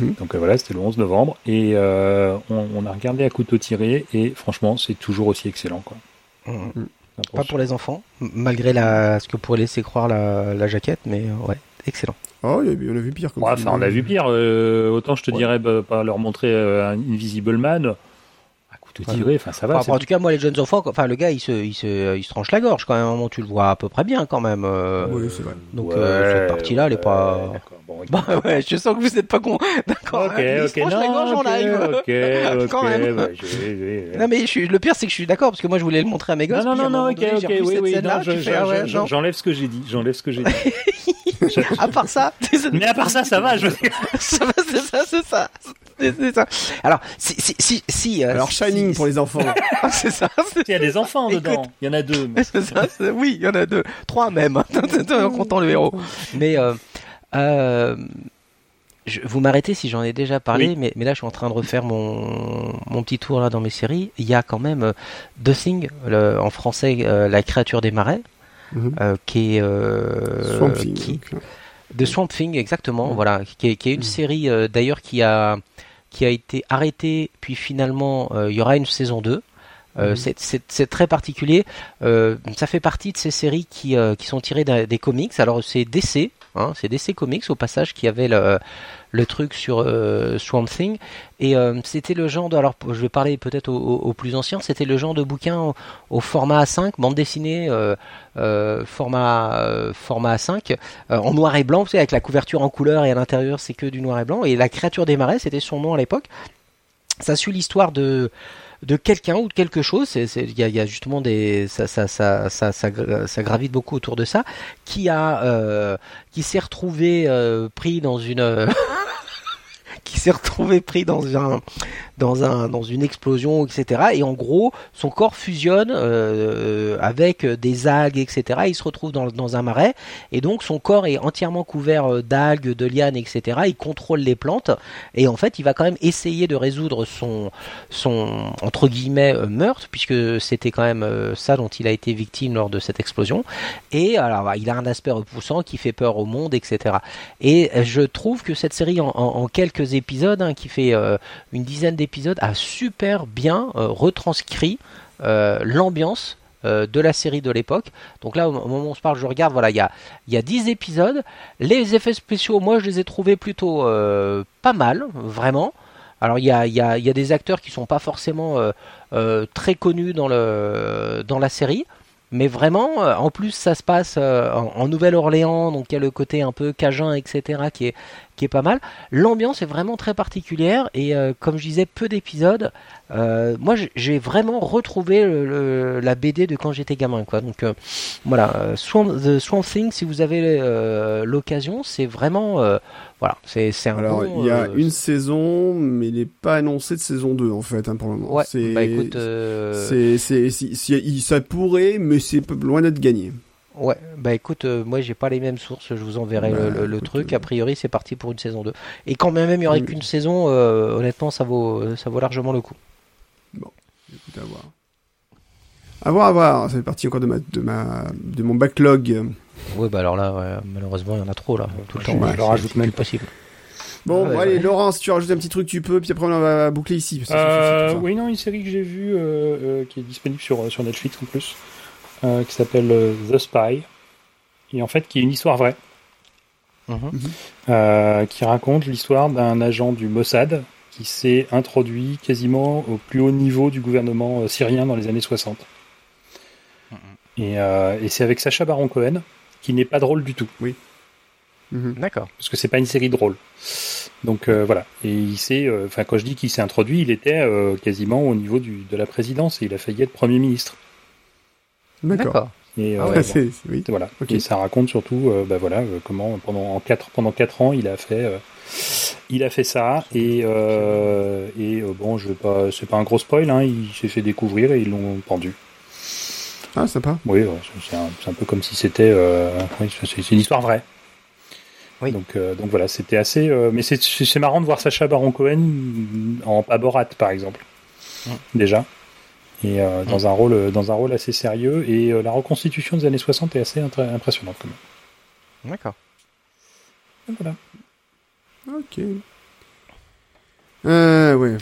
Mhm. Donc voilà, c'était le 11 novembre et on, a regardé à couteau tiré et franchement, c'est toujours aussi excellent quoi. Mhm. Pas pour les enfants, malgré la, ce que pourrait laisser croire la, jaquette, mais ouais, excellent. Oh, on a vu pire. enfin, on a vu pire. autant je te dirais bah, pas leur montrer un Invisible Man enfin ça va. en tout cas, moi, les jeunes enfants, enfin le gars, il se, il se, il se tranche la gorge quand même. À un moment, tu le vois à peu près bien quand même. Euh. oui, c'est vrai. Donc euh, cette partie-là, elle est pas. (laughs) bah ouais, je sens que vous n'êtes pas con. (laughs) D'accord. Ok, hein, ok, non, la gorge, on arrive. Ok, (laughs) ok. quand même. Bah, non mais je le pire, c'est que je suis d'accord parce que moi, je voulais le montrer à mes gosses. Non, non, non, ok, ok, oui, oui. J'enlève ce que j'ai dit. J'enlève ce que j'ai dit. (laughs) à part ça. Mais à part ça, ça va. Je... (laughs) ça va, c'est ça, c'est ça c'est ça. Alors, si, si, si, euh, Alors, Shining pour les enfants. (laughs) c'est ça. Il y a des enfants dedans. Il y en a deux. C'est ça. Oui, il y en a deux, trois même. en comptant le héros. Mais euh, euh, je, vous m'arrêtez si j'en ai déjà parlé, mais, mais, là je suis en train de refaire mon, mon petit tour là dans mes séries. Il y a quand même The Thing, le, en français, la créature des marais, mm-hmm. qui est Swamp Thing, qui, de Swamp Thing, exactement. Voilà, qui est, qui est une mm. série d'ailleurs qui a qui a été arrêté, puis finalement euh, il y aura une saison 2. Euh, mhm. c'est très particulier. Euh, ça fait partie de ces séries qui, qui sont tirées des comics. Alors c'est DC, hein, c'est DC Comics au passage qui avait le, le truc sur euh, Swamp Thing. Et euh, c'était le genre de, alors je vais parler peut-être aux, plus anciens, c'était le genre de bouquin au, format A5, bande dessinée, euh, format format A5, en noir et blanc, avec la couverture en couleur et à l'intérieur c'est que du noir et blanc. Et la créature des marais, c'était son nom à l'époque. Ça suit l'histoire de de quelqu'un ou de quelque chose. Il y, a justement des ça ça, ça ça, ça, gravite beaucoup autour de ça, qui a euh, qui s'est retrouvé euh, pris dans une (laughs) qui s'est retrouvé pris dans un dans un dans une explosion etc et en gros son corps fusionne euh, avec des algues etc il se retrouve dans, dans un marais. Et donc son corps est entièrement couvert euh, d'algues de lianes etc il contrôle les plantes. Et en fait il va quand même essayer de résoudre son son entre guillemets euh, meurtre puisque c'était quand même ça dont il a été victime lors de cette explosion. Et alors il a un aspect repoussant qui fait peur au monde etc et je trouve que cette série en, en quelques épisodes hein, qui fait une dizaine d'épisodes épisode a super bien euh, retranscrit euh, l'ambiance euh, de la série de l'époque. Donc là, au moment où on se parle, je regarde, voilà, il y a, y a 10 épisodes. Les effets spéciaux, moi, je les ai trouvés plutôt pas mal, vraiment. Alors il y a, y, y a, des acteurs qui sont pas forcément très connus dans, le, dans la série. Mais vraiment, en plus, ça se passe en, Nouvelle-Orléans, donc il y a le côté un peu cajun, etc., qui est, qui est pas mal. L'ambiance est vraiment très particulière et euh, comme je disais, peu d'épisodes. Euh, moi, j'ai vraiment retrouvé la BD de quand j'étais gamin, quoi. Donc euh, voilà, Swamp, The Swamp Thing, si vous avez l'occasion, c'est vraiment voilà, c'est un. Alors il y a une saison, mais il n'est pas annoncé de saison 2 en fait hein, pour le moment. Ouais, bah écoute, c'est ça pourrait, mais c'est loin d'être gagné. Ouais, bah écoute, euh, moi j'ai pas les mêmes sources, je vous enverrai le, bah, truc. A priori, c'est parti pour une saison 2. Et quand même, il y aurait qu'une saison, euh, honnêtement, ça vaut, ça vaut largement le coup. Bon, écoute, à voir. À voir, à voir. Ça fait partie encore de, ma, de, ma, de mon backlog. Ouais, bah alors là, malheureusement, il y en a trop là, tout le temps. je le rajoute même possible. Bon, allez, Laurent, si tu rajoutes un petit truc, tu peux, puis après on va boucler ici. Euh, oui, non, une série que j'ai vue qui est disponible sur, sur Netflix en plus. Euh, qui s'appelle euh, The Spy, et en fait qui est une histoire vraie, mhm. euh, qui raconte l'histoire d'un agent du Mossad qui s'est introduit quasiment au plus haut niveau du gouvernement syrien dans les années 60. Mhm. Et, et c'est avec Sacha Baron Cohen, qui n'est pas drôle du tout. Oui. Mhm. D'accord. Parce que c'est pas une série drôle. Donc voilà. Et il s'est, enfin quand je dis qu'il s'est introduit, il était quasiment au niveau du, de la présidence et il a failli être premier ministre. D'accord. Et, ah (laughs) oui. voilà. Et ça raconte surtout, euh, bah voilà, euh, comment pendant en quatre pendant quatre ans il a fait, Il a fait ça et, euh, et euh, bon, je pas, c'est pas un gros spoil, hein, il s'est fait découvrir et ils l'ont pendu. Ah, sympa. Oui, c'est un, peu comme si c'était, euh, c'est une histoire vraie. Oui. Donc, donc voilà, c'était assez. mais c'est marrant de voir Sacha Baron Cohen en Aborat, par exemple, déjà, et dans un rôle dans un rôle assez sérieux. Et la reconstitution des années 60 est assez impressionnante quand même. D'accord. Voilà. Ok. Euh, ouais,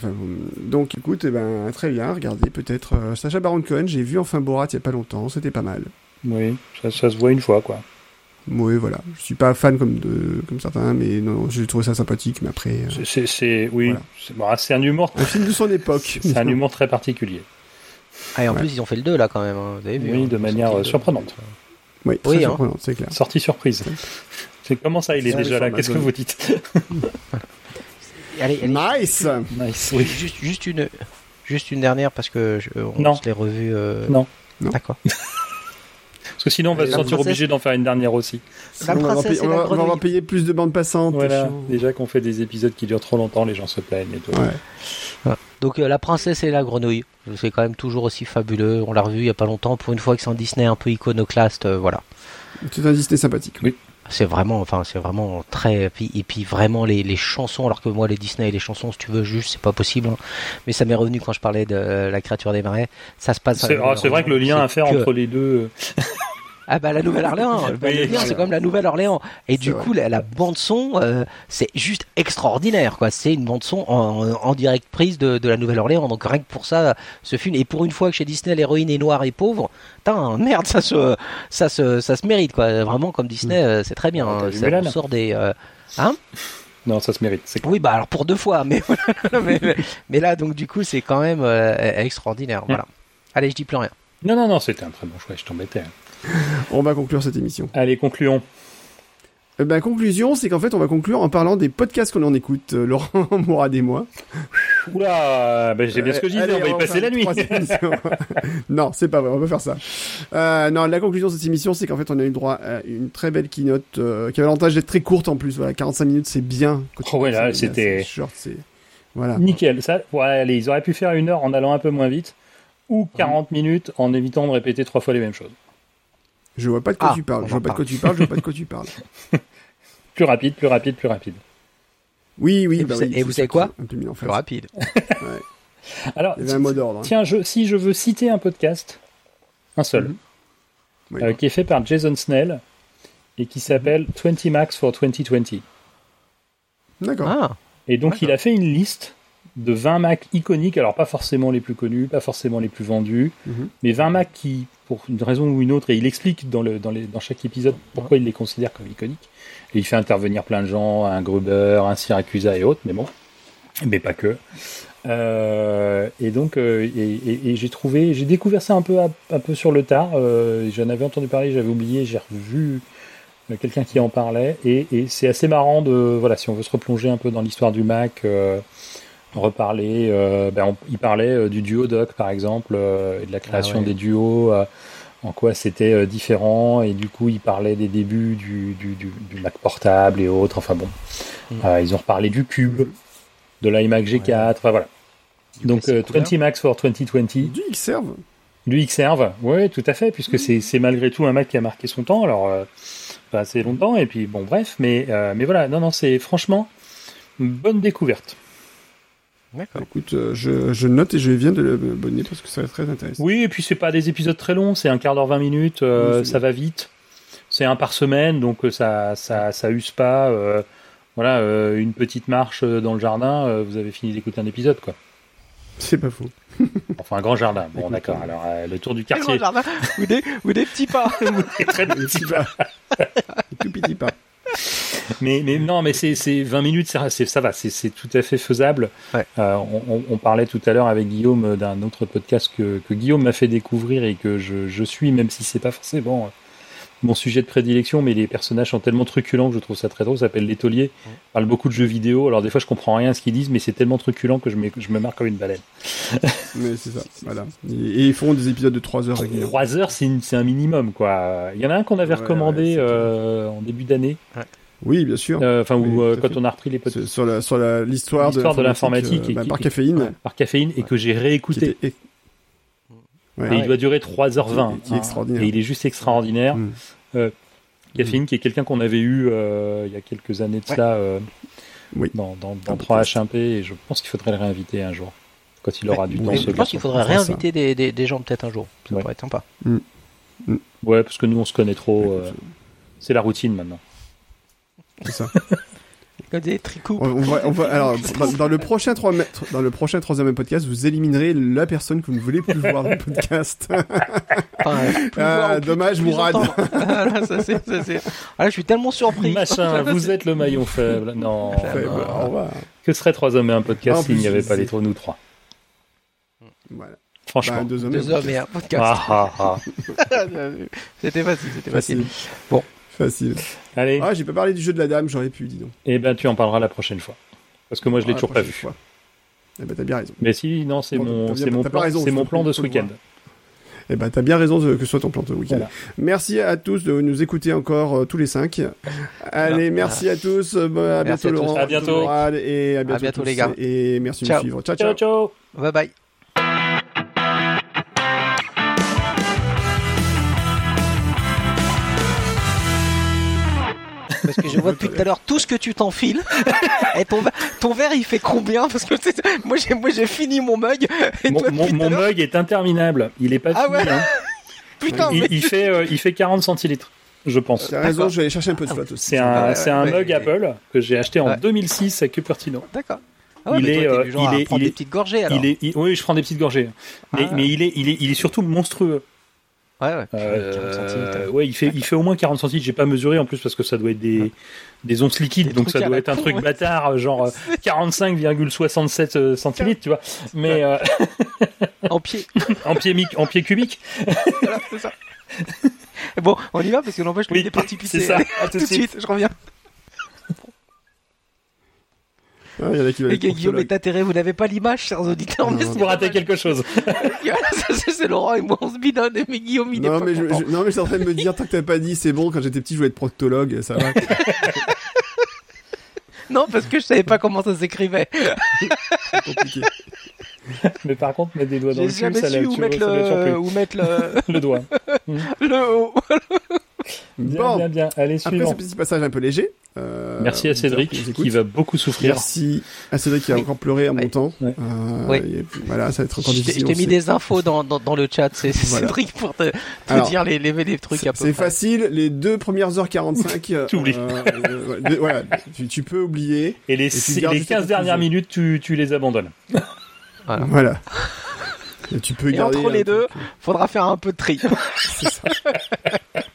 donc écoute, eh ben, très bien, regardez, peut-être euh, Sacha Baron Cohen, j'ai vu enfin Borat il y a pas longtemps, c'était pas mal. Oui, ça, se voit une fois, quoi. Oui, voilà. Je suis pas fan comme de comme certains, mais non, j'ai trouvé ça sympathique. Mais après, euh, c'est oui, c'est un humour. Un film de son (laughs) époque. c'est un humour très particulier. Ah, et en plus, ils ont fait le 2 là quand même. Hein. Vous avez vu, oui, hein, de manière surprenante. Oui, très oui, hein. surprenante, c'est clair. Sortie surprise. C'est comment ça, il est déjà là? Qu'est-ce que vous dites? Allez, allez, Nice. Nice. Oui. Juste, juste une, juste une dernière parce que je, on non. se l'est revu. Euh... Non. D'accord. (laughs) Parce que sinon, on va se sentir obligé d'en faire une dernière aussi. La princesse on, va, on va payer plus de bandes passantes. Voilà. Déjà qu'on fait des épisodes qui durent trop longtemps, les gens se plaignent et tout. Ouais. Donc euh, la princesse et la grenouille, c'est quand même toujours aussi fabuleux. On l'a revu il y a pas longtemps. Pour une fois que c'est un Disney un peu iconoclaste, euh, voilà. C'est un Disney sympathique. Oui. C'est vraiment, enfin, c'est vraiment très. Et puis, vraiment, les, les, chansons, alors que moi, les Disney et les chansons, si tu veux, juste, c'est pas possible. Hein. Mais ça m'est revenu quand je parlais de La créature des marais. Ça se passe. C'est ah, vrai que le lien à faire entre les deux. (laughs) Ah bah la Nouvelle-Orléans, c'est comme la Nouvelle-Orléans. Et du coup, la, bande son, euh, c'est juste extraordinaire, quoi. C'est une bande son en, direct prise de, la Nouvelle-Orléans. Donc rien que pour ça, ce film. Et pour une fois que chez Disney l'héroïne est noire et pauvre, putain, merde, ça se, ça se, ça se mérite, quoi. Vraiment comme Disney, mm. euh, c'est très bien. Ah, ça sort des, euh, hein non, ça se mérite. Oui, bah alors pour deux fois, (laughs) mais, mais, là, donc du coup, c'est quand même extraordinaire. Mm. Voilà. Allez, je dis plus rien. Non, non, non, c'était un très bon choix, je t'embêtais. On va conclure cette émission. Allez, concluons. Eh ben, conclusion, c'est qu'en fait, on va conclure en parlant des podcasts qu'on en écoute, euh, Laurent (laughs) Mourad et moi. Oula, ben, j'ai bien ce que je disais, on va y passer la nuit. (laughs) non, c'est pas vrai, on va faire ça. Euh, non, la conclusion de cette émission, c'est qu'en fait, on a eu droit à une très belle keynote euh, qui a l'avantage d'être très courte en plus. Voilà, 45 minutes, c'est bien. Oh ouais, là, c'était. Short, c'est. Voilà. Nickel. Ça, ouais, allez, ils auraient pu faire une heure en allant un peu moins vite, ou 40 minutes en évitant de répéter trois fois les mêmes choses. Je vois pas de quoi ah, tu parles. Je vois pas de quoi tu parles. Je vois pas de (laughs) quoi tu parles. plus rapide, plus rapide, plus rapide. Oui, oui. Et bah vous, oui, vous savez quoi Plus rapide. ouais. (laughs) Alors, il y avait un mot d'ordre. Hein. Tiens, je, si je veux citer un podcast, un seul, mhm. euh, qui est fait par Jason Snell et qui s'appelle 20 Max for 2020. D'accord. Ah, et donc, il a fait une liste de 20 Macs iconiques, alors pas forcément les plus connus, pas forcément les plus vendus, mhm. mais 20 Macs qui, pour une raison ou une autre, et il explique dans, le, dans, les, dans chaque épisode pourquoi il les considère comme iconiques. Et il fait intervenir plein de gens, un Gruber, un Syracusa et autres, mais bon, mais pas que. Euh, et donc, euh, et, j'ai trouvé, j'ai découvert ça un peu, un peu sur le tard. Euh, j'en avais entendu parler, j'avais oublié, j'ai revu quelqu'un qui en parlait, et, c'est assez marrant de, voilà, si on veut se replonger un peu dans l'histoire du Mac reparler. Euh, ben, il parlait euh, du duo doc par exemple euh, et de la création ah des duos en quoi c'était différent et du coup il parlait des débuts du, du, du, Mac portable et autres enfin bon. Mm. ils ont reparlé du cube de l'iMac G4 enfin voilà. Donc 20 Max for 2020 du Xserve. Du Xserve oui tout à fait puisque mm. c'est malgré tout un Mac qui a marqué son temps alors pas assez longtemps et puis bon bref mais mais voilà non non c'est franchement une bonne découverte D'accord. Écoute, euh, je, je, note et je viens de l'abonner parce que ça va être très intéressant. Oui, et puis c'est pas des épisodes très longs, c'est un quart d'heure, 20 minutes, euh, ça va vite. C'est un par semaine, donc euh, ça, ça, ça use pas. voilà, une petite marche dans le jardin, vous avez fini d'écouter un épisode, quoi. C'est pas faux. (laughs) enfin, un grand jardin. Bon, d'accord. Alors, le tour du quartier. Grand jardin ou des, ou des petits pas. (laughs) ou des très petits pas. (laughs) tout petits pas (laughs) mais, mais non, mais c'est 20 minutes, ça, ça va, c'est tout à fait faisable. Euh, on, on, parlait tout à l'heure avec Guillaume d'un autre podcast que, que Guillaume m'a fait découvrir et que je, je suis, même si c'est pas forcément mon sujet de prédilection, mais les personnages sont tellement truculents que je trouve ça très drôle. Ça s'appelle L'étolier. parle beaucoup de jeux vidéo. Alors des fois, je comprends rien à ce qu'ils disent, mais c'est tellement truculent que je me, je me marre comme une baleine. (laughs) mais c'est ça, voilà. Et, ils font des épisodes de 3 heures. 3 heures, c'est un minimum, quoi. Il y en a un qu'on avait recommandé euh, en début d'année. Oui, bien sûr. Enfin, ou quand on a repris les podcasts. Sur la sur l'histoire de, de l'informatique bah, par caféine. par caféine et que j'ai réécouté. et il doit durer 3h20. Qui est extraordinaire. Et il est juste extraordinaire. Mm. caféine, qui est quelqu'un qu'on avait eu il y a quelques années de cela oui. dans, dans, dans 3H1P et je pense qu'il faudrait le réinviter un jour quand il aura du temps. Je pense qu'il faudrait réinviter des, des, des, gens peut-être un jour. Ça pourrait être sympa. Mm. Mm. Ouais, parce que nous on se connaît trop. Euh, c'est la routine maintenant. C'est ça. (laughs) des on, on, va, (laughs) alors, dans, le prochain 3 dans le prochain troisième podcast, vous éliminerez la personne que vous ne voulez plus voir dans le podcast. (laughs) ah, dommage, Mourad. ah, ça, ça. Ah, je suis tellement surpris. Machin, vous êtes le maillon faible. Non. Que serait trois hommes et un podcast s'il n'y avait pas les trois, nous trois Voilà. Franchement. Bah, deux, hommes, et un podcast. Ah, ah, ah. c'était facile, c'était facile. Bon. Facile. Allez. Ah, j'ai pas parlé du jeu de la dame, j'aurais pu, dis donc. Eh ben, tu en parleras la prochaine fois. Parce que moi, je l'ai toujours pas vu. Fois. Eh ben, t'as bien raison. Mais si, non, c'est mon, c'est mon plan, c'est mon plan de ce week-end. Eh ben, t'as bien raison que ce soit ton plan de week-end. Merci à tous de nous écouter encore euh, tous les cinq. Allez, merci à tous. à bientôt, Laurent. À bientôt. Et à bientôt, à bientôt les gars. Et merci de nous suivre. Ciao, ciao. Ciao, ciao. Bye bye. Parce que je vois depuis tout à l'heure tout ce que tu t'enfiles. (laughs) et ton, ton verre, il fait combien? Parce que moi, j'ai, moi, j'ai fini mon mug. mon, mug est interminable. Il est pas ah fini. Hein. (laughs) Putain, il, fait, euh, il fait 40 centilitres. Je pense. T'as raison, je vais aller chercher un peu de flotte aussi. C'est un, c'est un mug Apple que j'ai acheté en 2006 à Cupertino. D'accord. Ah il, est, euh, il est, il est, des petites gorgées alors. Il est, oui, je prends des petites gorgées. Mais, ah. mais il est, il est, il est surtout monstrueux. Ouais, ouais. Euh, ouais, il fait, il fait au moins 40 centilitres. J'ai pas mesuré en plus parce que ça doit être des, des onces liquides, donc ça doit être un truc bâtard, genre (laughs) 45,67 euh, centilitres, tu vois. Mais euh... en pied, (laughs) en pied, en pied cubique. voilà, c'est ça. (laughs) Bon, on y va parce que n'empêche oui, des parties C'est ça. À tout de suite, je reviens. Ah, y en a qui et Guillaume est atterré, vous n'avez pas l'image, chers auditeurs. mais vous ratez quelque chose. (laughs) c'est Laurent et moi, on se bidonne, mais Guillaume, il non, est mais pas je, Non, mais je suis en train de me dire, tant que t'as pas dit, c'est bon, quand j'étais petit, je voulais être proctologue, ça va. (laughs) non, parce que je savais pas comment ça s'écrivait. c'est compliqué. (laughs) Mais par contre, mettre des doigts dans le cul, ça l'a où mettre le, où mettre le, le doigt. le haut. Bien, bon. bien, bien. Allez, suivant. Après ce petit passage un peu léger. Euh, Merci à Cédric qui va beaucoup souffrir. Merci à Cédric qui a encore pleuré en montant. Euh, voilà, ça va être encore difficile. Je t'ai mis des infos dans, dans, dans le chat. C'est Cédric pour te, te dire les, les, les trucs à peu C'est facile. Les deux premières heures 45. (laughs) tu oublies. Euh, voilà, tu, tu, peux oublier. Et les, et les 15 dernières minutes, tu, tu les abandonnes. Voilà. voilà. Et tu peux et entre les deux, faudra faire un peu de tri. (laughs) C'est ça. (laughs)